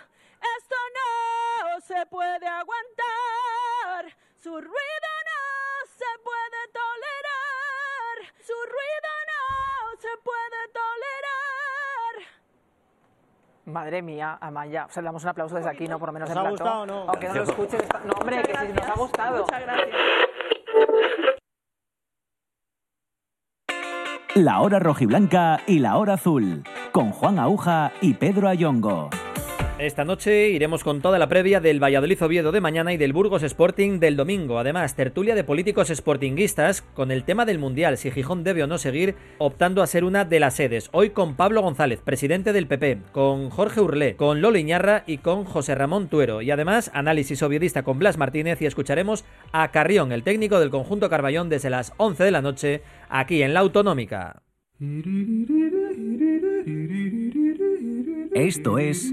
esto no se puede aguantar, su ruido no se puede tolerar, su ruido no se puede tolerar. Madre mía, Amaya. O sea, le damos un aplauso desde aquí, ¿no? Por lo menos en ha gustado o no? Aunque no lo escuchen. No, hombre, que si nos ha gustado. Muchas gracias. La hora rojiblanca y la hora azul. Con Juan Aguja y Pedro Ayongo. Esta noche iremos con toda la previa del Valladolid Oviedo de mañana y del Burgos Sporting del domingo. Además, tertulia de políticos sportinguistas con el tema del Mundial, si Gijón debe o no seguir optando a ser una de las sedes. Hoy con Pablo González, presidente del PP, con Jorge Urlé, con Lolo Iñarra y con José Ramón Tuero. Y además, análisis oviedista con Blas Martínez y escucharemos a Carrión, el técnico del conjunto Carballón, desde las 11 de la noche, aquí en la Autonómica. Esto es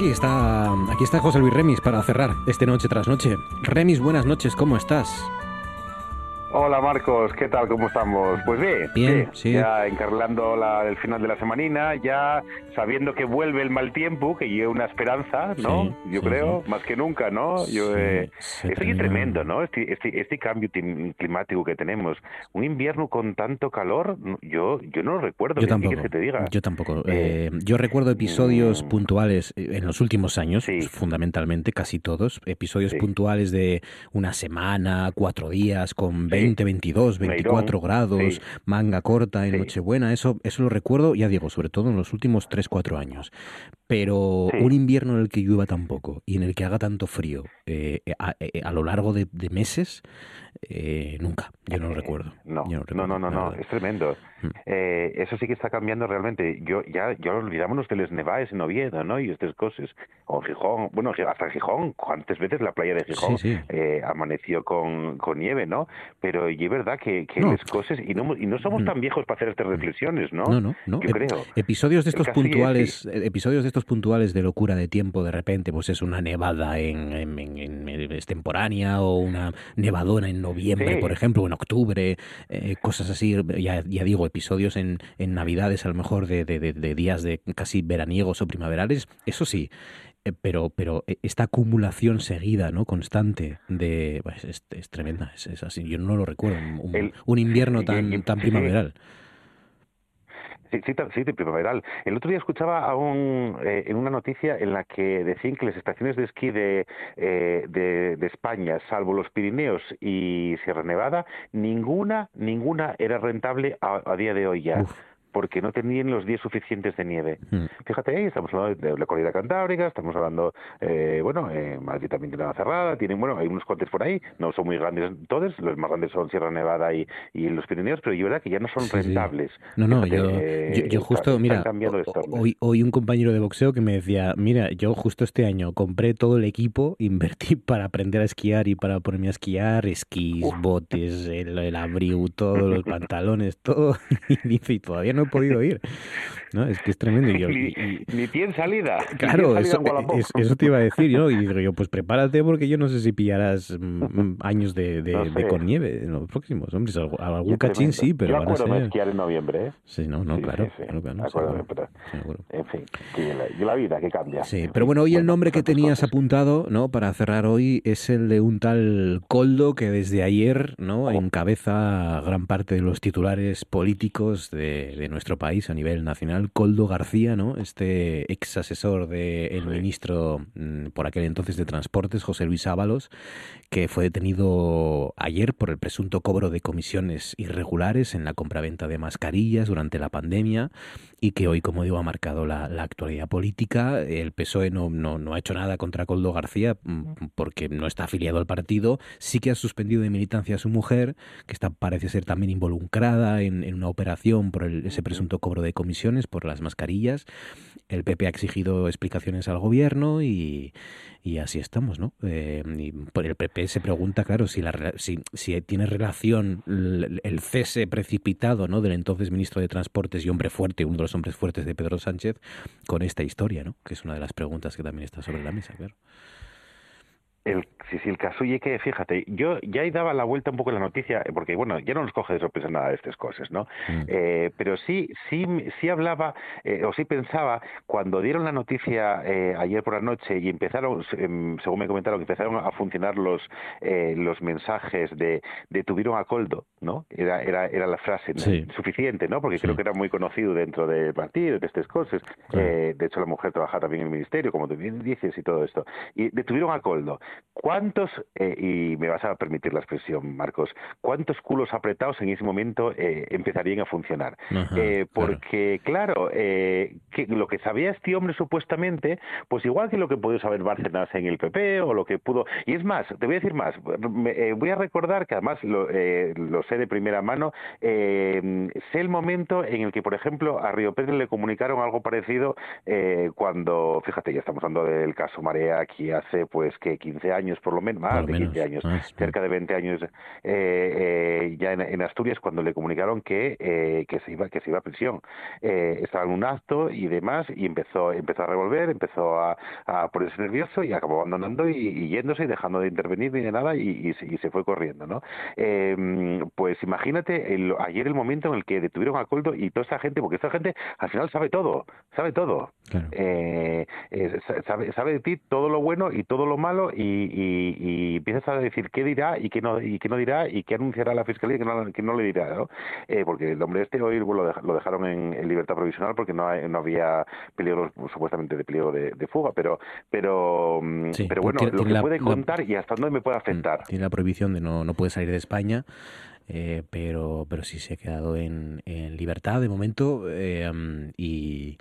Aquí, está, aquí está José Luis Remis para cerrar este noche tras noche. Remis, buenas noches, ¿cómo estás? Hola Marcos, ¿qué tal? ¿Cómo estamos? Pues bien, bien, sí. ya encarlando la, el final de la semanina, ya sabiendo que vuelve el mal tiempo, que lleva una esperanza, ¿no? Yo creo, más que nunca, ¿no? Yo, eh, es tremendo, ¿no? Este, este, este, cambio climático que tenemos. Un invierno con tanto calor, yo, yo no lo recuerdo. Yo tampoco. te diga. Yo tampoco. Eh, yo recuerdo episodios mm. puntuales eh, en los últimos años, fundamentalmente, casi todos, episodios puntuales de una semana, cuatro días, con 20, 22, 24 grados, manga corta en Nochebuena, eso, eso lo recuerdo, ya digo, sobre todo en los últimos 3, 4 años. Pero un invierno en el que llueva tan poco y en el que haga tanto frío eh, a, eh, a, lo largo de, de meses, eh, nunca, yo no lo recuerdo. No, no, no, no, no, es tremendo. Mm. Eh, eso sí que está cambiando realmente. Yo ya, ya olvidámonos de los nevaes en Oviedo, ¿no? Y estas cosas. O Gijón, bueno, hasta Gijón, ¿cuántas veces la playa de Gijón Eh, amaneció con, con, nieve, ¿no? Pero y es verdad que, que las cosas, y no, y no somos mm. tan viejos para hacer estas reflexiones, ¿no? No, no, no. Yo creo. Episodios de estos puntuales, episodios de estos puntuales de locura de tiempo, de repente, pues es una nevada en, en, en, en extemporánea o una nevadona en noviembre, por ejemplo, o en octubre, eh, cosas así, ya, ya digo, episodios en, en Navidades, a lo mejor de, de, de, días de casi veraniegos o primaverales, eso sí, eh, pero, pero eh, esta acumulación seguida, ¿no? Constante de... Pues, es, es, tremenda, es, es, así. Yo no lo recuerdo, un, el, un invierno tan, tan primaveral. *laughs* Sí, sí, sí, de primaveral. El otro día escuchaba a un, eh, en una noticia en la que decían que las estaciones de esquí de, eh, de, España, salvo los Pirineos y Sierra Nevada, ninguna, ninguna era rentable a, a día de hoy ya. Porque no tenían los días suficientes de nieve. Mm. Fíjate, ahí estamos hablando de la Corrida Cantábrica, estamos hablando, eh, bueno, eh, Madrid también tiene una cerrada, tienen, bueno, hay unos cuantes por ahí, no son muy grandes todos, los más grandes son Sierra Nevada y, y los Pirineos, pero yo verdad que ya no son sí, rentables. Sí. No, no, yo, yo, yo, justo, está, mira, hoy, hoy un compañero de boxeo que me decía, mira, yo justo este año compré todo el equipo, *laughs* invertí para aprender a esquiar y para ponerme a esquiar, esquís, Uf. botes, el, el abrigo, todos los pantalones, todo, *laughs* y dice, y todavía no no he podido ir. ¿No? Es que es tremendo. *laughs* Y yo, ni, y, ni tiene salida. Claro, salida eso, es, eso, te iba a decir, ¿no? Y digo yo, pues prepárate porque yo no sé si pillarás mm, años de, de, *laughs* no sé. de, con nieve en los próximos. Hombre, algún cachín sí, pero yo van a ser... esquiar en noviembre, ¿eh? Sí, no, no, sí, claro. Sí, sí. claro, claro Acuérdame, pero... En fin, y la, vida que cambia. Sí, pero bueno, hoy el nombre que tenías cosas. apuntado, ¿no? Para cerrar hoy es el de un tal Coldo que desde ayer, ¿no? Oh. Encabeza gran parte de los titulares políticos de, de nuestro país a nivel nacional. Coldo García ¿no? Este ex asesor del de ministro mm, por aquel entonces de Transportes, José Luis Ábalos, que fue detenido ayer por el presunto cobro de comisiones irregulares en la compraventa de mascarillas durante la pandemia y que hoy, como digo, ha marcado la, la actualidad política. El PSOE no, no, no, ha hecho nada contra Coldo García mm, porque no está afiliado al partido. Sí que ha suspendido de militancia a su mujer, que está, parece ser también involucrada en, en una operación por el, ese presunto cobro de comisiones por las mascarillas el PP ha exigido explicaciones al gobierno y, y así estamos, ¿no? Eh, y por el PP se pregunta, claro, si, la, si, si tiene relación el, el, cese precipitado ¿no? del entonces ministro de Transportes y hombre fuerte, uno de los hombres fuertes de Pedro Sánchez, con esta historia, ¿no? Que es una de las preguntas que también está sobre la mesa, claro. El, sí, sí, el caso y que, fíjate, yo ya ahí daba la vuelta un poco la noticia, porque bueno, ya no nos coge de sorpresa nada de estas cosas, ¿no? Mm. Eh, pero sí, sí, sí hablaba, eh, o sí pensaba, cuando dieron la noticia eh, ayer por la noche y empezaron, según me comentaron, que empezaron a funcionar los eh, los mensajes de detuvieron a Coldo, ¿no? Era, era, era la frase sí. suficiente, ¿no? Porque sí. creo que era muy conocido dentro del partido, de estas cosas. Claro. de hecho, la mujer trabaja también en el ministerio, como tú bien dices, y todo esto. Y detuvieron a Coldo. ¿Cuántos, eh, y me vas a permitir la expresión, Marcos, cuántos culos apretados en ese momento eh, empezarían a funcionar? Ajá, eh, porque, claro, claro que lo que sabía este hombre supuestamente, pues igual que lo que pudo saber Bárcenas en el PP o lo que pudo... Y es más, te voy a decir más, me, voy a recordar que además lo, lo sé de primera mano, sé el momento en el que, por ejemplo, a Río Pedro le comunicaron algo parecido cuando, fíjate, ya estamos hablando del caso Marea aquí hace pues que 15 años por lo menos, más por de 15 menos, años, más, cerca de 20 años eh, eh, ya en, en, Asturias cuando le comunicaron que, eh, que se iba que se iba a prisión. Eh, estaba en un acto y demás y empezó empezó a revolver, empezó a, a ponerse nervioso y acabó abandonando y, y, yéndose y dejando de intervenir ni de nada y, y, se, y se, fue corriendo, ¿no? Eh, pues imagínate el, ayer el momento en el que detuvieron a Coldo y toda esa gente, porque esta gente al final sabe todo, sabe todo. Claro. Eh, sabe, sabe de ti todo lo bueno y todo lo malo y, y, y, empiezas a decir qué dirá y qué no y qué no dirá y qué anunciará la fiscalía y qué no, qué no le dirá, ¿no? Eh, porque el hombre este hoy lo, dejaron en, en, libertad provisional porque no, hay, no había peligro supuestamente de peligro de, de fuga, pero pero mm, sí, pero bueno, tiene, lo que la, puede contar la, y hasta dónde me puede afectar. Tiene la prohibición de no no puede salir de España eh, pero, pero sí se ha quedado en, en libertad de momento eh, y,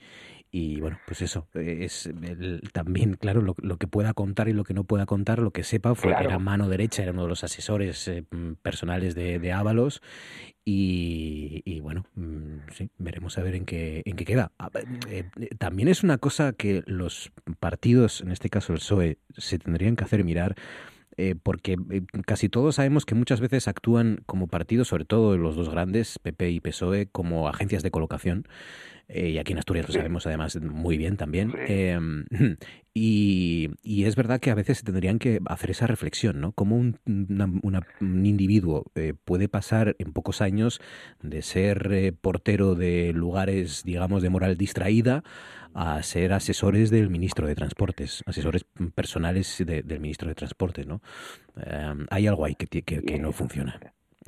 y bueno, pues eso, es también, claro, lo, lo, que pueda contar y lo que no pueda contar, lo que sepa, fue era mano derecha, era uno de los asesores eh, personales de, de Ábalos y, y, bueno, mm, sí, veremos a ver en qué, en qué queda. Eh, también es una cosa que los partidos, en este caso el PSOE, se tendrían que hacer mirar eh, porque eh, casi todos sabemos que muchas veces actúan como partidos, sobre todo los dos grandes, PP y PSOE, como agencias de colocación. Eh, y aquí en Asturias lo sabemos además muy bien también. Em, *laughs* y, y, es verdad que a veces se tendrían que hacer esa reflexión, ¿no? Cómo un, una, un individuo puede pasar en pocos años de ser portero de lugares, digamos, de moral distraída a ser asesores del ministro de Transportes, asesores personales de, del ministro de Transportes, ¿no? Eh, hay algo ahí que, que, que no funciona.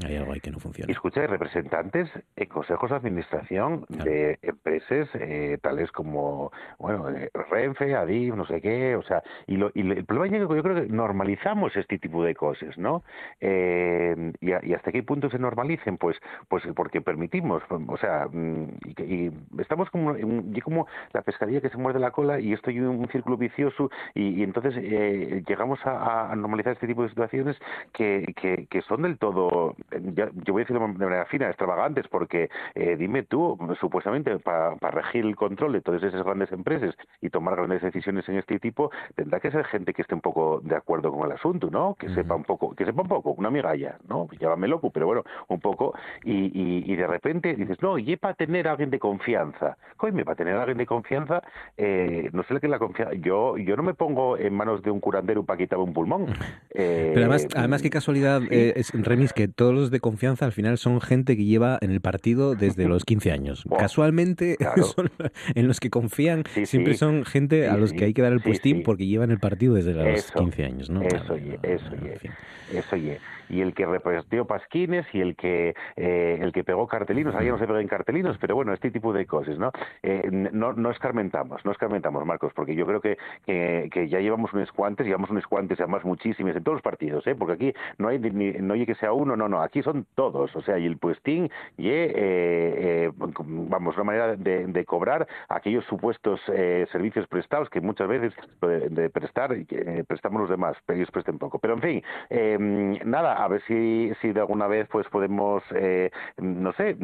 Hay algo ahí que no funciona. Escucha, representantes en consejos de administración de empresas eh, tales como, bueno, eh, Renfe, Adif, no sé qué, o sea, y, lo, y el problema es que yo creo que normalizamos este tipo de cosas, ¿no? Eh, y, y, hasta qué punto se normalicen, pues, pues porque permitimos, o sea, mm, y, y estamos como, y como la pescadilla que se muerde la cola y esto es un, círculo vicioso y, y entonces eh, llegamos a, a, normalizar este tipo de situaciones que, que, que son del todo yo voy a decirlo de manera fina, extravagantes, porque eh, dime tú, supuestamente para regir el control de todas esas grandes empresas y tomar grandes decisiones en este tipo, tendrá que ser gente que esté un poco de acuerdo con el asunto, ¿no? Que sepa un poco, que sepa un poco, una migalla, ¿no? Llámame loco, pero bueno, un poco, y, y, y de repente dices, no, y para tener a alguien de confianza, coño, para tener a alguien de confianza, eh, no sé qué es la confianza, yo, yo no me pongo en manos de un curandero para quitarme un pulmón. Eh, pero además, además qué casualidad, eh, es, Remis, que todos los de confianza al final son gente que lleva en el partido desde los 15 años. *laughs* Casualmente, *laughs* claro. son en los que confían sí, siempre sí. son gente a los que hay que dar el puestín porque llevan el partido desde los eso, 15 años, ¿no? Eso, y, eso, y, eso, y, y el que repartió pasquines y el que eh, el que pegó cartelinos, alguien no se pega en cartelinos, pero bueno, este tipo de cosas, ¿no? Eh, no, no escarmentamos, no escarmentamos, Marcos, porque yo creo que, que, ya llevamos unos cuantes, llevamos unos cuantes, además muchísimos, en todos los partidos, ¿eh? Porque aquí no hay ni, no hay que sea uno, no, no, aquí son todos, o sea, y el puestín, y eh, eh, vamos, una manera de, de cobrar aquellos supuestos eh, servicios prestados que muchas veces de, de prestar, eh, prestamos los demás, pero ellos presten poco. Pero en fin, eh, nada, a ver si, si de alguna vez pues podemos, eh, no sé,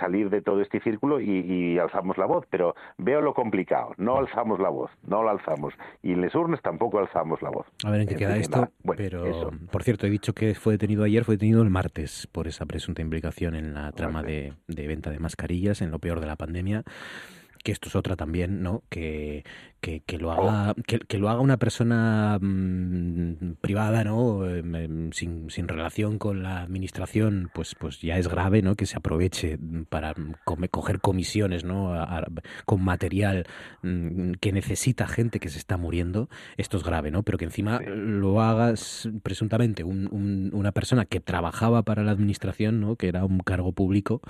salir de todo este círculo y, y, alzamos la voz, pero veo lo complicado, no alzamos la voz, no la alzamos. Y en les urnes tampoco alzamos la voz. A ver en qué queda esto, bueno, pero eso. por cierto, he dicho que fue detenido ayer, fue detenido el martes por esa presunta implicación en la trama de, de venta de mascarillas, en lo peor de la pandemia que esto es otra también, ¿no? Que, que, que lo haga que, que, lo haga una persona mmm, privada, ¿no? Eh, sin, sin, relación con la administración, pues pues ya es grave, ¿no? Que se aproveche para come, coger comisiones, ¿no? A, a, con material mmm, que necesita gente que se está muriendo. Esto es grave, ¿no? Pero que encima lo hagas presuntamente un, un, una persona que trabajaba para la administración, ¿no? Que era un cargo público,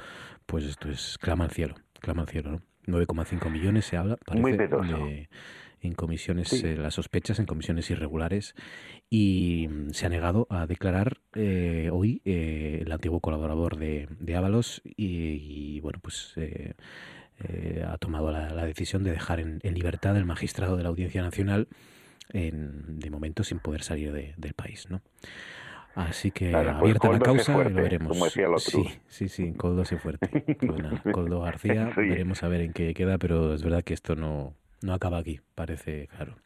pues esto es clama al cielo, clama al cielo, ¿no? 9,5 millones se habla, parece, de, en comisiones, sí. eh, las sospechas en comisiones irregulares y se ha negado a declarar eh, hoy eh, el antiguo colaborador de, de Ábalos y, y, bueno, pues eh, ha tomado la, la, decisión de dejar en, en, libertad el magistrado de la Audiencia Nacional en, de momento sin poder salir de, del país, ¿no? Así que claro, pues abierta pues la causa fuerte, lo veremos. Como decía el sí, sí, sí, Coldo se fuerte. Bueno, *laughs* Coldo García, sí. veremos a ver en qué queda, pero es verdad que esto no, no acaba aquí, parece claro.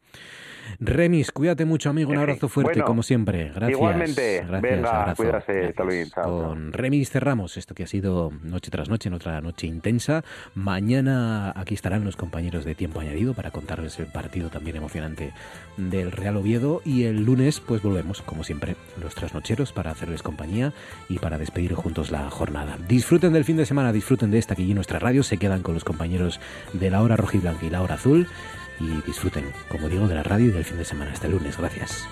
Remis, cuídate mucho, amigo. Un abrazo fuerte, bueno, como siempre. Gracias. Igualmente. Gracias, Venga, abrazo. cuídate. Luego. Con Remis cerramos esto que ha sido noche tras noche, en otra noche intensa. Mañana aquí estarán los compañeros de Tiempo Añadido para contarles el partido también emocionante del Real Oviedo. Y el lunes, pues volvemos, como siempre, los trasnocheros para hacerles compañía y para despedir juntos la jornada. Disfruten del fin de semana, disfruten de esta aquí en nuestra radio. Se quedan con los compañeros de la hora rojiblanca y la hora azul y disfruten, como digo, de la radio y del fin de semana. Hasta el lunes. Gracias.